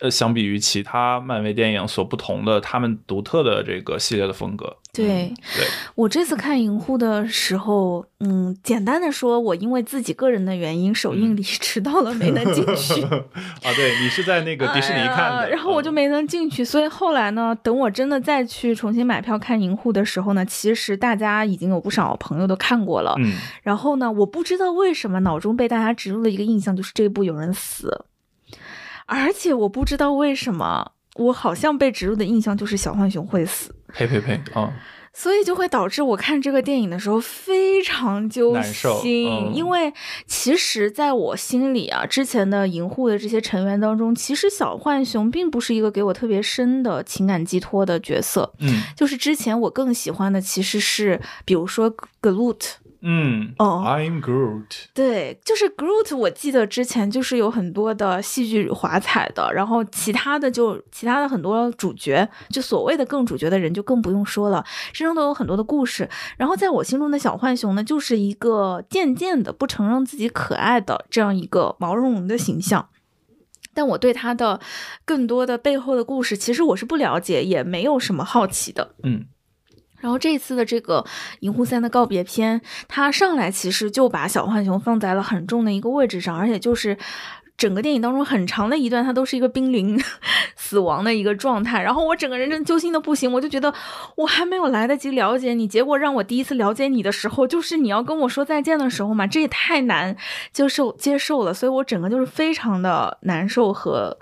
S3: 呃，相比于其他漫威电影所不同的，他们独特的这个系列的风格。
S1: 对，
S3: 对
S1: 我这次看银护的时候，嗯，简单的说，我因为自己个人的原因，首映礼迟到了，没能进去。
S3: 啊，对你是在那个迪士尼看的，
S1: 然后我就没能进去。所以后来呢，等我真的再去重新买票看银护的时候呢，其实大家已经有不少朋友都看过了。
S3: 嗯，
S1: 然后呢，我不知道为什么脑中被大家植入了一个印象，就是这部有人死。而且我不知道为什么，我好像被植入的印象就是小浣熊会死。
S3: 呸呸呸！啊，
S1: 所以就会导致我看这个电影的时候非常揪心，因为其实在我心里啊，之前的银护的这些成员当中，其实小浣熊并不是一个给我特别深的情感寄托的角色。
S3: 嗯，
S1: 就是之前我更喜欢的其实是，比如说格鲁特。
S3: 嗯
S1: 哦
S3: ，I'm Groot。
S1: 对，就是 Groot。我记得之前就是有很多的戏剧华彩的，然后其他的就其他的很多主角，就所谓的更主角的人就更不用说了，身上都有很多的故事。然后在我心中的小浣熊呢，就是一个渐渐的不承认自己可爱的这样一个毛茸茸的形象。但我对他的更多的背后的故事，其实我是不了解，也没有什么好奇的。
S3: 嗯。
S1: 然后这次的这个《银护三》的告别篇，它上来其实就把小浣熊放在了很重的一个位置上，而且就是整个电影当中很长的一段，它都是一个濒临 死亡的一个状态。然后我整个人真揪心的不行，我就觉得我还没有来得及了解你，结果让我第一次了解你的时候，就是你要跟我说再见的时候嘛，这也太难接受接受了，所以我整个就是非常的难受和。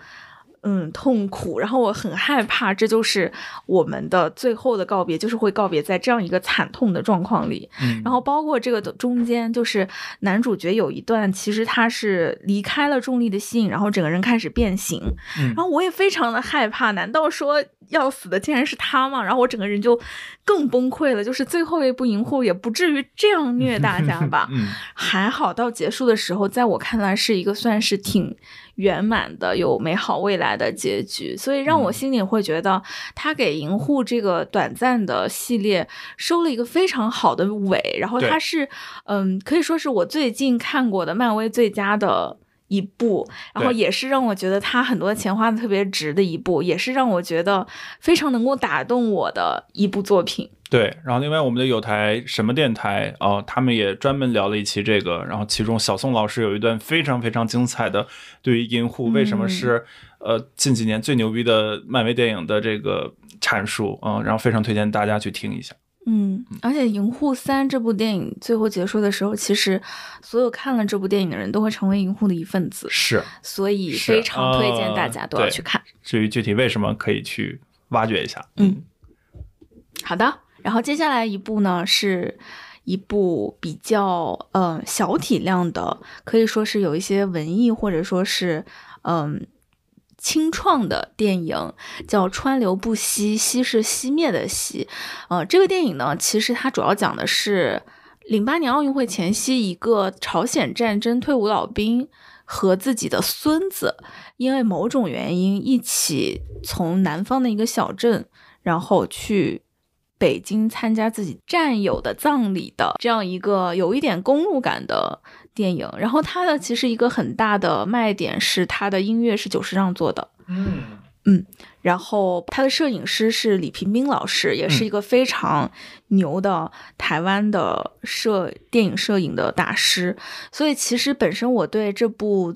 S1: 嗯，痛苦，然后我很害怕，这就是我们的最后的告别，就是会告别在这样一个惨痛的状况里。
S3: 嗯，
S1: 然后包括这个的中间，就是男主角有一段，其实他是离开了重力的吸引，然后整个人开始变形。
S3: 嗯，
S1: 然后我也非常的害怕，难道说要死的竟然是他吗？然后我整个人就更崩溃了。就是最后一部银护也不至于这样虐大家吧？
S3: 嗯，
S1: 还好到结束的时候，在我看来是一个算是挺。圆满的有美好未来的结局，所以让我心里会觉得他给银护这个短暂的系列收了一个非常好的尾。然后他是，嗯，可以说是我最近看过的漫威最佳的一部，然后也是让我觉得他很多钱花的特别值的一部，也是让我觉得非常能够打动我的一部作品。
S3: 对，然后另外我们的有台什么电台啊，他们也专门聊了一期这个，然后其中小宋老师有一段非常非常精彩的对于银护为什么是呃近几年最牛逼的漫威电影的这个阐述啊，然后非常推荐大家去听一下。
S1: 嗯，而且《银护三》这部电影最后结束的时候，其实所有看了这部电影的人都会成为银护的一份子，
S3: 是，
S1: 所以非常推荐大家都要去看。
S3: 至于具体为什么，可以去挖掘一下。
S1: 嗯，好的。然后接下来一部呢，是一部比较嗯小体量的，可以说是有一些文艺或者说是嗯清创的电影，叫《川流不息》，息是熄灭的息。呃，这个电影呢，其实它主要讲的是零八年奥运会前夕，一个朝鲜战争退伍老兵和自己的孙子，因为某种原因一起从南方的一个小镇，然后去。北京参加自己战友的葬礼的这样一个有一点公路感的电影，然后它的其实一个很大的卖点是它的音乐是久石让做的，
S3: 嗯。
S1: 嗯，然后他的摄影师是李平斌老师，也是一个非常牛的台湾的摄电影摄影的大师，所以其实本身我对这部。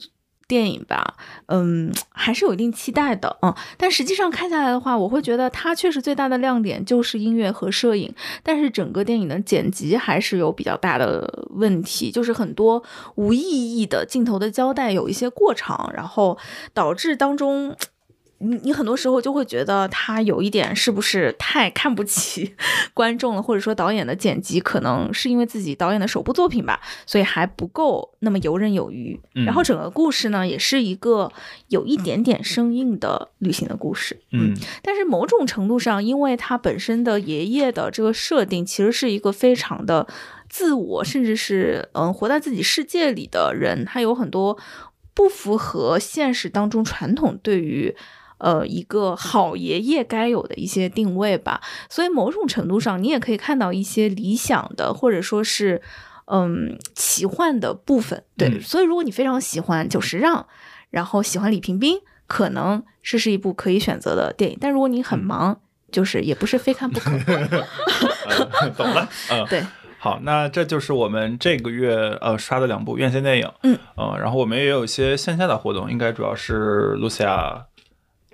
S1: 电影吧，嗯，还是有一定期待的，嗯，但实际上看下来的话，我会觉得它确实最大的亮点就是音乐和摄影，但是整个电影的剪辑还是有比较大的问题，就是很多无意义的镜头的交代有一些过长，然后导致当中。你你很多时候就会觉得他有一点是不是太看不起 观众了，或者说导演的剪辑可能是因为自己导演的首部作品吧，所以还不够那么游刃有余。然后整个故事呢，也是一个有一点点生硬的旅行的故事。
S3: 嗯，
S1: 但是某种程度上，因为他本身的爷爷的这个设定其实是一个非常的自我，甚至是嗯活在自己世界里的人，他有很多不符合现实当中传统对于。呃，一个好爷爷该有的一些定位吧，所以某种程度上，你也可以看到一些理想的，或者说是，嗯奇幻的部分。对，所以如果你非常喜欢久石让，然后喜欢李平冰，可能这是一部可以选择的电影。但如果你很忙，就是也不是非看不可。
S3: 懂了，嗯，
S1: 对。
S3: 好，那这就是我们这个月呃刷的两部院线电影，
S1: 嗯，
S3: 呃，然后我们也有一些线下的活动，应该主要是露西亚。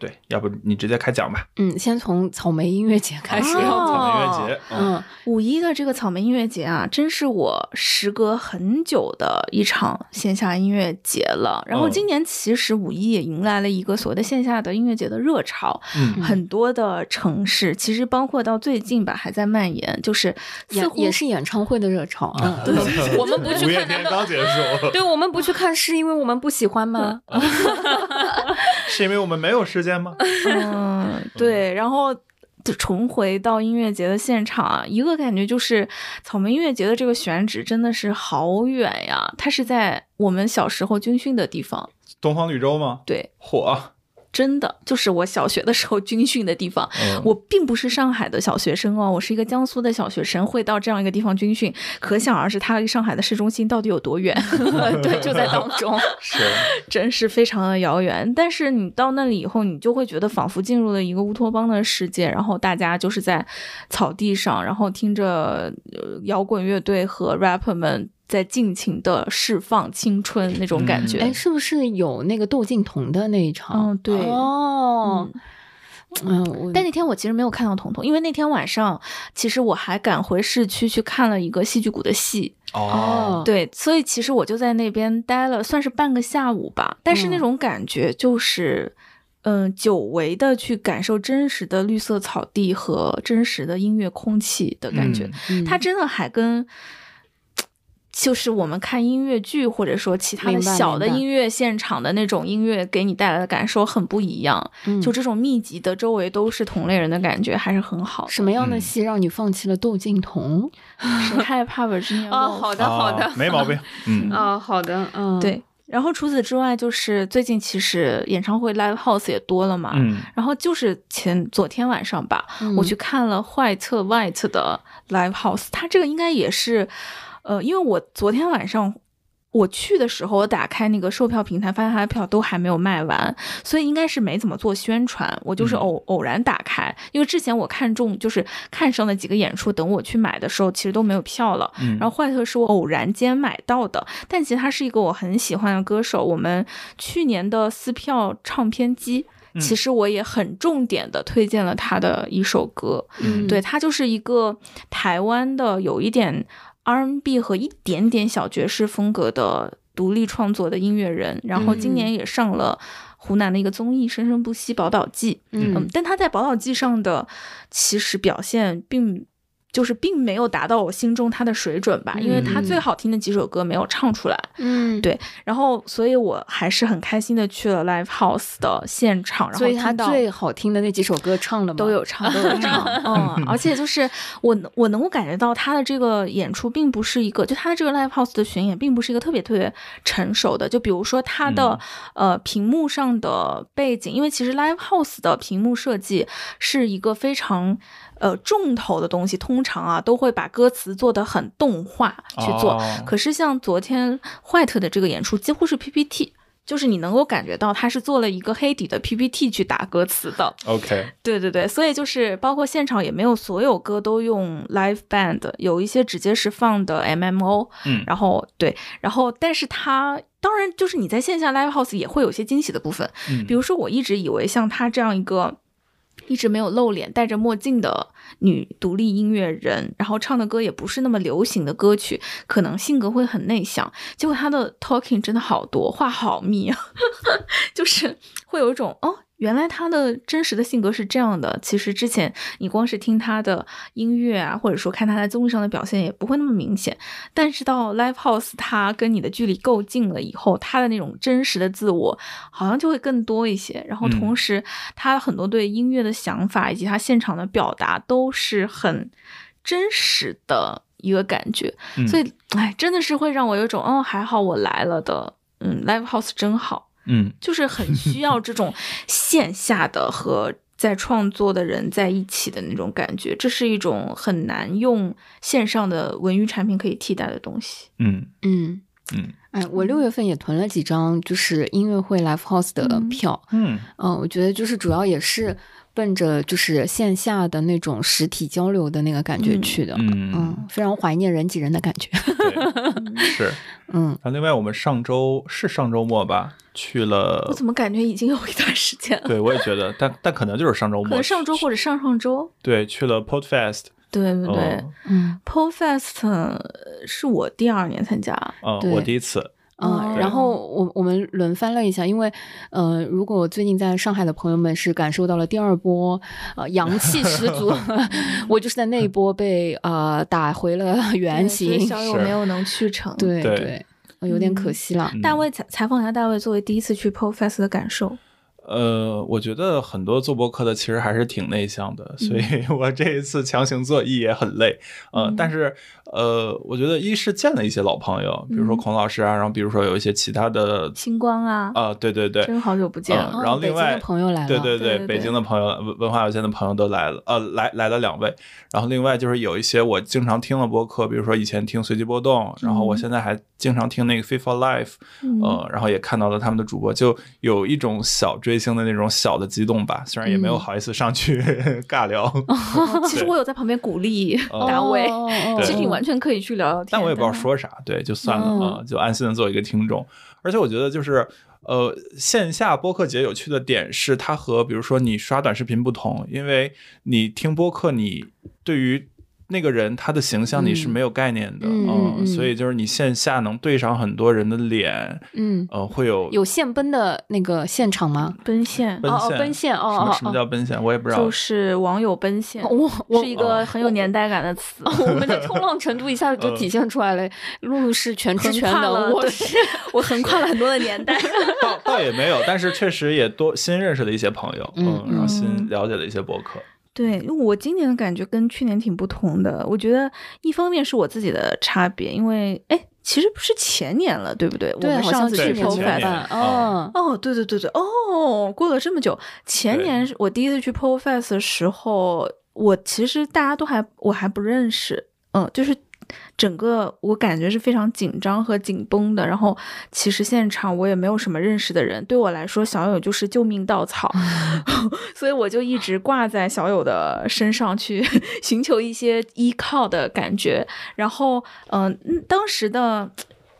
S3: 对，要不你直接开讲吧。
S2: 嗯，先从草莓音乐节开始。
S3: 草莓音乐节，
S1: 嗯，五一的这个草莓音乐节啊，真是我时隔很久的一场线下音乐节了。然后今年其实五一也迎来了一个所谓的线下的音乐节的热潮，
S3: 嗯，
S1: 很多的城市其实包括到最近吧，还在蔓延，就是
S2: 也也是演唱会的热潮啊。对，我们不 去看，
S3: 刚结束。
S2: 对，我们不去看是因为我们不喜欢吗？
S3: 是因为我们没有时间吗？
S1: 嗯，对。然后重回到音乐节的现场，一个感觉就是草莓音乐节的这个选址真的是好远呀！它是在我们小时候军训的地方，
S3: 东方绿洲吗？
S1: 对，
S3: 火。
S1: 真的就是我小学的时候军训的地方。我并不是上海的小学生哦，我是一个江苏的小学生，会到这样一个地方军训，可想而知它离上海的市中心到底有多远。对，就在当中，
S3: 是，
S1: 真是非常的遥远。但是你到那里以后，你就会觉得仿佛进入了一个乌托邦的世界，然后大家就是在草地上，然后听着摇滚乐队和 rapper 们。在尽情的释放青春那种感觉，
S2: 哎，是不是有那个窦靖童的那一场？
S1: 嗯，对，
S2: 哦，嗯，
S1: 但那天我其实没有看到童童，因为那天晚上其实我还赶回市区去看了一个戏剧谷的戏。
S3: 哦，
S1: 对，所以其实我就在那边待了，算是半个下午吧。但是那种感觉就是，嗯，久违的去感受真实的绿色草地和真实的音乐空气的感觉，它真的还跟。就是我们看音乐剧，或者说其他的小的音乐现场的那种音乐，给你带来的感受很不一样。就这种密集的，周围都是同类人的感觉，还是很好。
S2: 什么样的戏让你放弃了窦靖童？
S1: 谁害怕吧？今年
S2: 哦，好的，好的，
S3: 没毛病。嗯，
S2: 啊，好的，嗯，
S1: 对。然后除此之外，就是最近其实演唱会 live house 也多了嘛。
S3: 嗯。
S1: 然后就是前昨天晚上吧，我去看了坏特 white 的 live house，它这个应该也是。呃，因为我昨天晚上我去的时候，我打开那个售票平台，发现他的票都还没有卖完，所以应该是没怎么做宣传。我就是偶偶然打开，因为之前我看中就是看上的几个演出，等我去买的时候，其实都没有票了。然后坏特是我偶然间买到的，但其实他是一个我很喜欢的歌手。我们去年的撕票唱片机，其实我也很重点的推荐了他的一首歌。
S2: 嗯，
S1: 对他就是一个台湾的，有一点。R&B 和一点点小爵士风格的独立创作的音乐人，然后今年也上了湖南的一个综艺《生生不息宝岛记》。嗯，但他在宝岛记上的其实表现并。就是并没有达到我心中他的水准吧，因为他最好听的几首歌没有唱出来。
S2: 嗯，
S1: 对。然后，所以我还是很开心的去了 live house 的现场。然
S2: 所以他最好听的那几首歌唱了吗？
S1: 都有唱，都有 唱。嗯，而且就是我我能够感觉到他的这个演出并不是一个，就他的这个 live house 的巡演并不是一个特别特别成熟的。就比如说他的呃屏幕上的背景，因为其实 live house 的屏幕设计是一个非常。呃，重头的东西通常啊都会把歌词做得很动画去做，可是像昨天坏特的这个演出几乎是 PPT，就是你能够感觉到他是做了一个黑底的 PPT 去打歌词的。
S3: OK，
S1: 对对对，所以就是包括现场也没有所有歌都用 live band，有一些直接是放的 MMO。
S3: 嗯，
S1: 然后对，然后但是他当然就是你在线下 live house 也会有些惊喜的部分，比如说我一直以为像他这样一个。一直没有露脸、戴着墨镜的女独立音乐人，然后唱的歌也不是那么流行的歌曲，可能性格会很内向。结果她的 talking 真的好多话，好密啊，就是会有一种哦。原来他的真实的性格是这样的。其实之前你光是听他的音乐啊，或者说看他在综艺上的表现，也不会那么明显。但是到 live house，他跟你的距离够近了以后，他的那种真实的自我好像就会更多一些。然后同时，他很多对音乐的想法以及他现场的表达都是很真实的一个感觉。所以，哎，真的是会让我有种，哦，还好我来了的，嗯，live house 真好。
S3: 嗯，
S1: 就是很需要这种线下的和在创作的人在一起的那种感觉，这是一种很难用线上的文娱产品可以替代的东西。
S3: 嗯
S2: 嗯
S3: 嗯，
S2: 哎，我六月份也囤了几张就是音乐会 live house 的票。
S3: 嗯
S2: 嗯，我觉得就是主要也是奔着就是线下的那种实体交流的那个感觉去的。
S3: 嗯
S2: 嗯，非常怀念人挤人的感觉。
S3: 对，是。
S2: 嗯，
S3: 然后另外我们上周是上周末吧，去了。
S1: 我怎么感觉已经有一段时间了？
S3: 对，我也觉得，但但可能就是上周末，
S1: 可能上周或者上上周。
S3: 对，去了 Podfest。
S1: 对对对，
S2: 嗯
S1: ，Podfest 是我第二年参加，
S3: 嗯，
S2: 对
S3: 我第一次。
S2: 嗯，然后我我们轮番了一下，因为呃，如果最近在上海的朋友们是感受到了第二波呃阳气十足，我就是在那一波被呃打回了原形，
S1: 小友没有能去成，
S2: 对
S3: 对
S2: 对，有点可惜了。
S1: 大卫采采访一下大卫作为第一次去 Podfest 的感受。
S3: 呃，我觉得很多做播客的其实还是挺内向的，所以 我这一次强行做 E 也很累。呃，但是呃，我觉得一是见了一些老朋友，比如说孔老师啊，然后比如说有一些其他的
S1: 星光啊，
S3: 啊，对对对，
S1: 真好久不见了。
S3: 然后另外
S2: 朋友来了，
S3: 对对
S1: 对，
S3: 北京的朋友文文化有限的朋友都来了，呃，来来了两位。然后另外就是有一些我经常听的播客，比如说以前听随机波动，然后我现在还经常听那个 FIFA Live，呃，然后也看到了他们的主播，就有一种小追星的那种小的激动吧。虽然也没有好意思上去 尬聊，
S1: 其实我有在旁边鼓励大卫，其实你完全可以去聊聊天，
S3: 但我也不知道说啥，对，就算了啊，就安心的做一个听众。而且我觉得就是。呃，线下播客节有趣的点是，它和比如说你刷短视频不同，因为你听播客，你对于那个人他的形象你是没有概念的，嗯，所以就是你线下能对上很多人的脸，
S2: 嗯，
S3: 呃，会有
S2: 有现奔的那个现场吗？
S1: 奔现，
S3: 奔
S2: 现，奔现，哦
S3: 什么什么叫奔现？我也不知道，
S1: 就是网友奔现，
S2: 我
S1: 是一个很有年代感的词，
S2: 我们的冲浪程度一下子就体现出来了。露露是全知全能，我是。
S1: 我横跨了很多的年代，
S3: 倒倒也没有，但是确实也多新认识了一些朋友，嗯，然后新了解了一些博客。
S1: 对，因为我今年的感觉跟去年挺不同的。我觉得一方面是我自己的差别，因为哎，其实不是前年了，对不对？
S2: 对，
S1: 我们上次去
S2: f e
S1: 哦哦，对对对对，哦，过了这么久，前年我第一次去 p o f e s 的时候，我其实大家都还我还不认识，嗯，就是。整个我感觉是非常紧张和紧绷的，然后其实现场我也没有什么认识的人，对我来说小友就是救命稻草 所以我就一直挂在小友的身上去 寻求一些依靠的感觉。然后，嗯，当时的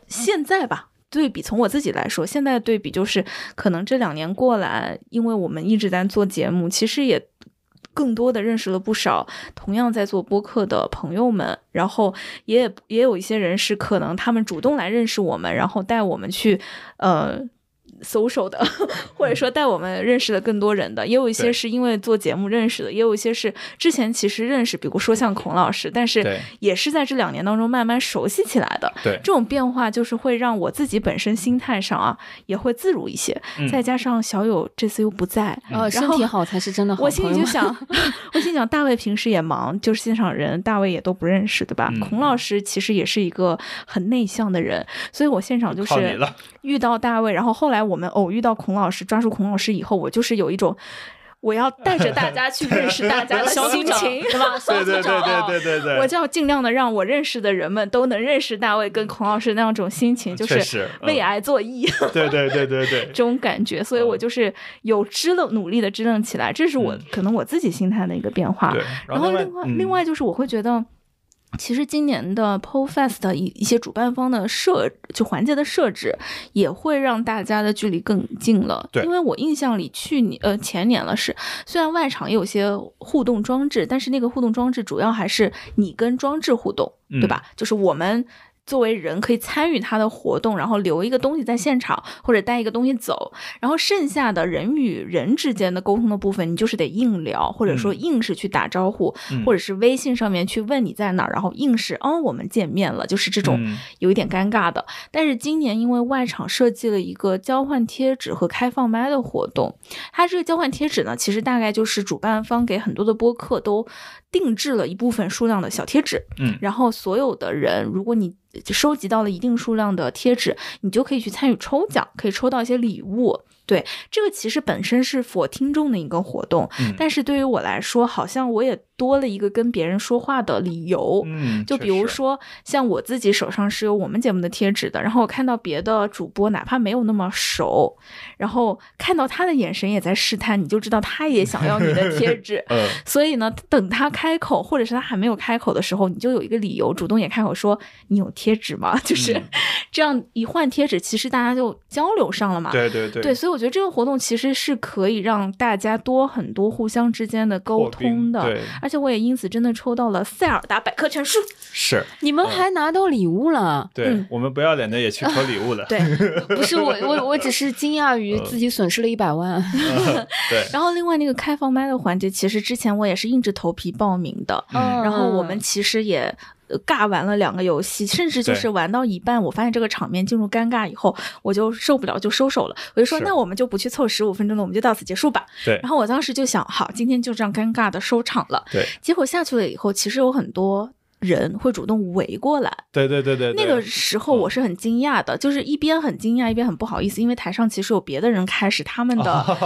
S1: 现在吧，对比从我自己来说，现在对比就是可能这两年过来，因为我们一直在做节目，其实也。更多的认识了不少同样在做播客的朋友们，然后也也有一些人是可能他们主动来认识我们，然后带我们去，呃。Social 的，或者说带我们认识了更多人的，也有一些是因为做节目认识的，也有一些是之前其实认识，比如说像孔老师，但是也是在这两年当中慢慢熟悉起来的。
S3: 对，
S1: 这种变化就是会让我自己本身心态上啊也会自如一些，再加上小友这次又不在，
S2: 呃，身体好才是真的好。
S1: 我心里就 想，我心想大卫平时也忙，就是现场人大卫也都不认识，对吧？孔老师其实也是一个很内向的人，所以我现场就是遇到大卫，然后后来我。我们偶遇到孔老师，抓住孔老师以后，我就是有一种我要带着大家去认识大家的心情，
S2: 对吧？
S3: 对对对对对对对，
S1: 我就要尽量的让我认识的人们都能认识大卫跟孔老师那样种心情，就是为爱作义。
S3: 对对对对对，
S1: 这种感觉，所以我就是有支棱，努力的支棱起来，这是我可能我自己心态的一个变化。然后另外另外就是我会觉得。其实今年的 PoFest 一一些主办方的设就环节的设置，也会让大家的距离更近了。
S3: 对，
S1: 因为我印象里去年呃前年了是，虽然外场也有些互动装置，但是那个互动装置主要还是你跟装置互动，对吧？就是我们。作为人可以参与他的活动，然后留一个东西在现场，或者带一个东西走，然后剩下的人与人之间的沟通的部分，你就是得硬聊，或者说硬是去打招呼，或者是微信上面去问你在哪儿，然后硬是哦我们见面了，就是这种有一点尴尬的。但是今年因为外场设计了一个交换贴纸和开放麦的活动，它这个交换贴纸呢，其实大概就是主办方给很多的播客都定制了一部分数量的小贴纸，
S3: 嗯，
S1: 然后所有的人如果你就收集到了一定数量的贴纸，你就可以去参与抽奖，可以抽到一些礼物。对，这个其实本身是佛听众的一个活动，但是对于我来说，好像我也多了一个跟别人说话的理由。
S3: 嗯，
S1: 就比如说，像我自己手上是有我们节目的贴纸的，然后我看到别的主播，哪怕没有那么熟，然后看到他的眼神也在试探，你就知道他也想要你的贴 纸。
S3: 嗯，
S1: 所以呢，等他开口，或者是他还没有开口的时候，你就有一个理由主动也开口说：“你有贴纸吗？”就是这样一换贴纸，其实大家就交流上了嘛。
S3: 对对对，
S1: 对，所以我觉得这个活动其实是可以让大家多很多互相之间的沟通的。
S3: 对，
S1: 而且我也因此真的抽到了塞尔达百科全书。
S3: 是，
S2: 你们还拿到礼物了？
S3: 对我们不要脸的也去抽礼物了。
S1: 对，
S2: 不是我 我我只是惊讶于自己损失了一百万。
S3: 对。
S1: 然后另外那个开放麦的环节，其实之前我也是硬着头皮报名的。
S3: 嗯。
S1: 然后我们其实也。尬玩了两个游戏，甚至就是玩到一半，我发现这个场面进入尴尬以后，我就受不了，就收手了。我就说，那我们就不去凑十五分钟了，我们就到此结束吧。
S3: 对。
S1: 然后我当时就想，好，今天就这样尴尬的收场了。
S3: 对。
S1: 结果下去了以后，其实有很多。人会主动围过来，
S3: 对对对对，
S1: 那个时候我是很惊讶的，就是一边很惊讶，一边很不好意思，因为台上其实有别的人开始他们的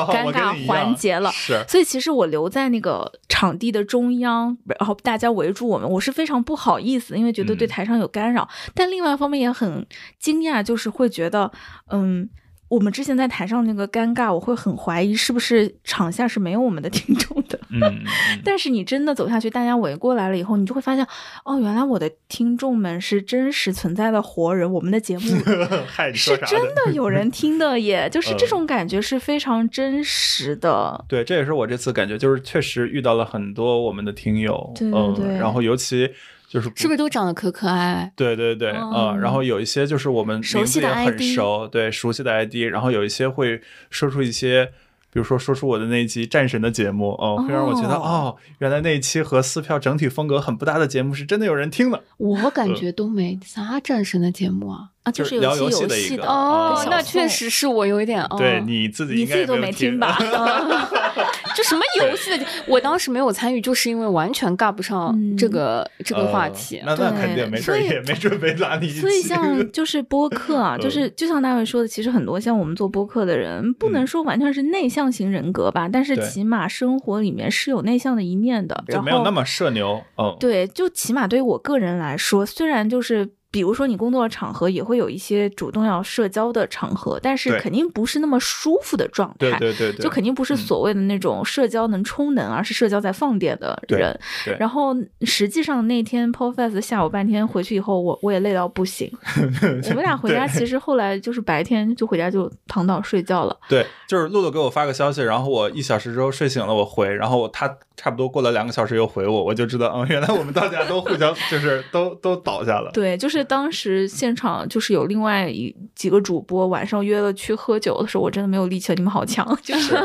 S1: 尴尬环节了，
S3: 是，
S1: 所以其实我留在那个场地的中央，然后大家围住我们，我是非常不好意思，因为觉得对台上有干扰，但另外一方面也很惊讶，就是会觉得，嗯。我们之前在台上那个尴尬，我会很怀疑是不是场下是没有我们的听众的。
S3: 嗯，
S1: 但是你真的走下去，大家围过来了以后，你就会发现，哦，原来我的听众们是真实存在的活人，我们的节目 是真的有人听的，耶就是这种感觉是非常真实的。
S3: 对，这也是我这次感觉，就是确实遇到了很多我们的听友，
S1: 对对对，
S3: 然后尤其。就是
S2: 是不是都长得可可爱？
S3: 对对对，嗯，然后有一些就是我们名字也很熟，对熟悉的 ID，然后有一些会说出一些。比如说，说出我的那一期战神的节目，哦，会让我觉得，哦，原来那一期和撕票整体风格很不搭的节目是真的有人听的。
S2: 我感觉都没啥战神的节目啊，
S1: 啊，就
S3: 是聊
S1: 游
S3: 戏的一个。
S2: 哦，那确实是我有一点哦，
S3: 对你自己
S1: 你自己都没
S3: 听
S1: 吧？
S2: 就什么游戏的，我当时没有参与，就是因为完全尬不上这个这个话题。
S3: 那那肯定没事，也没准备拉你。
S1: 所以像 就是播客啊，就是就像大卫说的，其实很多像我们做播客的人，不能说完全是内向。型人格吧，但是起码生活里面是有内向的一面的，然后
S3: 没有那么社牛。嗯，
S1: 对，就起码对于我个人来说，虽然就是。比如说，你工作的场合也会有一些主动要社交的场合，但是肯定不是那么舒服的状态。
S3: 对对对，
S1: 就肯定不是所谓的那种社交能充能，而是社交在放电的人。
S3: 对。
S1: 然后实际上那天 Pofest 下午半天回去以后，我我也累到不行。我们俩回家其实后来就是白天就回家就躺倒睡觉了。
S3: 对，就是露露给我发个消息，然后我一小时之后睡醒了，我回，然后他差不多过了两个小时又回我，我就知道，嗯，原来我们大家都互相就是 都都倒下了。
S1: 对，就是。当时现场就是有另外一几个主播晚上约了去喝酒的时候，我真的没有力气了。你们好强，就是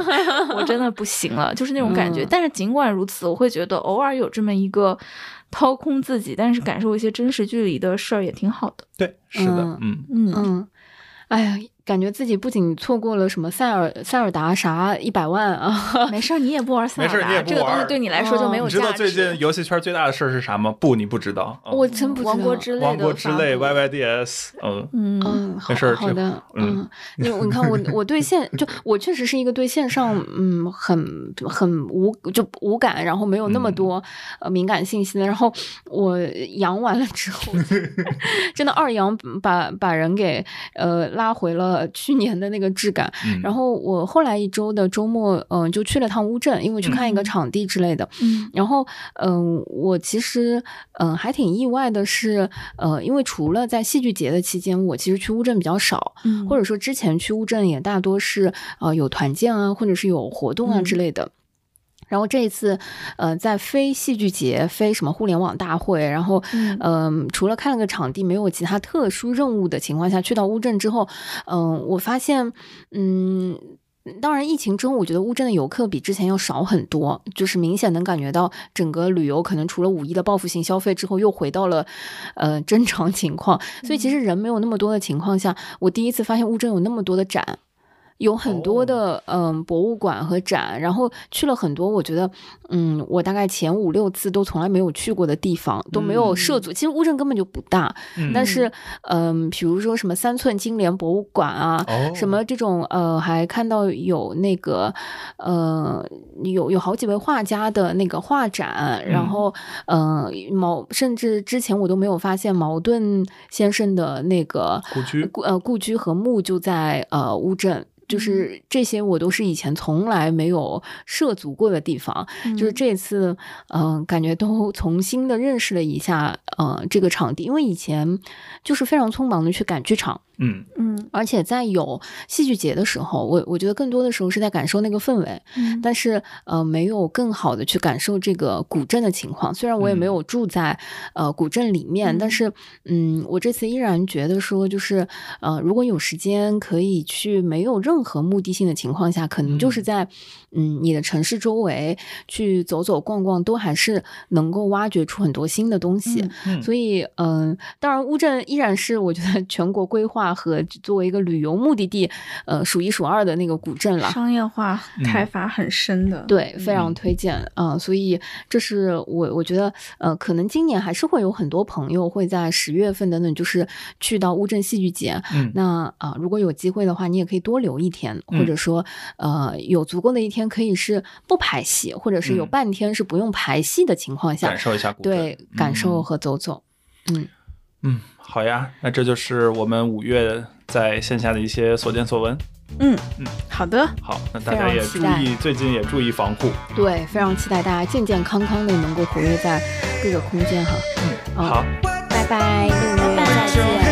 S1: 我真的不行了，就是那种感觉。但是尽管如此，我会觉得偶尔有这么一个掏空自己，但是感受一些真实距离的事儿也挺好的。
S3: 对，是的，嗯
S1: 嗯
S2: 嗯，哎呀。感觉自己不仅错过了什么塞尔塞尔达啥一百万啊，
S1: 没事儿，你也不玩塞尔达，
S3: 没事，你也不玩，
S1: 这个东西对你来说就没有
S3: 价值。你知道最近游戏圈最大的事儿是啥吗？不，你不知道，
S2: 我真不知道。
S1: 王国之泪，
S3: 王国之泪，YYDS，
S2: 嗯嗯，
S3: 没事，
S2: 好的，嗯，你你看我 我对线就我确实是一个对线上嗯很很无就无感，然后没有那么多呃敏感信息的。然后我阳完了之后，真的二阳把把人给呃拉回了去年的。那个质感，然后我后来一周的周末，嗯，就去了趟乌镇，因为去看一个场地之类的。
S1: 嗯，
S2: 然后，嗯，我其实，嗯，还挺意外的是，呃，因为除了在戏剧节的期间，我其实去乌镇比较少，
S1: 嗯，
S2: 或者说之前去乌镇也大多是，呃，有团建啊，或者是有活动啊之类的。然后这一次，呃，在非戏剧节、非什么互联网大会，然后，嗯，除了看了个场地，没有其他特殊任务的情况下去到乌镇之后，嗯，我发现，嗯，当然疫情之后，我觉得乌镇的游客比之前要少很多，就是明显能感觉到整个旅游可能除了五一的报复性消费之后，又回到了呃正常情况。所以其实人没有那么多的情况下，我第一次发现乌镇有那么多的展。有很多的嗯博物馆和展，然后去了很多，我觉得嗯，我大概前五六次都从来没有去过的地方，都没有涉足。其实乌镇根本就不大，但是嗯，比如说什么三寸金莲博物馆啊，什么这种呃，还看到有那个呃，有有好几位画家的那个画展，然后呃矛，甚至之前我都没有发现茅盾先生的那个
S3: 故居，
S2: 呃故居和墓就在呃乌镇。就是这些，我都是以前从来没有涉足过的地方。就是这次，嗯，感觉都重新的认识了一下，呃，这个场地，因为以前就是非常匆忙的去赶剧场。
S3: 嗯
S2: 嗯，而且在有戏剧节的时候，我我觉得更多的时候是在感受那个氛围，但是呃，没有更好的去感受这个古镇的情况。虽然我也没有住在呃古镇里面，但是嗯，我这次依然觉得说，就是呃，如果有时间可以去没有任何目的性的情况下，可能就是在嗯你的城市周围去走走逛逛，都还是能够挖掘出很多新的东西。所以嗯，当然乌镇依然是我觉得全国规划。和作为一个旅游目的地，呃，数一数二的那个古镇了，
S1: 商业化开发很深的，
S2: 对，非常推荐啊。所以这是我我觉得，呃，可能今年还是会有很多朋友会在十月份等等，就是去到乌镇戏剧节。
S3: 嗯，
S2: 那啊，如果有机会的话，你也可以多留一天，或者说，呃，有足够的一天可以是不排戏，或者是有半天是不用排戏的情况下，
S3: 感受一下古镇，
S2: 对，感受和走走，
S3: 嗯嗯。好呀，那这就是我们五月在线下的一些所见所闻。
S1: 嗯嗯，好的，
S3: 好，那大家也注意，最近也注意防护。
S2: 对，非常期待大家健健康康的能够活跃在各个空间哈。
S3: 嗯，好，
S2: 拜拜，
S1: 拜拜，
S2: 再见，